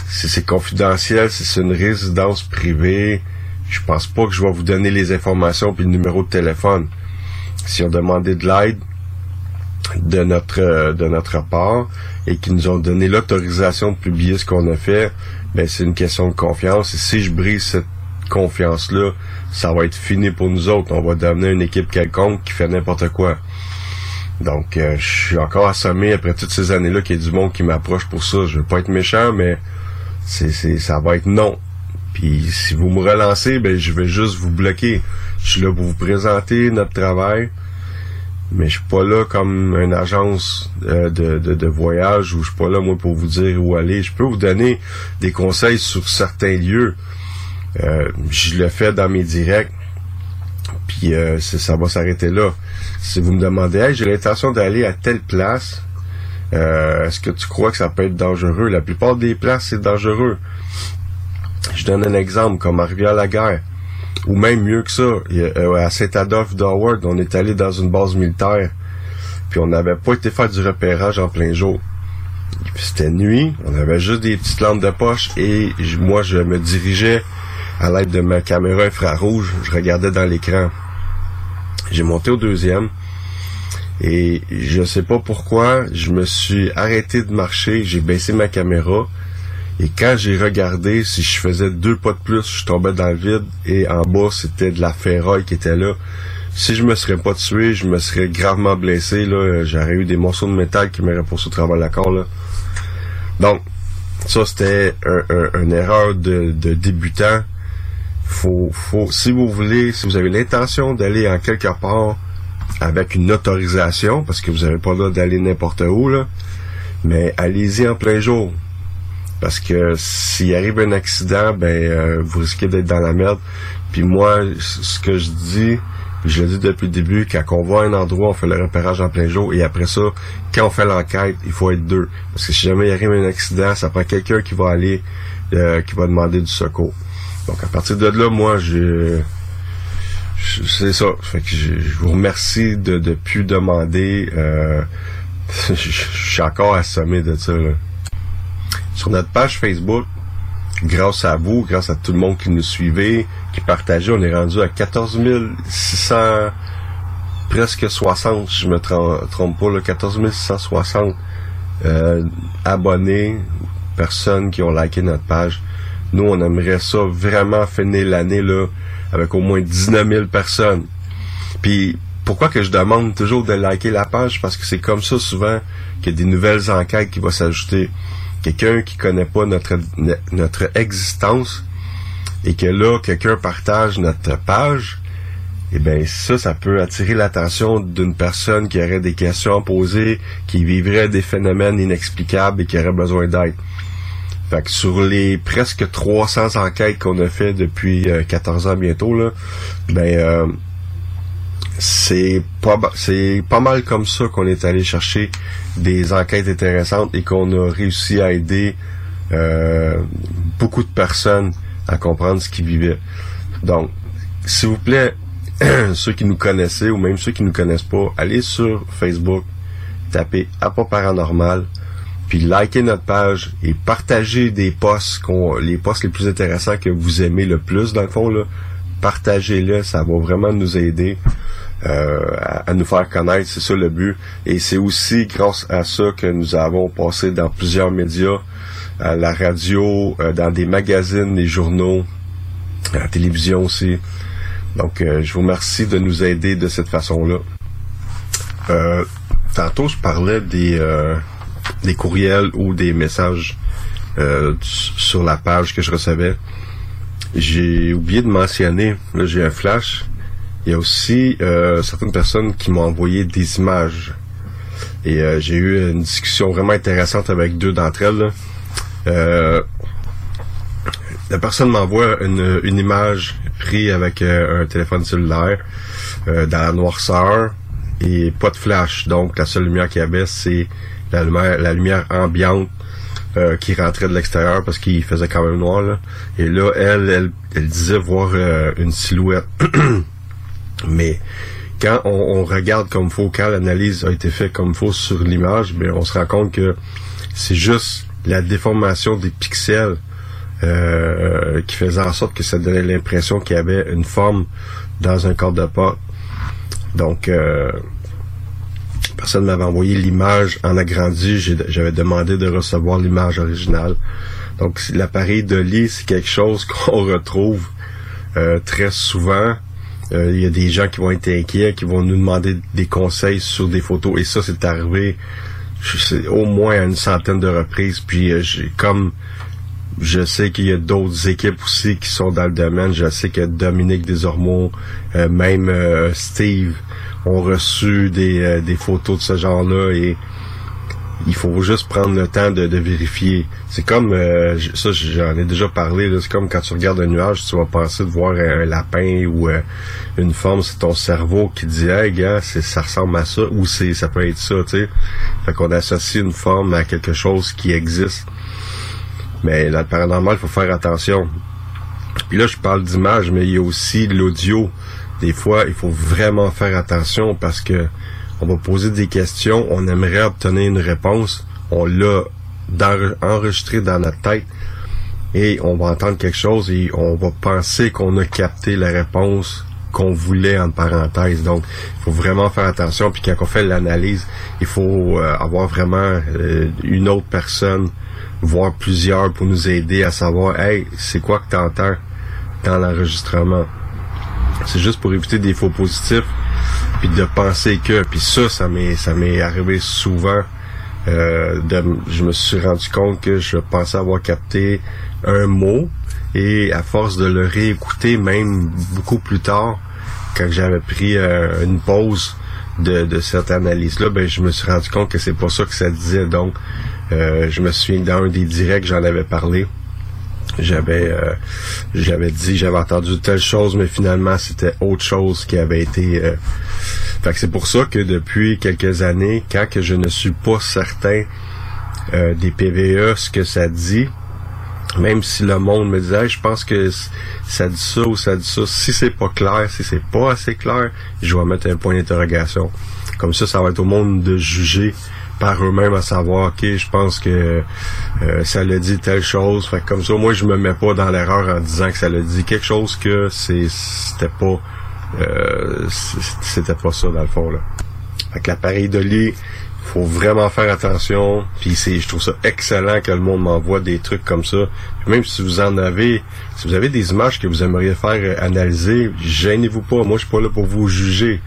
Si c'est confidentiel, si c'est une résidence privée, je pense pas que je vais vous donner les informations puis le numéro de téléphone. Si on demandé de l'aide de notre euh, de notre part et qu'ils nous ont donné l'autorisation de publier ce qu'on a fait, ben c'est une question de confiance. Et si je brise cette confiance-là, ça va être fini pour nous autres. On va devenir une équipe quelconque qui fait n'importe quoi. Donc, euh, je suis encore assommé après toutes ces années-là qu'il y a du monde qui m'approche pour ça. Je veux pas être méchant, mais c'est, ça va être non. Puis si vous me relancez, ben je vais juste vous bloquer. Je suis là pour vous présenter notre travail, mais je suis pas là comme une agence euh, de, voyage ou je suis pas là moi pour vous dire où aller. Je peux vous donner des conseils sur certains lieux. Euh, je le fais dans mes directs. Puis euh, ça va s'arrêter là. Si vous me demandez, hey, j'ai l'intention d'aller à telle place, euh, est-ce que tu crois que ça peut être dangereux? La plupart des places, c'est dangereux. Je donne un exemple, comme à Rivière-la-Guerre. Ou même mieux que ça, euh, à Saint-Adolphe d'Howard, on est allé dans une base militaire. Puis on n'avait pas été faire du repérage en plein jour. C'était nuit, on avait juste des petites lampes de poche et moi je me dirigeais à l'aide de ma caméra infrarouge, je regardais dans l'écran. J'ai monté au deuxième Et je sais pas pourquoi, je me suis arrêté de marcher, j'ai baissé ma caméra. Et quand j'ai regardé, si je faisais deux pas de plus, je tombais dans le vide. Et en bas, c'était de la ferraille qui était là. Si je me serais pas tué, je me serais gravement blessé. Là, j'aurais eu des morceaux de métal qui m'auraient poussé au travers de la corps. Là. Donc, ça c'était un, un- une erreur de, de débutant. Faut, faut, si vous voulez, si vous avez l'intention d'aller en quelque part avec une autorisation, parce que vous n'avez pas le droit d'aller n'importe où, là, mais allez-y en plein jour. Parce que s'il arrive un accident, ben euh, vous risquez d'être dans la merde. Puis moi, ce que je dis, je le dis depuis le début, quand on à un endroit, on fait le repérage en plein jour, et après ça, quand on fait l'enquête, il faut être deux. Parce que si jamais il arrive un accident, ça prend quelqu'un qui va aller, euh, qui va demander du secours. Donc à partir de là, moi, je- c'est ça. Fait que je, vous remercie de de plus demander. Euh, <laughs> je, suis encore assommé de ça. Là. Sur notre page Facebook, grâce à vous, grâce à tout le monde qui nous suivait, qui partageait, on est rendu à 14 600, presque 60, si je me trom- trompe pas, là, 14 660 euh, abonnés, personnes qui ont liké notre page. Nous, on aimerait ça vraiment finir l'année là avec au moins 19 000 personnes. Puis pourquoi que je demande toujours de liker la page? Parce que c'est comme ça souvent qu'il y a des nouvelles enquêtes qui vont s'ajouter. Quelqu'un qui connaît pas notre, notre existence et que là, quelqu'un partage notre page, eh bien ça, ça peut attirer l'attention d'une personne qui aurait des questions à poser, qui vivrait des phénomènes inexplicables et qui aurait besoin d'aide. Fait que sur les presque 300 enquêtes qu'on a fait depuis euh, 14 ans bientôt, là, ben euh, c'est pas mal comme ça qu'on est allé chercher des enquêtes intéressantes et qu'on a réussi à aider euh, beaucoup de personnes à comprendre ce qu'ils vivaient. Donc, s'il vous plaît, <clears throat> ceux qui nous connaissaient ou même ceux qui nous connaissent pas, allez sur Facebook, tapez Apport Paranormal, puis likez notre page et partagez des posts, qu'on, les posts les plus intéressants que vous aimez le plus dans le fond là, partagez-les, ça va vraiment nous aider euh, à, nous faire connaître, c'est ça le but. Et c'est aussi grâce à ça que nous avons passé dans plusieurs médias, à la radio, euh, dans des magazines, des journaux, à la télévision aussi. Donc, euh, je vous remercie de nous aider de cette façon-là. Tantôt, je parlais des, des courriels ou des messages euh, sur la page que je recevais. J'ai oublié de mentionner, là j'ai un flash, il y a aussi euh, certaines personnes qui m'ont envoyé des images. Et euh, j'ai eu une discussion vraiment intéressante avec deux d'entre elles. la personne m'envoie une, image prise avec un téléphone cellulaire dans la noirceur et pas de flash. Donc la seule lumière qu'il y avait, c'est la lumière, ambiante euh, qui rentrait de l'extérieur parce qu'il faisait quand même noir. Là. Et là, elle, elle, disait voir euh, une silhouette. <clears throat> Mais quand on, regarde comme faut, quand l'analyse a été faite comme faut sur l'image, ben on se rend compte que c'est juste la déformation des pixels euh, qui faisait en sorte que ça donnait l'impression qu'il y avait une forme dans un corps de pâte. Donc, personne m'avait envoyé l'image en agrandi. J'avais demandé de recevoir l'image originale. Donc, l'appareil de lit, c'est quelque chose <laughs> qu'on retrouve euh, très souvent. Euh, Il y a des gens qui vont être inquiets, qui vont nous demander des conseils sur des photos. Et ça, c'est arrivé au moins à une centaine de reprises. Puis, euh, comme je sais qu'il y a d'autres équipes aussi qui sont dans le domaine. Je sais que Dominique Desormeaux, même Steve ont reçu des, euh, des photos de ce genre-là et il faut juste prendre le temps de, de vérifier. C'est comme, euh, ça j'en ai déjà parlé, c'est comme quand tu regardes un nuage, tu vas penser de voir un, lapin ou euh, une forme, c'est ton cerveau qui dit, hey gars, ça ressemble à ça, ou c'est, ça peut être ça, tu sais. Fait qu'on associe une forme à quelque chose qui existe. Mais dans le paranormal, il faut faire attention. Puis là, je parle d'image, mais il y a aussi l'audio. Des fois, il faut vraiment faire attention parce que on va poser des questions, on aimerait obtenir une réponse, on l'a enregistré dans notre tête et on va entendre quelque chose et on va penser qu'on a capté la réponse qu'on voulait en parenthèse. Donc, il faut vraiment faire attention. Puis quand on fait l'analyse, il faut euh, avoir vraiment euh, une autre personne, voire plusieurs, pour nous aider à savoir, hey, c'est quoi que tu entends dans l'enregistrement? C'est juste pour éviter des faux positifs, puis de penser que, puis ça, ça m'est, ça m'est arrivé souvent. Euh, de, je me suis rendu compte que je pensais avoir capté un mot et à force de le réécouter même beaucoup plus tard quand j'avais pris euh, une pause de, de cette analyse là ben je me suis rendu compte que c'est pas ça que ça disait donc euh, je me souviens dans un des directs j'en avais parlé j'avais euh, j'avais dit j'avais entendu telle chose mais finalement c'était autre chose qui avait été euh... fait que c'est pour ça que depuis quelques années quand que je ne suis pas certain euh, des PVE ce que ça dit même si le monde me disait je pense que ça dit ça ou ça dit ça si c'est pas clair si c'est pas assez clair je vais mettre un point d'interrogation. Comme ça ça va être au monde de juger par eux-mêmes à savoir, ok, je pense que euh, ça le dit telle chose. Fait que comme ça, moi, je me mets pas dans l'erreur en disant que ça le dit quelque chose que c'est c'était pas euh, c'était pas ça dans le fond là. Fait l'appareil de lit, faut vraiment faire attention. Puis c'est, je trouve ça excellent que le monde m'envoie des trucs comme ça. Même si vous en avez, si vous avez des images que vous aimeriez faire analyser, gênez-vous pas. Moi, je suis pas là pour vous juger.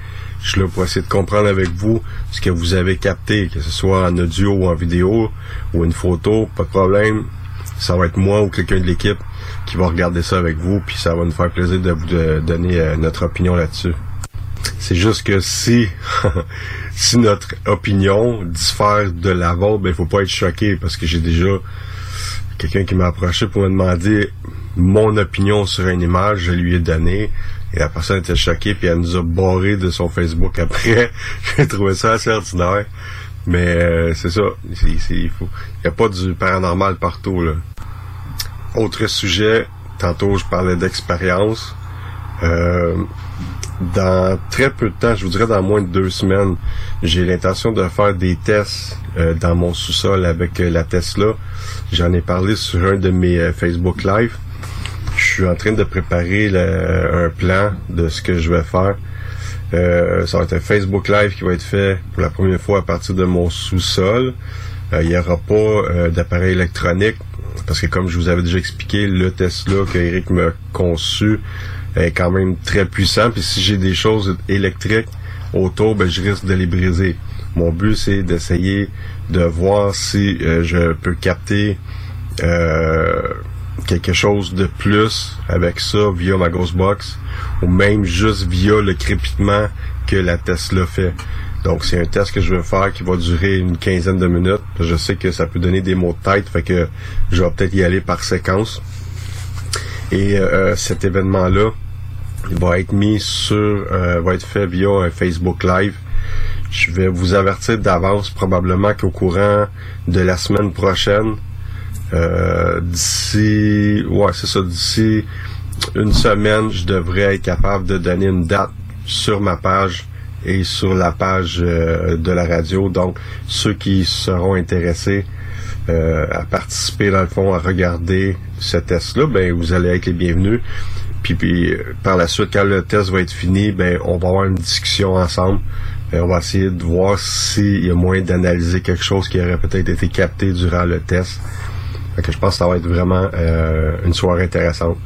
Je suis là pour essayer de comprendre avec vous ce que vous avez capté, que ce soit en audio ou en vidéo ou une photo, pas de problème. Ça va être moi ou quelqu'un de l'équipe qui va regarder ça avec vous, puis ça va nous faire plaisir de vous donner euh, notre opinion là-dessus. C'est juste que si <laughs> si notre opinion diffère de la vôtre, ben il faut pas être choqué parce que j'ai déjà quelqu'un qui m'a approché pour me demander mon opinion sur une image, je lui ai donné et la personne était choquée puis elle nous a barré de son Facebook après. <laughs> J'ai trouvé ça assez ordinaire. Mais euh, c'est ça, il faut, y a pas du paranormal partout là. Autre sujet, tantôt je parlais d'expérience. Euh, dans très peu de temps, je vous dirais dans moins de deux semaines, j'ai l'intention de faire des tests euh, dans mon sous-sol avec euh, la Tesla. J'en ai parlé sur un de mes euh, Facebook Live. Je suis en train de préparer le, un plan de ce que je vais faire. ça va être un Facebook Live qui va être fait pour la première fois à partir de mon sous-sol. Il n'y aura pas d'appareil électronique parce que comme je vous avais déjà expliqué, le Tesla que Eric m'a conçu est quand même très puissant. Puis si j'ai des choses électriques autour, ben, je risque de les briser. Mon but, c'est d'essayer de voir si euh, je peux capter euh, quelque chose de plus avec ça via ma Ghostbox ou même juste via le crépitement que la Tesla fait. Donc c'est un test que je vais faire qui va durer une quinzaine de minutes. Je sais que ça peut donner des mots de tête, fait que je vais peut-être y aller par séquence. Et euh, cet événement-là, va être mis sur, euh, va être fait via un Facebook Live. Je vais vous avertir d'avance probablement qu'au courant de la semaine prochaine, euh, d'ici, ouais, c'est ça, d'ici une semaine, je devrais être capable de donner une date sur ma page et sur la page euh, de la radio. Donc, ceux qui seront intéressés euh, à participer dans le fond, à regarder ce test-là, ben vous allez être les bienvenus. Puis, euh, par la suite, quand le test va être fini, ben on va avoir une discussion ensemble. Et on va essayer de voir s'il y a moyen d'analyser quelque chose qui aurait peut-être été capté durant le test. Fait que je pense que ça va être vraiment euh, une soirée intéressante.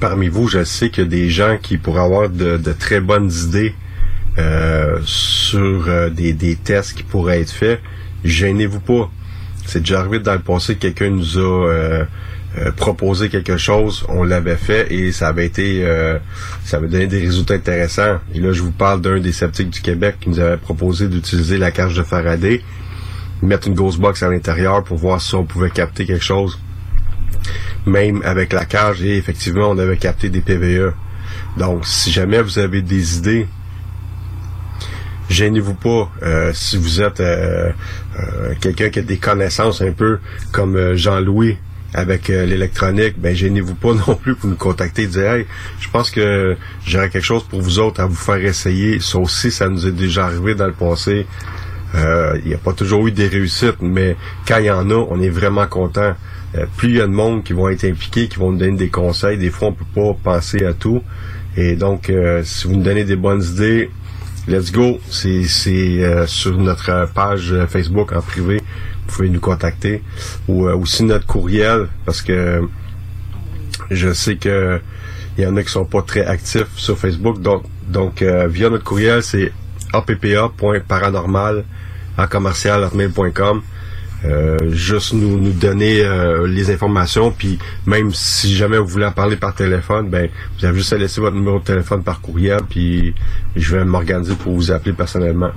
Parmi vous, je sais qu'il y a des gens qui pourraient avoir de, très bonnes idées euh, sur euh, des, des tests qui pourraient être faits. Gênez-vous pas. C'est déjà arrivé dans le passé que quelqu'un nous a proposé quelque chose, on l'avait fait et ça avait été ça avait donné des résultats intéressants. Et là, je vous parle d'un des sceptiques du Québec qui nous avait proposé d'utiliser la cage de Faraday, mettre une ghost box à l'intérieur pour voir si on pouvait capter quelque chose. Même avec la cage, et effectivement, on avait capté des PVE. Donc, si jamais vous avez des idées, gênez-vous pas. Euh, si vous êtes euh, euh, quelqu'un qui a des connaissances un peu comme euh, Jean-Louis avec euh, l'électronique, ben gênez-vous pas <laughs> non plus pour nous contacter et dire Hey, je pense que j'aurais quelque chose pour vous autres à vous faire essayer. Ça aussi, ça nous est déjà arrivé dans le passé. Il n'y a pas toujours eu des réussites, mais quand il y en a, on est vraiment content. plus il y a de monde qui vont être impliqués, qui vont nous donner des conseils, des fois on peut pas penser à tout. Et donc, euh, si vous nous donnez des bonnes idées, let's go. C'est euh, sur notre page Facebook en privé. Vous pouvez nous contacter. Ou euh, aussi notre courriel, parce que je sais que il y en a qui sont pas très actifs sur Facebook. Donc, donc euh, via notre courriel, c'est appa.paranormal en commercial hotmail.com. Euh, juste nous, nous donner euh, les informations puis même si jamais vous voulez en parler par téléphone ben vous avez juste à laisser votre numéro de téléphone par courriel puis je vais m'organiser pour vous appeler personnellement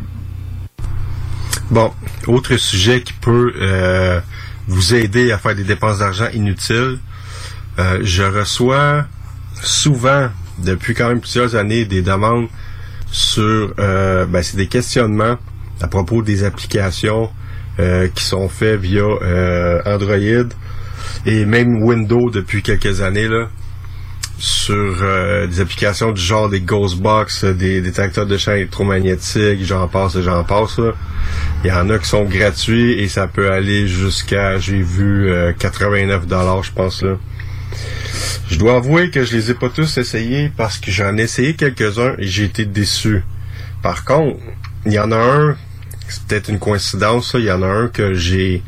bon autre sujet qui peut euh, vous aider à faire des dépenses d'argent inutiles je reçois souvent depuis quand même plusieurs années des demandes sur ben, c'est des questionnements à propos des applications euh, qui sont faits via euh, Android et même Windows depuis quelques années là sur euh, des applications du genre des Ghostbox, des détecteurs de champs électromagnétiques, j'en passe, j'en passe. Il y en a qui sont gratuits et ça peut aller jusqu'à, j'ai vu, euh, 89 dollars, je pense là. Je dois avouer que je les ai pas tous essayés parce que j'en ai essayé quelques-uns et j'ai été déçu. Par contre, il y en a un, c'est peut-être une coïncidence, il y en a un que j'ai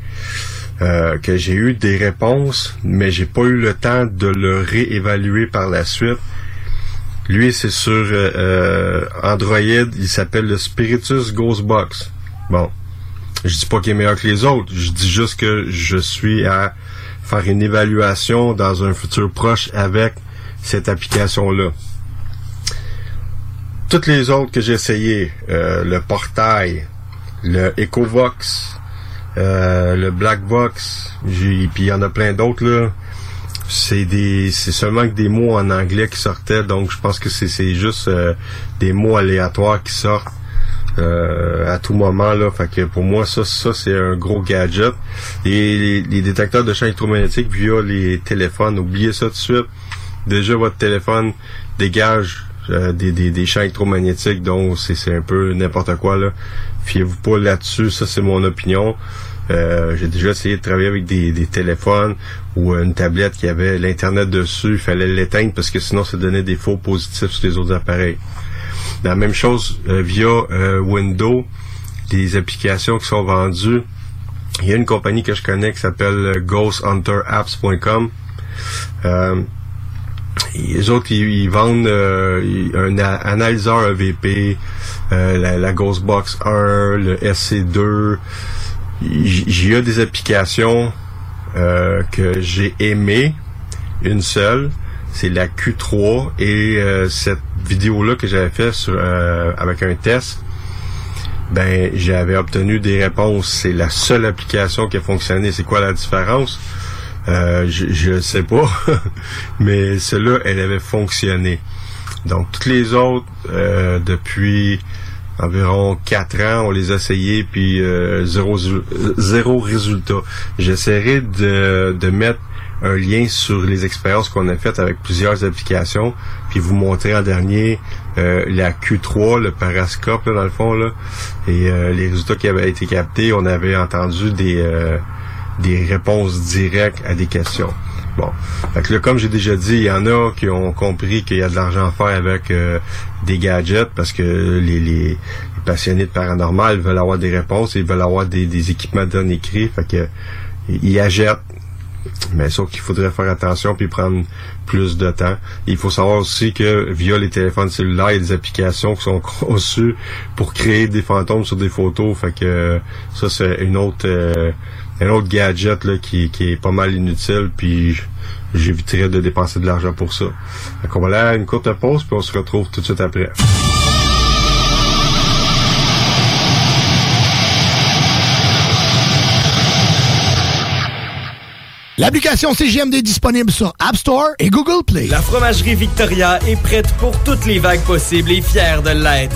euh, que j'ai eu des réponses, mais j'ai pas eu le temps de le réévaluer par la suite. Lui, c'est sur euh, euh, Android, il s'appelle le Spiritus Ghostbox. Bon, je dis pas qu'il est meilleur que les autres, je dis juste que je suis à faire une évaluation dans un futur proche avec cette application-là. Toutes les autres que j'ai essayé, euh, le Portail, le EcoVox, euh, le Blackbox, puis il y en a plein d'autres là. C'est des c'est seulement que des mots en anglais qui sortaient, donc je pense que c'est c'est juste euh, des mots aléatoires qui sortent euh, à tout moment là. Fait que pour moi ça ça c'est un gros gadget. Et les, les détecteurs de champs électromagnétiques via les téléphones, oubliez ça tout de suite. Déjà votre téléphone dégage euh, des, des, des champs électromagnétiques, donc c'est un peu n'importe quoi là. Fiez-vous pas là-dessus, ça c'est mon opinion. Euh, j'ai déjà essayé de travailler avec des, des téléphones ou une tablette qui avait l'internet dessus, il fallait l'éteindre parce que sinon ça donnait des faux positifs sur les autres appareils. La même chose euh, via Windows, des applications qui sont vendues. Il y a une compagnie que je connais qui s'appelle ghosthunterapps.com. Les autres, ils, vendent euh, un analyseur EVP, euh, la, Ghostbox 1, le SC2. J- J'y ai des applications euh, que j'ai aimées. Une seule, c'est la Q3. Et cette vidéo-là que j'avais fait avec un test, ben j'avais obtenu des réponses. C'est la seule application qui a fonctionné. C'est quoi la différence? Euh, je, je sais pas, <laughs> mais celle-là, elle avait fonctionné. Donc toutes les autres, euh, depuis environ quatre ans, on les a essayées, puis euh, zéro- zéro résultat. J'essaierai de, de mettre un lien sur les expériences qu'on a faites avec plusieurs applications, puis vous montrer en dernier euh, la Q3, le parascope là, dans le fond là, et euh, les résultats qui avaient été captés. On avait entendu des euh, des réponses directes à des questions. Bon, fait que là, comme j'ai déjà dit, il y en a qui ont compris qu'il y a de l'argent à faire avec euh, des gadgets parce que les, les, les passionnés de paranormal veulent avoir des réponses, ils veulent avoir des, des équipements d'un écrit, fait que ils achètent. Mais sauf qu'il faudrait faire attention puis prendre plus de temps. Il faut savoir aussi que via les téléphones cellulaires, il y a des applications qui sont conçues pour créer des fantômes sur des photos. Fait que ça c'est une autre euh, un autre gadget là, qui, qui est pas mal inutile. Puis j- j'éviterais de dépenser de l'argent pour ça. Fait qu'on va aller à une courte pause puis on se retrouve tout de suite après. L'application CGMD est disponible sur App Store et Google Play. La fromagerie Victoria est prête pour toutes les vagues possibles et fière de l'être.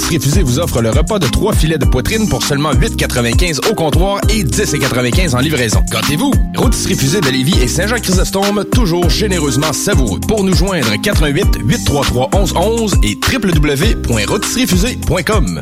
rôtisseries fusées vous offrent le repas de trois filets de poitrine pour seulement 8,95 au comptoir et 10,95 en livraison. Gâtez-vous! Rôtisserie fusée de Lévis et Saint-Jean-Chrysostome, toujours généreusement savoureux. Pour nous joindre, 88 833 1111 et www.rôtisseriefusée.com.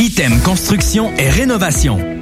Item Construction et Rénovation.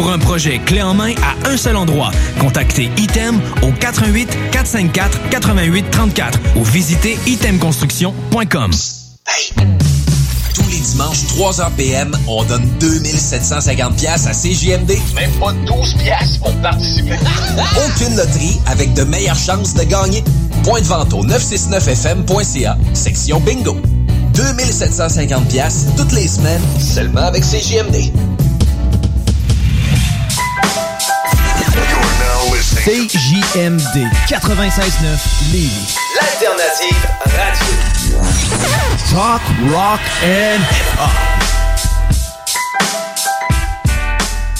Pour un projet clé en main à un seul endroit, contactez Item au 88 454 88 34 ou visitez itemconstruction.com. Tous les dimanches, 3h PM, on donne 2750 pièces à CJMD. Même pas 12 pièces pour participer. <laughs> Aucune loterie avec de meilleures chances de gagner. Point de vente au 969fm.ca, section bingo. 2750 pièces toutes les semaines, seulement avec CJMD. CJMD 96.9 Lévis. L'alternative radio. Talk, rock and hip-hop.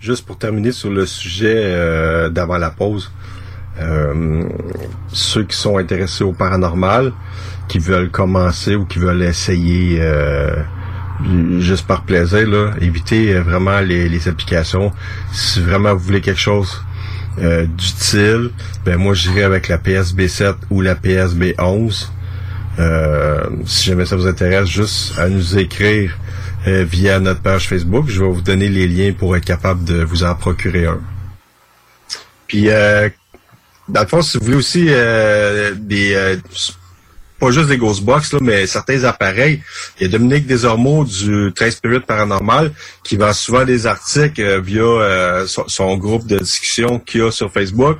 Juste pour terminer sur le sujet euh, d'avant la pause, euh, ceux qui sont intéressés au paranormal, qui veulent commencer ou qui veulent essayer euh, juste par plaisir, là, évitez euh, vraiment les, les applications. Si vraiment vous voulez quelque chose d'utile, ben moi j'irai avec la PSB 7 ou la PSB 11. Euh, si jamais ça vous intéresse, juste à nous écrire euh, via notre page Facebook. Je vais vous donner les liens pour être capable de vous en procurer un. Puis, euh, dans le fond, si vous voulez aussi euh, des... euh, pas juste des Ghostbox, là, mais certains appareils. Il y a Dominique Desormeaux du 13 Spirit Paranormal qui vend souvent des articles via son, groupe de discussion qu'il a sur Facebook.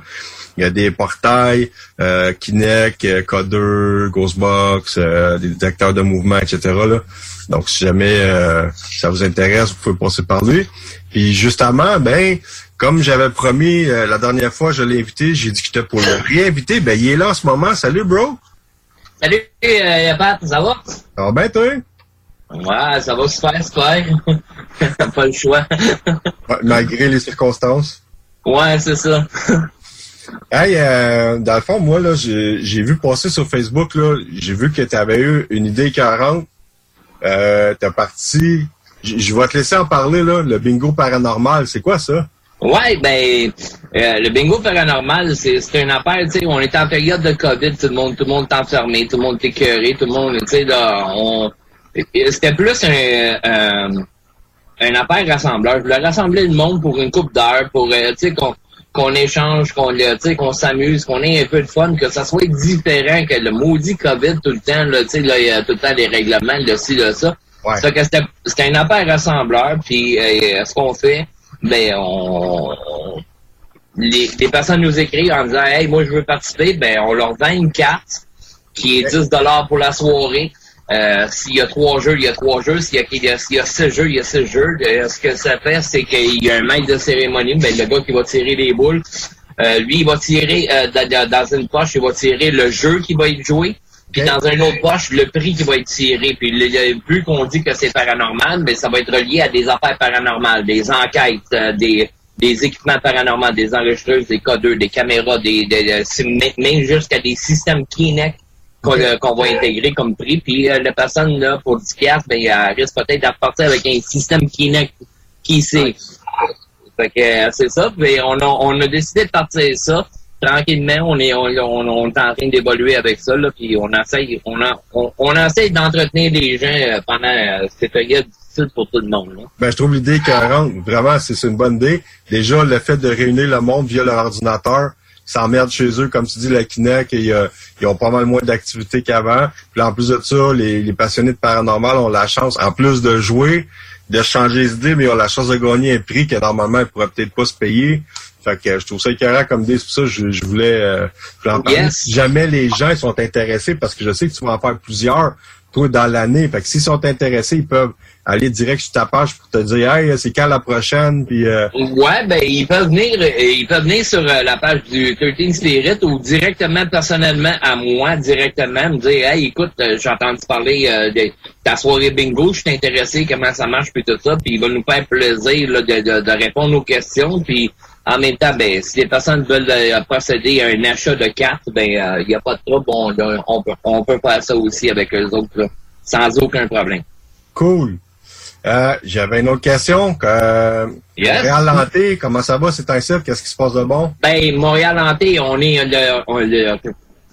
Il y a des portails, euh, Kinect, Coder, Ghostbox, des détecteurs de mouvement, etc. Là. Donc, si jamais euh, ça vous intéresse, vous pouvez passer par lui. Puis justement, ben, comme j'avais promis euh, la dernière fois, je l'ai invité, j'ai dit que j'étais pour le <laughs> réinviter. Ben, il est là en ce moment. Salut, bro! Salut, euh, Pat, ça va? Ça va bien, toi? Ouais, ça va super, super. <laughs> pas le choix. Ouais, malgré les circonstances. Ouais, c'est ça. <laughs> Hey, euh, dans le fond, moi, là, j'ai j'ai vu passer sur Facebook, là, j'ai vu que tu avais eu une idée 40. Euh, t'as parti. Je vais te laisser en parler, là. Le bingo paranormal, c'est quoi ça? Ouais, ben, euh, le bingo paranormal, c'est c'est une affaire, tu sais, on est en période de COVID, tout le monde, tout le monde est enfermé, tout le monde est écœuré, tout le monde, tu sais, là, on... C'était plus un, un, un affaire rassembleur. Je voulais rassembler le monde pour une coupe d'heure, pour, euh, tu sais, qu'on qu'on échange, qu'on qu'on s'amuse, qu'on ait un peu de fun, que ça soit différent que le maudit COVID tout le temps, là, tu sais, là, il y a tout le temps les règlements, le ci, le ça. C'est que c'était une affaire rassembleur, puis euh, ce qu'on fait, ben on, on- les, les personnes nous écrivent en disant Hey, moi je veux participer, ben on leur vend une carte qui est 10 pour la soirée. Euh, s'il y a trois jeux, il y a trois jeux. S'il y a, six jeux, il y a six jeux. Euh, ce que ça fait, c'est qu'il y a un maître de cérémonie, ben, le gars qui va tirer les boules. Euh, lui, il va tirer euh, dans, une poche, il va tirer le jeu qui va être joué. Puis dans une autre poche, le prix qui va être tiré. Puis le, plus qu'on dit que c'est paranormal, ben, ça va être relié à des affaires paranormales, des enquêtes, des, équipements paranormaux, des enregistreuses, des codeurs, des caméras, des, des- des- même jusqu'à des systèmes Kinect qu'on va intégrer comme prix. Puis euh, la personne, là, pour 10 piastres, ben, elle risque peut-être de repartir avec un système Kinect. Qui sait? Fait que euh, c'est ça. Puis on a, on a décidé de partir ça. Tranquillement, on est, on, on, on est en train d'évoluer avec ça, là, puis on essaye, on, a, on, on essaye d'entretenir les gens euh, pendant euh, cette période difficile pour tout le monde. Là. Ben, je trouve l'idée cohérente. Vraiment, c'est une bonne idée. Déjà, le fait de réunir le monde via leur ordinateur, s'emmerdent chez eux, comme tu dis, la Kinect, et, euh, ils ont pas mal moins d'activités qu'avant. Puis en plus de ça, les, les passionnés de paranormal ont la chance, en plus de jouer, de changer les idées, mais ils ont la chance de gagner un prix que normalement ils pourraient peut-être pas se payer. Fait que je trouve ça écœurant comme idée. C'est pour ça que je, je voulais, euh, je en parler. Yes. Si jamais les gens sont intéressés, parce que je sais que tu vas en faire plusieurs, toi, dans l'année. Fait que s'ils sont intéressés, ils peuvent aller direct sur ta page pour te dire Hey, c'est quand la prochaine? Puis euh, Ouais, ben ils peuvent venir, euh, ils peuvent venir sur euh, la page du 13 Spirit ou directement personnellement à moi, directement me dire Hey, écoute, euh, j'ai entendu parler euh, de ta soirée bingo, je suis intéressé, comment ça marche, puis tout ça, puis il va nous faire plaisir là, de, de, de répondre aux questions, puis en même temps, ben, si les personnes veulent euh, procéder à un achat de cartes, ben, il n'y a pas de trouble, on, on, peut, on peut faire ça aussi avec eux autres, là, sans aucun problème. Cool. Euh, J'avais une autre question. Euh, Yes. Montréal Lanté, comment ça va? C'est un site, qu'est-ce qui se passe de bon? Ben, Montréal Hanté, on est le, on- le-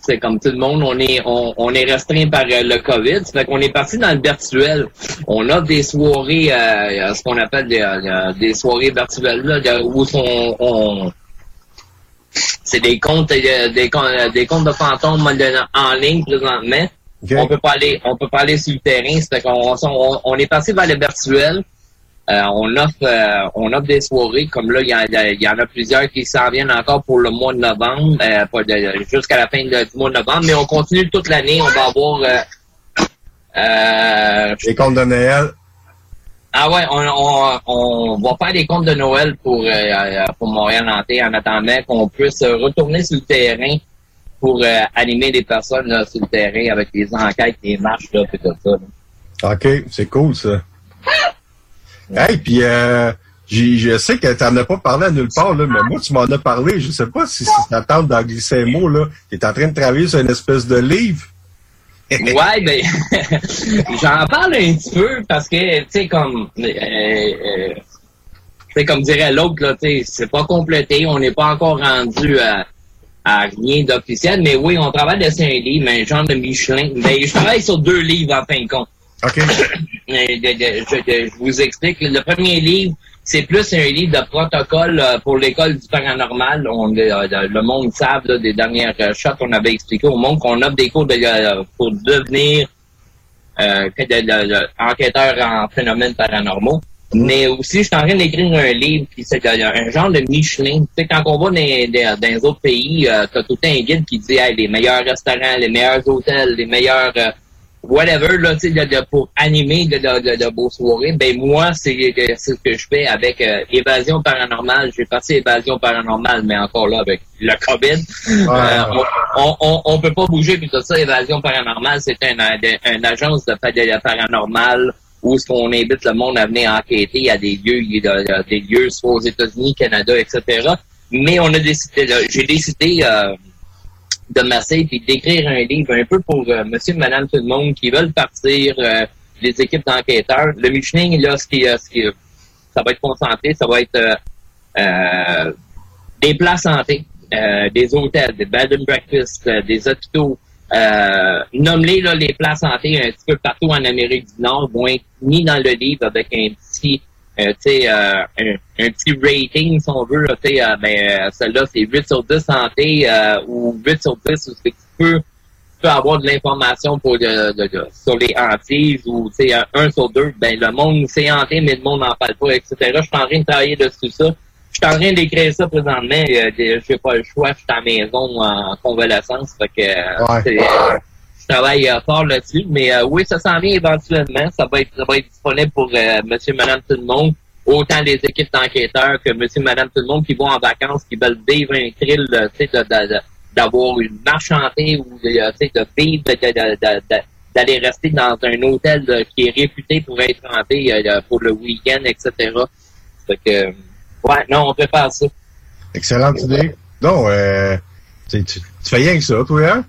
c'est comme tout le monde, on est on, on est restreint par euh, le COVID. Ça fait qu'on est parti dans le virtuel. On a des soirées, euh, ce qu'on appelle des, euh, des soirées virtuelles, là, où on, on- c'est des comptes, euh, des, comptes- des comptes de fantômes en ligne présentement. On peut pas aller, on peut pas aller sur le terrain. Fait qu'on on, on est passé vers le virtuel. Euh, on offre euh, on offre des soirées comme là il y, en a- il y en a plusieurs qui s'en viennent encore pour le mois de novembre euh, jusqu'à la fin de- du mois de novembre mais on continue toute l'année on va avoir euh, Les comptes de Noël. ah ouais on, on, on va faire des comptes de Noël pour pour Montréal Nantais en attendant qu'on puisse retourner sur le terrain pour euh, animer des personnes là, sur le terrain avec des enquêtes des marches là et tout ça là. OK, c'est cool ça. Hey, puis euh, je sais que tu n'en as pas parlé à nulle part, là, mais moi, tu m'en as parlé. Je sais pas si, si ça tente d'en glisser un mot. là. Tu es en train de travailler sur une espèce de livre. <laughs> Ouais, ben, <laughs> j'en parle un petit peu parce que, tu sais, comme, euh, euh, tu sais, comme dirait l'autre, là, c'est pas complété, on n'est pas encore rendu à, à rien d'officiel, mais oui, on travaille dessus un livre, un genre de Michelin. Ben, je travaille sur deux livres en fin de compte. OK. <coughs> Euh, je, vous explique. Le premier livre, c'est plus un livre de protocole euh, pour l'école du paranormal. On, euh, le monde savent là, des dernières shots qu'on avait expliqué au monde qu'on offre des cours de, pour devenir euh, enquêteur en phénomènes paranormaux. Mais aussi, je suis en train d'écrire un livre qui c'est euh, un genre de Michelin. Tu sais, quand on va dans, dans, dans les autres pays, euh, t'as tout un guide qui dit hey, les meilleurs restaurants, les meilleurs hôtels, les meilleurs euh, whatever là, tu sais, pour animer de, de, de, de beaux soirées. Ben moi, c'est c'est ce que je fais avec euh, Évasion paranormale. J'ai passé Évasion paranormale, mais encore là avec le COVID. Euh, on, on, on, peut pas bouger puis tout ça. Évasion paranormale, c'est une, une agence de, de paranormal où est-ce qu'on invite le monde à venir enquêter à des lieux, des lieux soit aux États-Unis, Canada, etc. Mais on a décidé, j'ai décidé euh, de masser puis d'écrire un livre un peu pour euh, monsieur, madame, tout le monde qui veulent partir, euh, les équipes d'enquêteurs. Le Michelin, là, ce qui, euh, ce qui, ça va être concentré, ça va être des places santé, des hôtels, des bed and breakfast, des hôpitaux. Euh, nomme-les les santé un petit peu partout en Amérique du Nord vont être mis dans le livre avec un petit euh, euh, un, petit rating, si on veut, là, euh, ben, euh, celle-là, c'est 8 sur 10 santé euh, ou 8 sur 10 où c'est tu peux, tu peux avoir de l'information pour de- sur les hantises ou, tu sais, un 1 sur 2, ben, le monde sait hanté, mais le monde n'en parle pas, etc. Je suis en train de travailler dessus ça. Je suis en train d'écrire ça présentement. Euh, j'ai pas le choix, je suis à la maison en convalescence. Fait que, je travaille euh, fort là-dessus. Mais euh, oui, ça s'en vient éventuellement. Ça va être, ça va être disponible pour euh, monsieur, madame, tout le monde. Autant les équipes d'enquêteurs que monsieur, madame, tout le monde qui vont en vacances, qui veulent vivre un thrill, tu sais, d'avoir une marche chantée ou de, tu sais, de vivre, d'aller rester dans un hôtel qui est réputé pour être hanté pour le week-end, etc. Fait que, ouais, non, on peut faire ça. Excellente idée. Non, euh, tu, tu, tu fais rien que ça, toi, hein?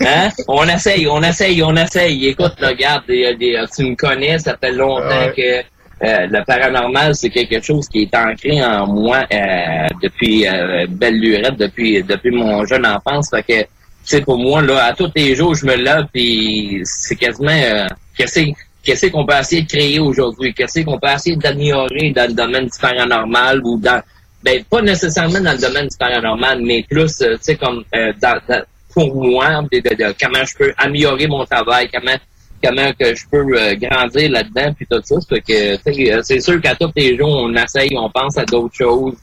Hein? On essaye, on essaye, on essaye. Écoute, regarde, des- des- tu me connais, ça fait longtemps que euh, le paranormal, c'est quelque chose qui est ancré en moi euh, depuis euh, belle lurette, depuis depuis mon jeune enfance. Fait que, tu sais, pour moi, là, à tous les jours, je me lève, puis c'est quasiment... Euh, qu'est-ce qu'est-ce qu'on peut essayer de créer aujourd'hui? Qu'est-ce qu'on peut essayer d'améliorer dans le domaine du paranormal ou dans... Ben, pas nécessairement dans le domaine du paranormal, mais plus, euh, tu sais, comme euh, dans, dans- pour moi, de, de- de comment je peux améliorer mon travail, comment comment que je peux euh, grandir là-dedans, puis tout ça. Fait que, c'est sûr qu'à tous les jours, on essaye, on pense à d'autres choses,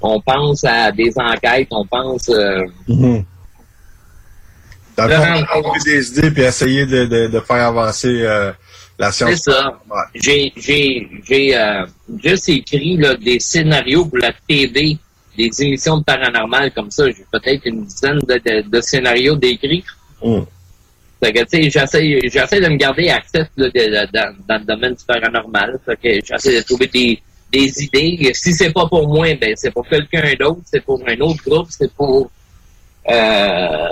on pense à des enquêtes, on pense... euh, Dans le fond, des idées puis essayer de, de, de faire avancer euh, la science. C'est ça. J'ai j'ai j'ai euh, juste écrit là, des scénarios pour la TV, des émissions de paranormal comme ça. J'ai peut-être une dizaine de, de, de scénarios d'écrits. Mm. Fait que, tu sais, j'essaie, j'essaie de me garder actif là, de- de- dans, dans le domaine du paranormal. Fait que j'essaie de trouver des, des idées. Si c'est pas pour moi, ben c'est pour quelqu'un d'autre, c'est pour un autre groupe, c'est pour euh,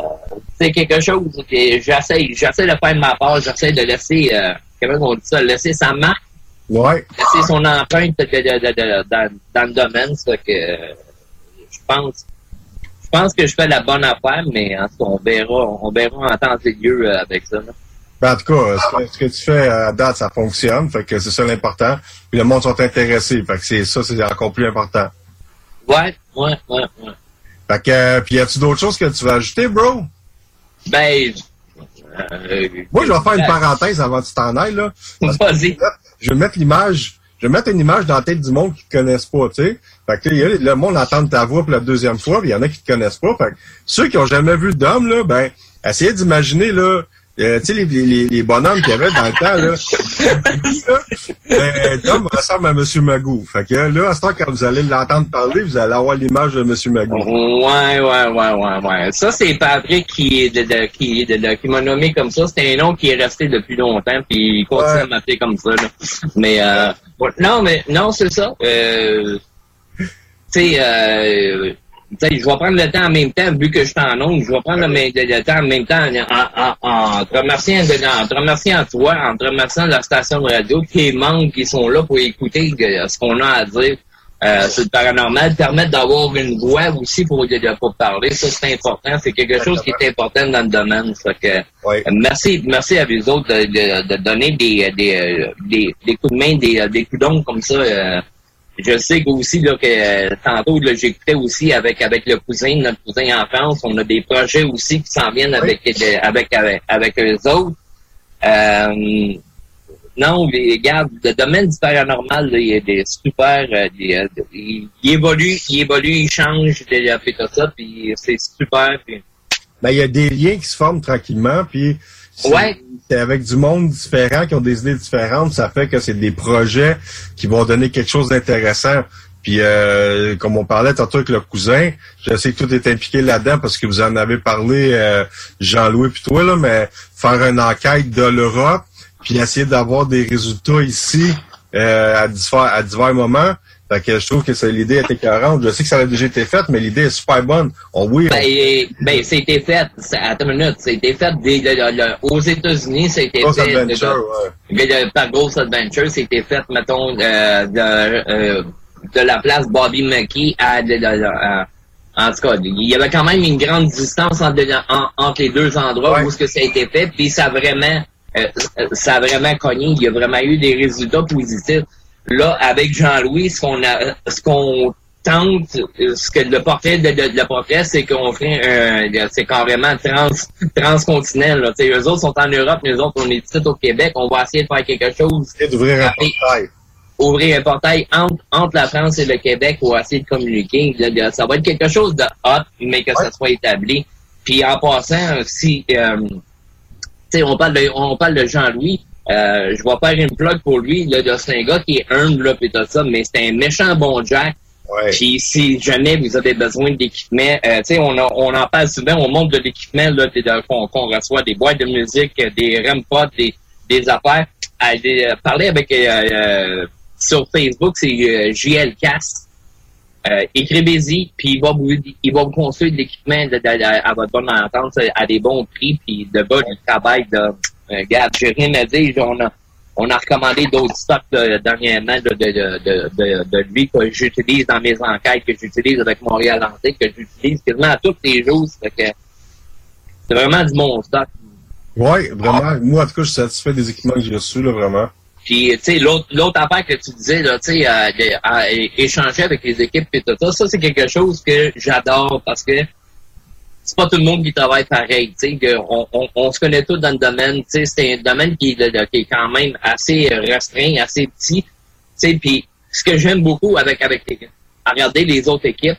c'est quelque chose que j'essaie, j'essaie de faire ma part, j'essaie de laisser, euh, comment on dit ça, laisser sa marque, Ouais. laisser son empreinte de- de- de- de- dans, dans le domaine. Ça que euh, je pense, je pense que je fais la bonne affaire, mais en tout cas, on verra, on verra en temps et lieu euh, avec ça. là. Ben, en tout cas, ce que, ce que tu fais à date, ça fonctionne. Fait que c'est ça l'important. Puis le monde sont intéressés. Fait que c'est ça, c'est encore plus important. Ouais, ouais, ouais, ouais. Fait que, euh, puis y a-tu d'autres choses que tu veux ajouter, bro? Ben, euh, Moi, je vais faire une parenthèse avant que tu t'en ailles, là. Vas-y. Je vais mettre l'image, je vais mettre une image dans la tête du monde qui te connaissent pas, tu sais. Fait que, là, le monde entend ta voix pour la deuxième fois, puis il y en a qui te connaissent pas. Fait que, ceux qui ont jamais vu d'homme, là, ben, essayez d'imaginer, là, euh, tu sais, les, les, les bonhommes qu'il y avait dans le temps, là. <laughs> ben, Dom ressemble à M. Magou. Fait que, là, à ce temps, quand vous allez l'entendre parler, vous allez avoir l'image de M. Magou. Ouais, ouais, ouais, ouais, ouais. Ça, c'est Patrick qui est de, de- qui, de, de- qui m'a nommé comme ça. C'est un nom qui est resté depuis longtemps, puis il continue à m'appeler comme ça. Là. Mais euh, ouais, non, mais non, c'est ça. Euh, tu sais, euh, tu sais, je vais prendre le temps en même temps, vu que je suis en onde, je vais prendre le, le- le temps en même temps en, en, en, en te remerciant de- en te remerciant toi, en te remerciant la station de radio, les membres qui sont là pour écouter euh, ce qu'on a à dire euh, sur le paranormal, permettre d'avoir une voix aussi pour, pour parler. Ça, c'est important. C'est quelque chose qui est important dans le domaine. Ça fait que, euh, merci, merci à vous autres de, de, de donner des, des, euh, des, des coups de main, des, des coups d'ongles comme ça. euh, je sais que aussi là, que euh, tantôt j'écoutais aussi avec avec le cousin, notre cousin en France, on a des projets aussi qui s'en viennent avec, de- avec avec avec eux autres. Euh, non, les gars, le domaine du paranormal, là, il des super, euh, euh, il, il évolue, il évolue, il change, il fait tout ça, puis c'est super. Puis, Ben, il y a des liens qui se forment tranquillement, puis Ouais. c'est avec du monde différent, qui ont des idées différentes, ça fait que c'est des projets qui vont donner quelque chose d'intéressant. Puis, euh, comme on parlait tantôt avec le cousin, je sais que tout est impliqué là-dedans parce que vous en avez parlé, euh, Jean-Louis puis toi, là, mais faire une enquête de l'Europe, puis essayer d'avoir des résultats ici euh, à, divers, à divers moments. Fait que je trouve que c'est- l'idée est écœurante. Je sais que ça a déjà été fait, mais l'idée est super bonne. On, oui, on- Ben, ben c'était fait, c'est- attends une minute, c'était fait des- de- de- de- aux États-Unis, c'était fait de- Adventure, de- par Ghost Adventure, c'était fait, mettons, euh, de, euh, de la place Bobby McKee à, à- en tout cas, il y avait quand même une grande distance entre, en- entre les deux endroits où ce que ça a été fait, puis ça a vraiment, euh, ça a vraiment cogné. Il y a vraiment eu des résultats positifs. Là, avec Jean-Louis, ce qu'on a, ce qu'on tente, ce que le portrait de, de- le portrait, c'est qu'on fait un, c'est carrément trans, transcontinental, là. Tu sais, eux autres sont en Europe, nous autres, on est ici au Québec, on va essayer de faire quelque chose. D'ouvrir un portail. Ouvrir un portail entre, entre la France et le Québec pour essayer de communiquer. Là, Ça va être quelque chose de hot, mais que ça soit établi. Puis en passant, si euh, on parle de, on parle de Jean-Louis. Euh, je vais faire une plug pour lui. Là, c'est un gars qui est humble là, pis tout ça, mais c'est un méchant bon Jack. Puis si jamais vous avez besoin d'équipement, euh, tu sais, on, a- on en parle souvent, on montre de l'équipement là, qu'on qu'on reçoit, des boîtes de musique, des REM pods, des, des affaires. Des- euh, parler avec euh, euh, sur Facebook, c'est euh, JL Cast. Euh, écrivez-y, puis il va vous il va vous construire de l'équipement de- de- de- à votre bonne entente à des bons prix, puis de bas du travail de regarde, j'ai rien à dire, on a on a recommandé d'autres stocks dernièrement de, de, de, de, lui que j'utilise dans mes enquêtes, que j'utilise avec Montréal Antique, que j'utilise quasiment à tous les jours. C'est vraiment du bon stock. Oui, vraiment. Moi, en tout cas, je suis satisfait des équipements que j'ai reçus, là, vraiment. Puis, tu sais, l'autre, l'autre affaire que tu disais, là, tu sais, à, à- à échanger avec les équipes et tout ça, ça, c'est quelque chose que j'adore parce que c'est pas tout le monde qui travaille pareil, on, se connaît tous dans le domaine, c'est un domaine qui, est- quand même assez restreint, assez petit, puis ce que j'aime beaucoup avec, avec regarder les autres équipes,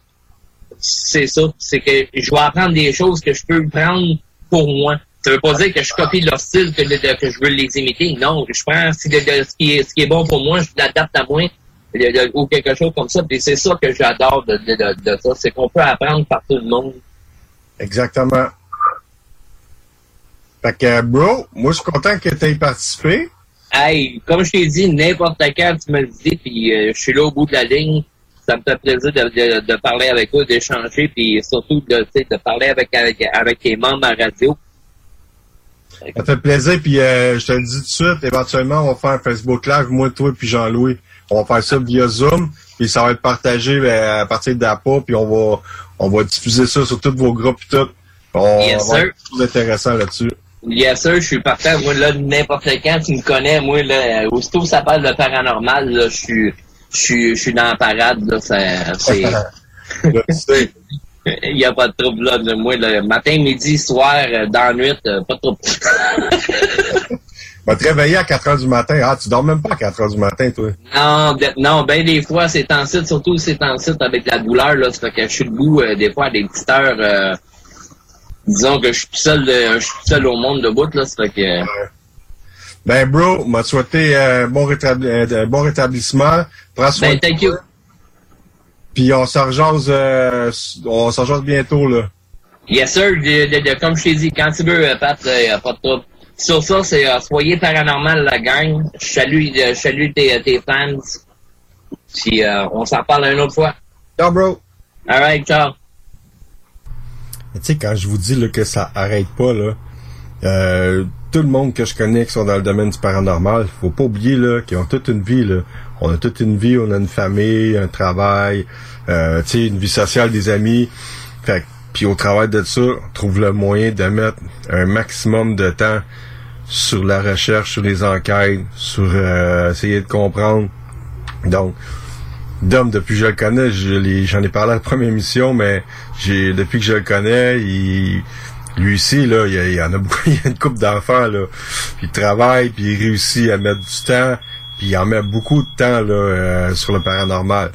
c'est ça, c'est que je vais apprendre des choses que je peux prendre pour moi. Ça veut pas dire que je copie leur style, que, je veux les imiter. Non, je prends ce, qui, est, bon pour moi, je l'adapte à moi, ou quelque chose comme ça. C'est ça que j'adore de ça, c'est qu'on peut apprendre par tout le monde. Exactement. Fait que, bro, moi, je suis content que tu aies participé. Hey, comme je t'ai dit, n'importe quand tu me le dis, puis euh, je suis là au bout de la ligne. Ça me fait plaisir de, de, de parler avec toi, d'échanger, puis surtout de, de parler avec, avec, avec tes membres à radio. Ça fait plaisir, puis euh, je te le dis tout de suite, éventuellement, on va faire un Facebook Live, moi, toi, puis Jean-Louis. On va faire ça via Zoom, puis ça va être partagé ben, à partir d'APA, puis on va on va diffuser ça sur tous vos groupes et tout. On Yes, va intéressant là-dessus. Yes sir, je suis parfait. Moi, là, n'importe quand, tu me connais. Moi, là, aussitôt que ça parle de paranormal, là, je suis, je suis, je suis dans la parade, là. C'est, <laughs> <laughs> il n'y a pas de trouble, là. de Moi, le matin, midi, soir, euh, dans la nuit, euh, pas de trouble. <laughs> Va te réveiller à 4 heures du matin. Ah, tu dors même pas à 4 heures du matin, toi. Non, de- non, ben des fois, c'est en site, surtout c'est en site avec la douleur, là, ça fait que je suis debout euh, des fois à des petites heures, euh, disons que je suis tout seul, euh, je suis seul au monde de bout, là, ça fait que... Ben, bro, m'a souhaité euh, bon, rétabli- euh, bon rétablissement. Prends soin Ben, de thank you. Puis on s'en on s'en bientôt, là. Yes sir, de, de- de- comme je t'ai dit, quand tu veux, Pat, il n'y a pas de trouble. Sur ça, c'est euh, soyez paranormal la gang. Je salue, euh, salue tes, tes fans. Puis euh, on s'en parle une autre fois. Ciao, bro. Alright, ciao. Mais tu sais, quand je vous dis là, que ça arrête pas, là, euh, tout le monde que je connais qui sont dans le domaine du paranormal, faut pas oublier là, qu'ils ont toute une vie. Là. On a toute une vie, on a une famille, un travail, euh, tu sais, une vie sociale, des amis. Fait que- puis au travail de ça, on trouve le moyen de mettre un maximum de temps sur la recherche, sur les enquêtes, sur euh, essayer de comprendre. Donc, Dom, depuis que je le connais, j'en ai parlé à la première émission, mais j'ai depuis que je le connais, il, lui aussi, là, il, il en a <laughs> beaucoup, il a une couple d'enfants, là. Il travaille, puis il réussit à mettre du temps, puis il en met beaucoup de temps là, euh, sur le paranormal.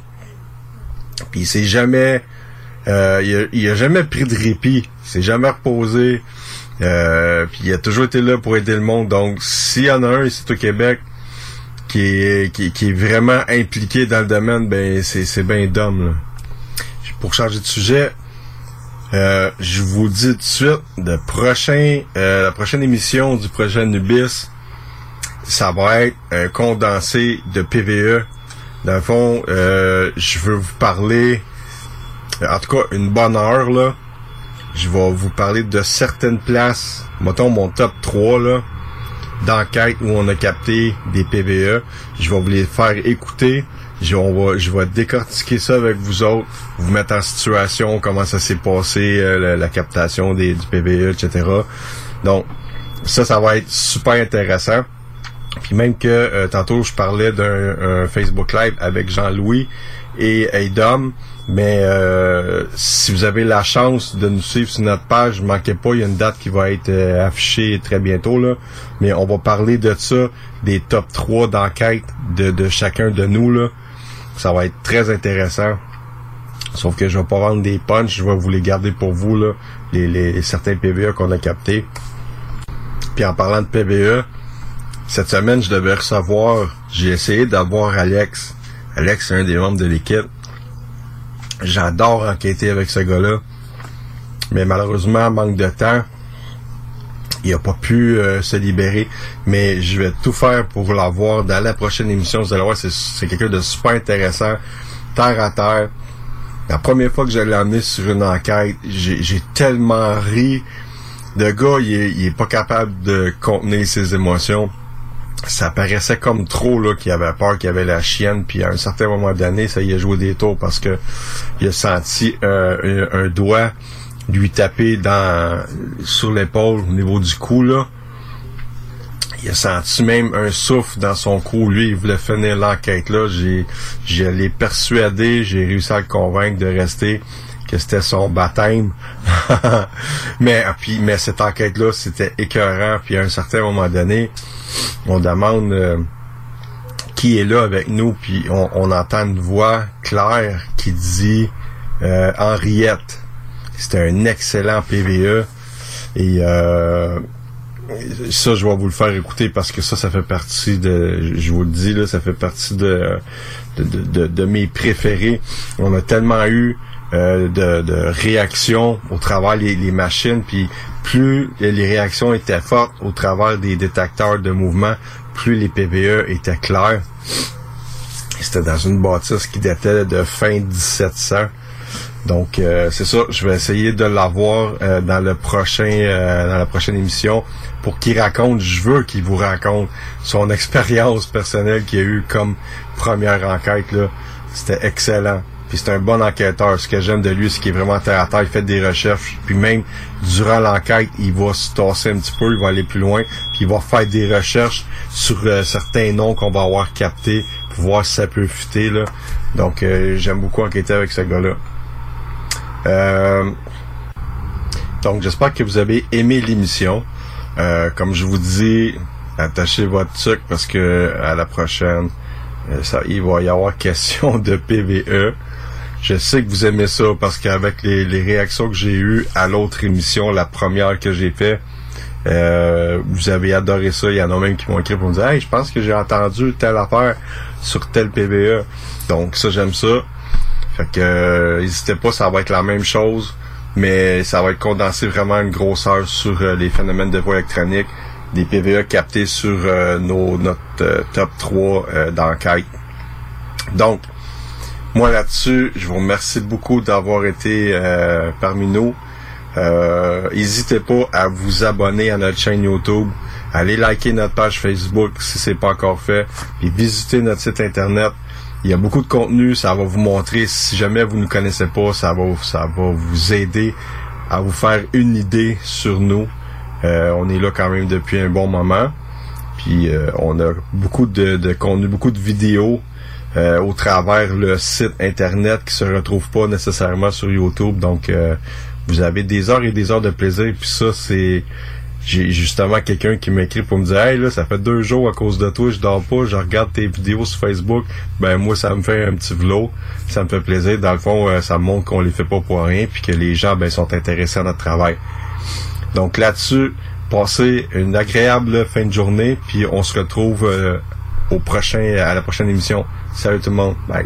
Puis il s'est jamais euh, il a jamais pris de répit, il s'est jamais reposé. Euh, puis il a toujours été là pour aider le monde. Donc, s'il y en a un ici au Québec qui est, vraiment impliqué dans le domaine, ben c'est, c'est bien d'homme. Pour changer de sujet, euh, je vous dis tout de suite, euh, la prochaine émission du projet Nubis, ça va être un condensé de PVE. Dans le fond, je veux vous parler, en tout cas une bonne heure là. Je vais vous parler de certaines places, mettons mon top 3 là, d'enquête où on a capté des PVE. Je vais vous les faire écouter. Je, on va, je vais décortiquer ça avec vous autres, vous mettre en situation, comment ça s'est passé, euh, la, captation des, du PVE, etc. Donc, ça, ça va être super intéressant. Puis même que euh, tantôt je parlais d'un un Facebook Live avec Jean-Louis et Dom, mais euh, si vous avez la chance de nous suivre sur notre page, ne manquez pas, il y a une date qui va être euh, affichée très bientôt là. Mais on va parler de ça, des top 3 d'enquête de, chacun de nous là. Ça va être très intéressant. Sauf que je vais pas vendre des punchs, je vais vous les garder pour vous là, les, les certains PVE qu'on a captés. Puis en parlant de PVE, cette semaine, je devais recevoir, j'ai essayé d'avoir Alex. Alex, c'est un des membres de l'équipe. J'adore enquêter avec ce gars-là. Mais malheureusement, manque de temps. Il a pas pu euh, se libérer. Mais je vais tout faire pour l'avoir dans la prochaine émission. Vous allez voir, c'est quelqu'un de super intéressant. Terre à terre. La première fois que je l'ai amené sur une enquête, j'ai tellement ri. Le gars, il est, il est pas capable de contenir ses émotions ça paraissait comme trop là qu'il avait peur qu'il avait la chienne puis à un certain moment donné ça y a joué des tours parce que il a senti euh, un, doigt lui taper dans sur l'épaule au niveau du cou là. Il a senti même un souffle dans son cou. Lui il voulait finir l'enquête là. J'ai j'ai l'ai persuadé j'ai réussi à le convaincre de rester que c'était son baptême. <laughs> mais puis mais cette enquête là, c'était écœurant puis à un certain moment donné, on demande euh, qui est là avec nous puis on, entend une voix claire qui dit euh, Henriette. C'était un excellent PVE et euh, ça, je vais vous le faire écouter parce que ça, ça fait partie de, je vous le dis là, ça fait partie de, de, de mes préférés. On a tellement eu euh, de, de réactions au travers les, machines, puis plus les réactions étaient fortes au travers des détecteurs de mouvement, plus les PVE étaient clairs. C'était dans une bâtisse qui datait de fin 1700. Donc euh, c'est ça, je vais essayer de l'avoir euh, dans le prochain dans la prochaine émission pour qu'il raconte, je veux qu'il vous raconte son <laughs> expérience personnelle qu'il a eu comme première enquête là. C'était excellent. C'est un bon enquêteur. Ce que j'aime de lui, c'est qu'il est vraiment terre à terre. Il fait des recherches. Puis même durant l'enquête, il va se tasser un petit peu, il va aller plus loin. Puis il va faire des recherches sur euh, certains noms qu'on va avoir captés pour voir si ça peut fuiter. Là. Donc euh, j'aime beaucoup enquêter avec ce gars-là. Euh, donc j'espère que vous avez aimé l'émission. comme je vous dis, attachez votre truc parce que à la prochaine, ça, il va y avoir <laughs> question de PVE. Je sais que vous aimez ça parce qu'avec les, réactions que j'ai eues à l'autre émission, la première que j'ai fait, euh, vous avez adoré ça. Il y en a même qui m'ont écrit pour me dire Hey, je pense que j'ai entendu telle affaire sur tel PVE. Donc ça j'aime ça. Fait que euh, n'hésitez pas, ça va être la même chose, mais ça va être condensé vraiment une grosseur sur euh, les phénomènes de voie électronique, des PVE captés sur nos notre top 3 d'enquête. Donc, moi là-dessus, je vous remercie beaucoup d'avoir été euh, parmi nous. Euh, n'hésitez pas à vous abonner à notre chaîne YouTube. Allez liker notre page Facebook si c'est pas encore fait. Puis visitez notre site internet. Il y a beaucoup de contenu, ça va vous montrer. Si jamais vous ne connaissez pas, ça va, ça va vous aider à vous faire une idée sur nous. Euh, on est là quand même depuis un bon moment. Puis on a beaucoup de, de contenu, beaucoup de vidéos euh, au travers le site internet qui se retrouve pas nécessairement sur YouTube. Donc euh, vous avez des heures et des heures de plaisir. Puis ça, c'est j'ai justement quelqu'un qui m'écrit pour me dire Hey là, ça fait deux jours à cause de toi, je dors pas, je regarde tes vidéos sur Facebook. Ben moi, ça me fait un petit vlog, ça me fait plaisir. Dans le fond, euh, ça montre qu'on les fait pas pour rien, puis que les gens ben, sont intéressés à notre travail. Donc là-dessus, passez une agréable fin de journée, puis on se retrouve au prochain à la prochaine émission. Salut tout le monde. Bye.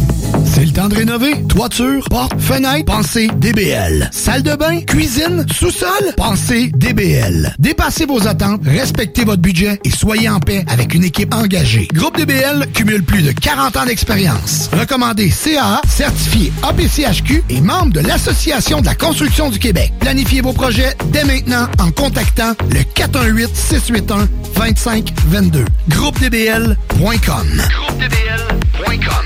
C'est le temps de rénover. Toiture, porte, fenêtre, pensez DBL. Salle de bain, cuisine, sous-sol, pensez DBL. Dépassez vos attentes, respectez votre budget et soyez en paix avec une équipe engagée. Groupe DBL cumule plus de 40 ans d'expérience. Recommandé CAA, certifié APCHQ et membre de l'Association de la construction du Québec. Planifiez vos projets dès maintenant en contactant le 418-681-2522. GroupeDBL.com. GroupeDBL.com.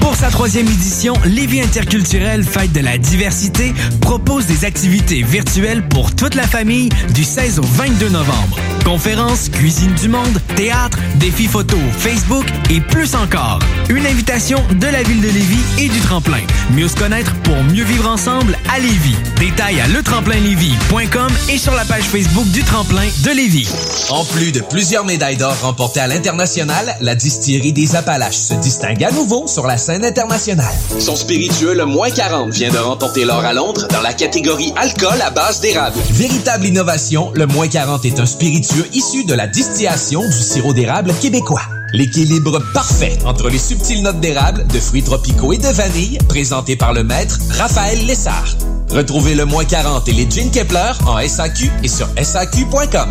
Pour sa troisième édition, Lévis interculturel Fête de la diversité propose des activités virtuelles pour toute la famille du 16 au 22 novembre. Conférences, cuisine du monde, théâtre, défis photo, Facebook et plus encore. Une invitation de la ville de Lévis et du tremplin. Mieux se connaître pour mieux vivre ensemble à Lévis. Détails à letremplinlévis.com et sur la page Facebook du tremplin de Lévis. En plus de plusieurs médailles d'or remportées à l'international, la distillerie des Appalaches se distingue à nouveau sur la scène internationale. Son spiritueux, le moins 40, vient de remporter l'or à Londres dans la catégorie alcool à base d'érable. Véritable innovation, le moins 40 est un spiritueux issu de la distillation du sirop d'érable québécois. L'équilibre parfait entre les subtiles notes d'érable, de fruits tropicaux et de vanille, présenté par le maître Raphaël Lessard. Retrouvez le moins 40 et les Gin Kepler en SAQ et sur SAQ.com.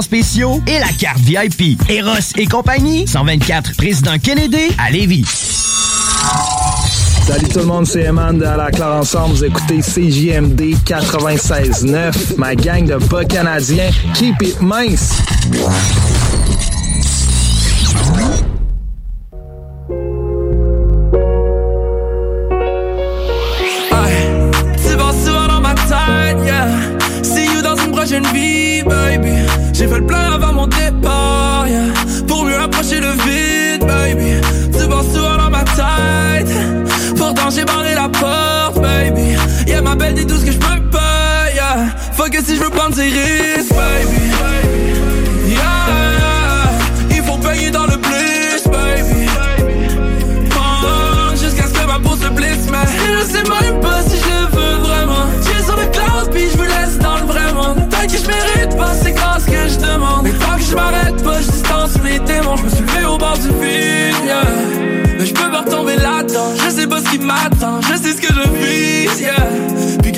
spéciaux et la carte VIP. Eros et compagnie, 124 Président Kennedy à Lévis. Salut tout le monde, c'est Eman de la Claire Ensemble. Vous écoutez CJMD 96.9, ma gang de bas canadiens. Keep it mince!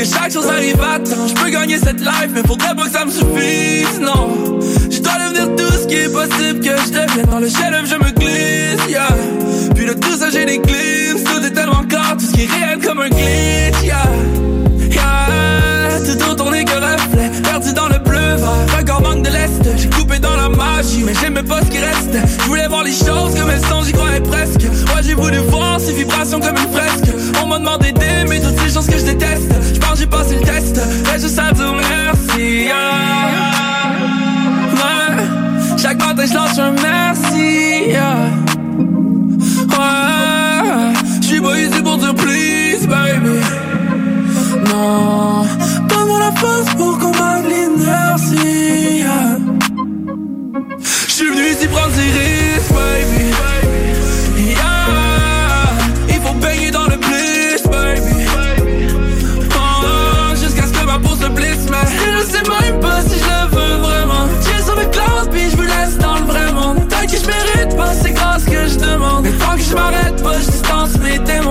Que chaque chose arrive à temps. Je peux gagner cette life, mais faudrait pas que ça me suffise, non. Je dois devenir tout ce qui est possible que je devienne. Dans le chef je me glisse, yeah. De tout ça, j'ai des glimpses. Tout est tellement clair, tout ce qui est réel comme un glitch, yeah. Yeah, tout autour n'est que reflet, perdu dans le bleu regard manque de l'Est, j'ai coupé dans la magie, mais j'aimais pas ce qui reste, je voulais voir les choses comme elles sont, j'y croyais presque, ouais j'ai voulu voir ces vibrations comme une fresque, on m'a demandé d'aimer toutes ces choses que je déteste, je pense j'ai passé le test, et juste à dire merci, yeah. Chaque matin je lâche un merci, yeah. so easy pour dire please, baby. Non, donne-moi la force pour combattre l'inertie. J'suis venu ici prendre des risques, baby. Yeah, il faut baigner dans le bliss, baby. Oh, jusqu'à ce que ma peau se blisse, mais je sais même pas si je le veux vraiment. J'ai sauvé classe, puis je me laisse dans le vrai monde. Tant que je mérite pas, c'est grâce que je demande. Mais tant que je m'arrête pas, je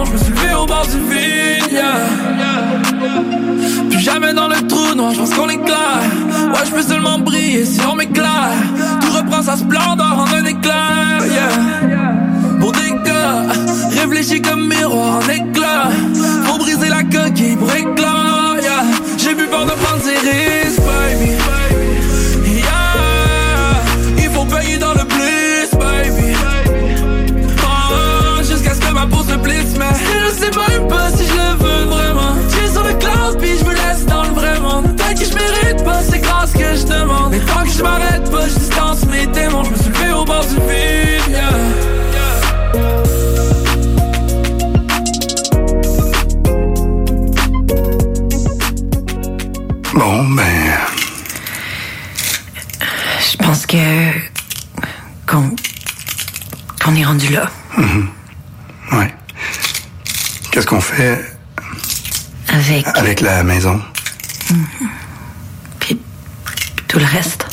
je me suis levé au bord du vide. Plus jamais dans le trou noir, je pense qu'on est clair. Ouais, je peux seulement briller si on m'éclaire. Tout reprend sa splendeur en un éclair. Yeah. Pour des gars, réfléchis comme miroir en éclat. Pour briser la coquille pour éclat. Yeah. J'ai plus peur de prendre. Je sais même pas si je le veux vraiment. Je sur le cloud, puis je me laisse dans le vrai monde. Tant que je mérite pas, c'est grâce que je demande. Mais tant que je m'arrête pas, je distance mes démons. Je me suis levé au bord du vide, yeah. Bon, ben, Je pense que. qu'on. qu'on est rendu là. mhm. ouais. Qu'est-ce qu'on fait Avec avec la maison? tout le reste.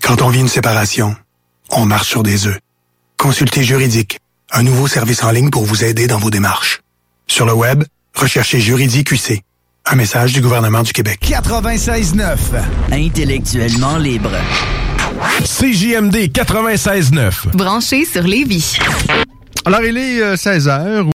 Quand on vit une séparation, on marche sur des œufs. Consultez Juridique, un nouveau service en ligne pour vous aider dans vos démarches. Sur le web, recherchez Juridique UC. Un message du gouvernement du Québec. 96.9. Intellectuellement libre. CJMD 96.9. Branché sur Lévis. Alors, il est 16h.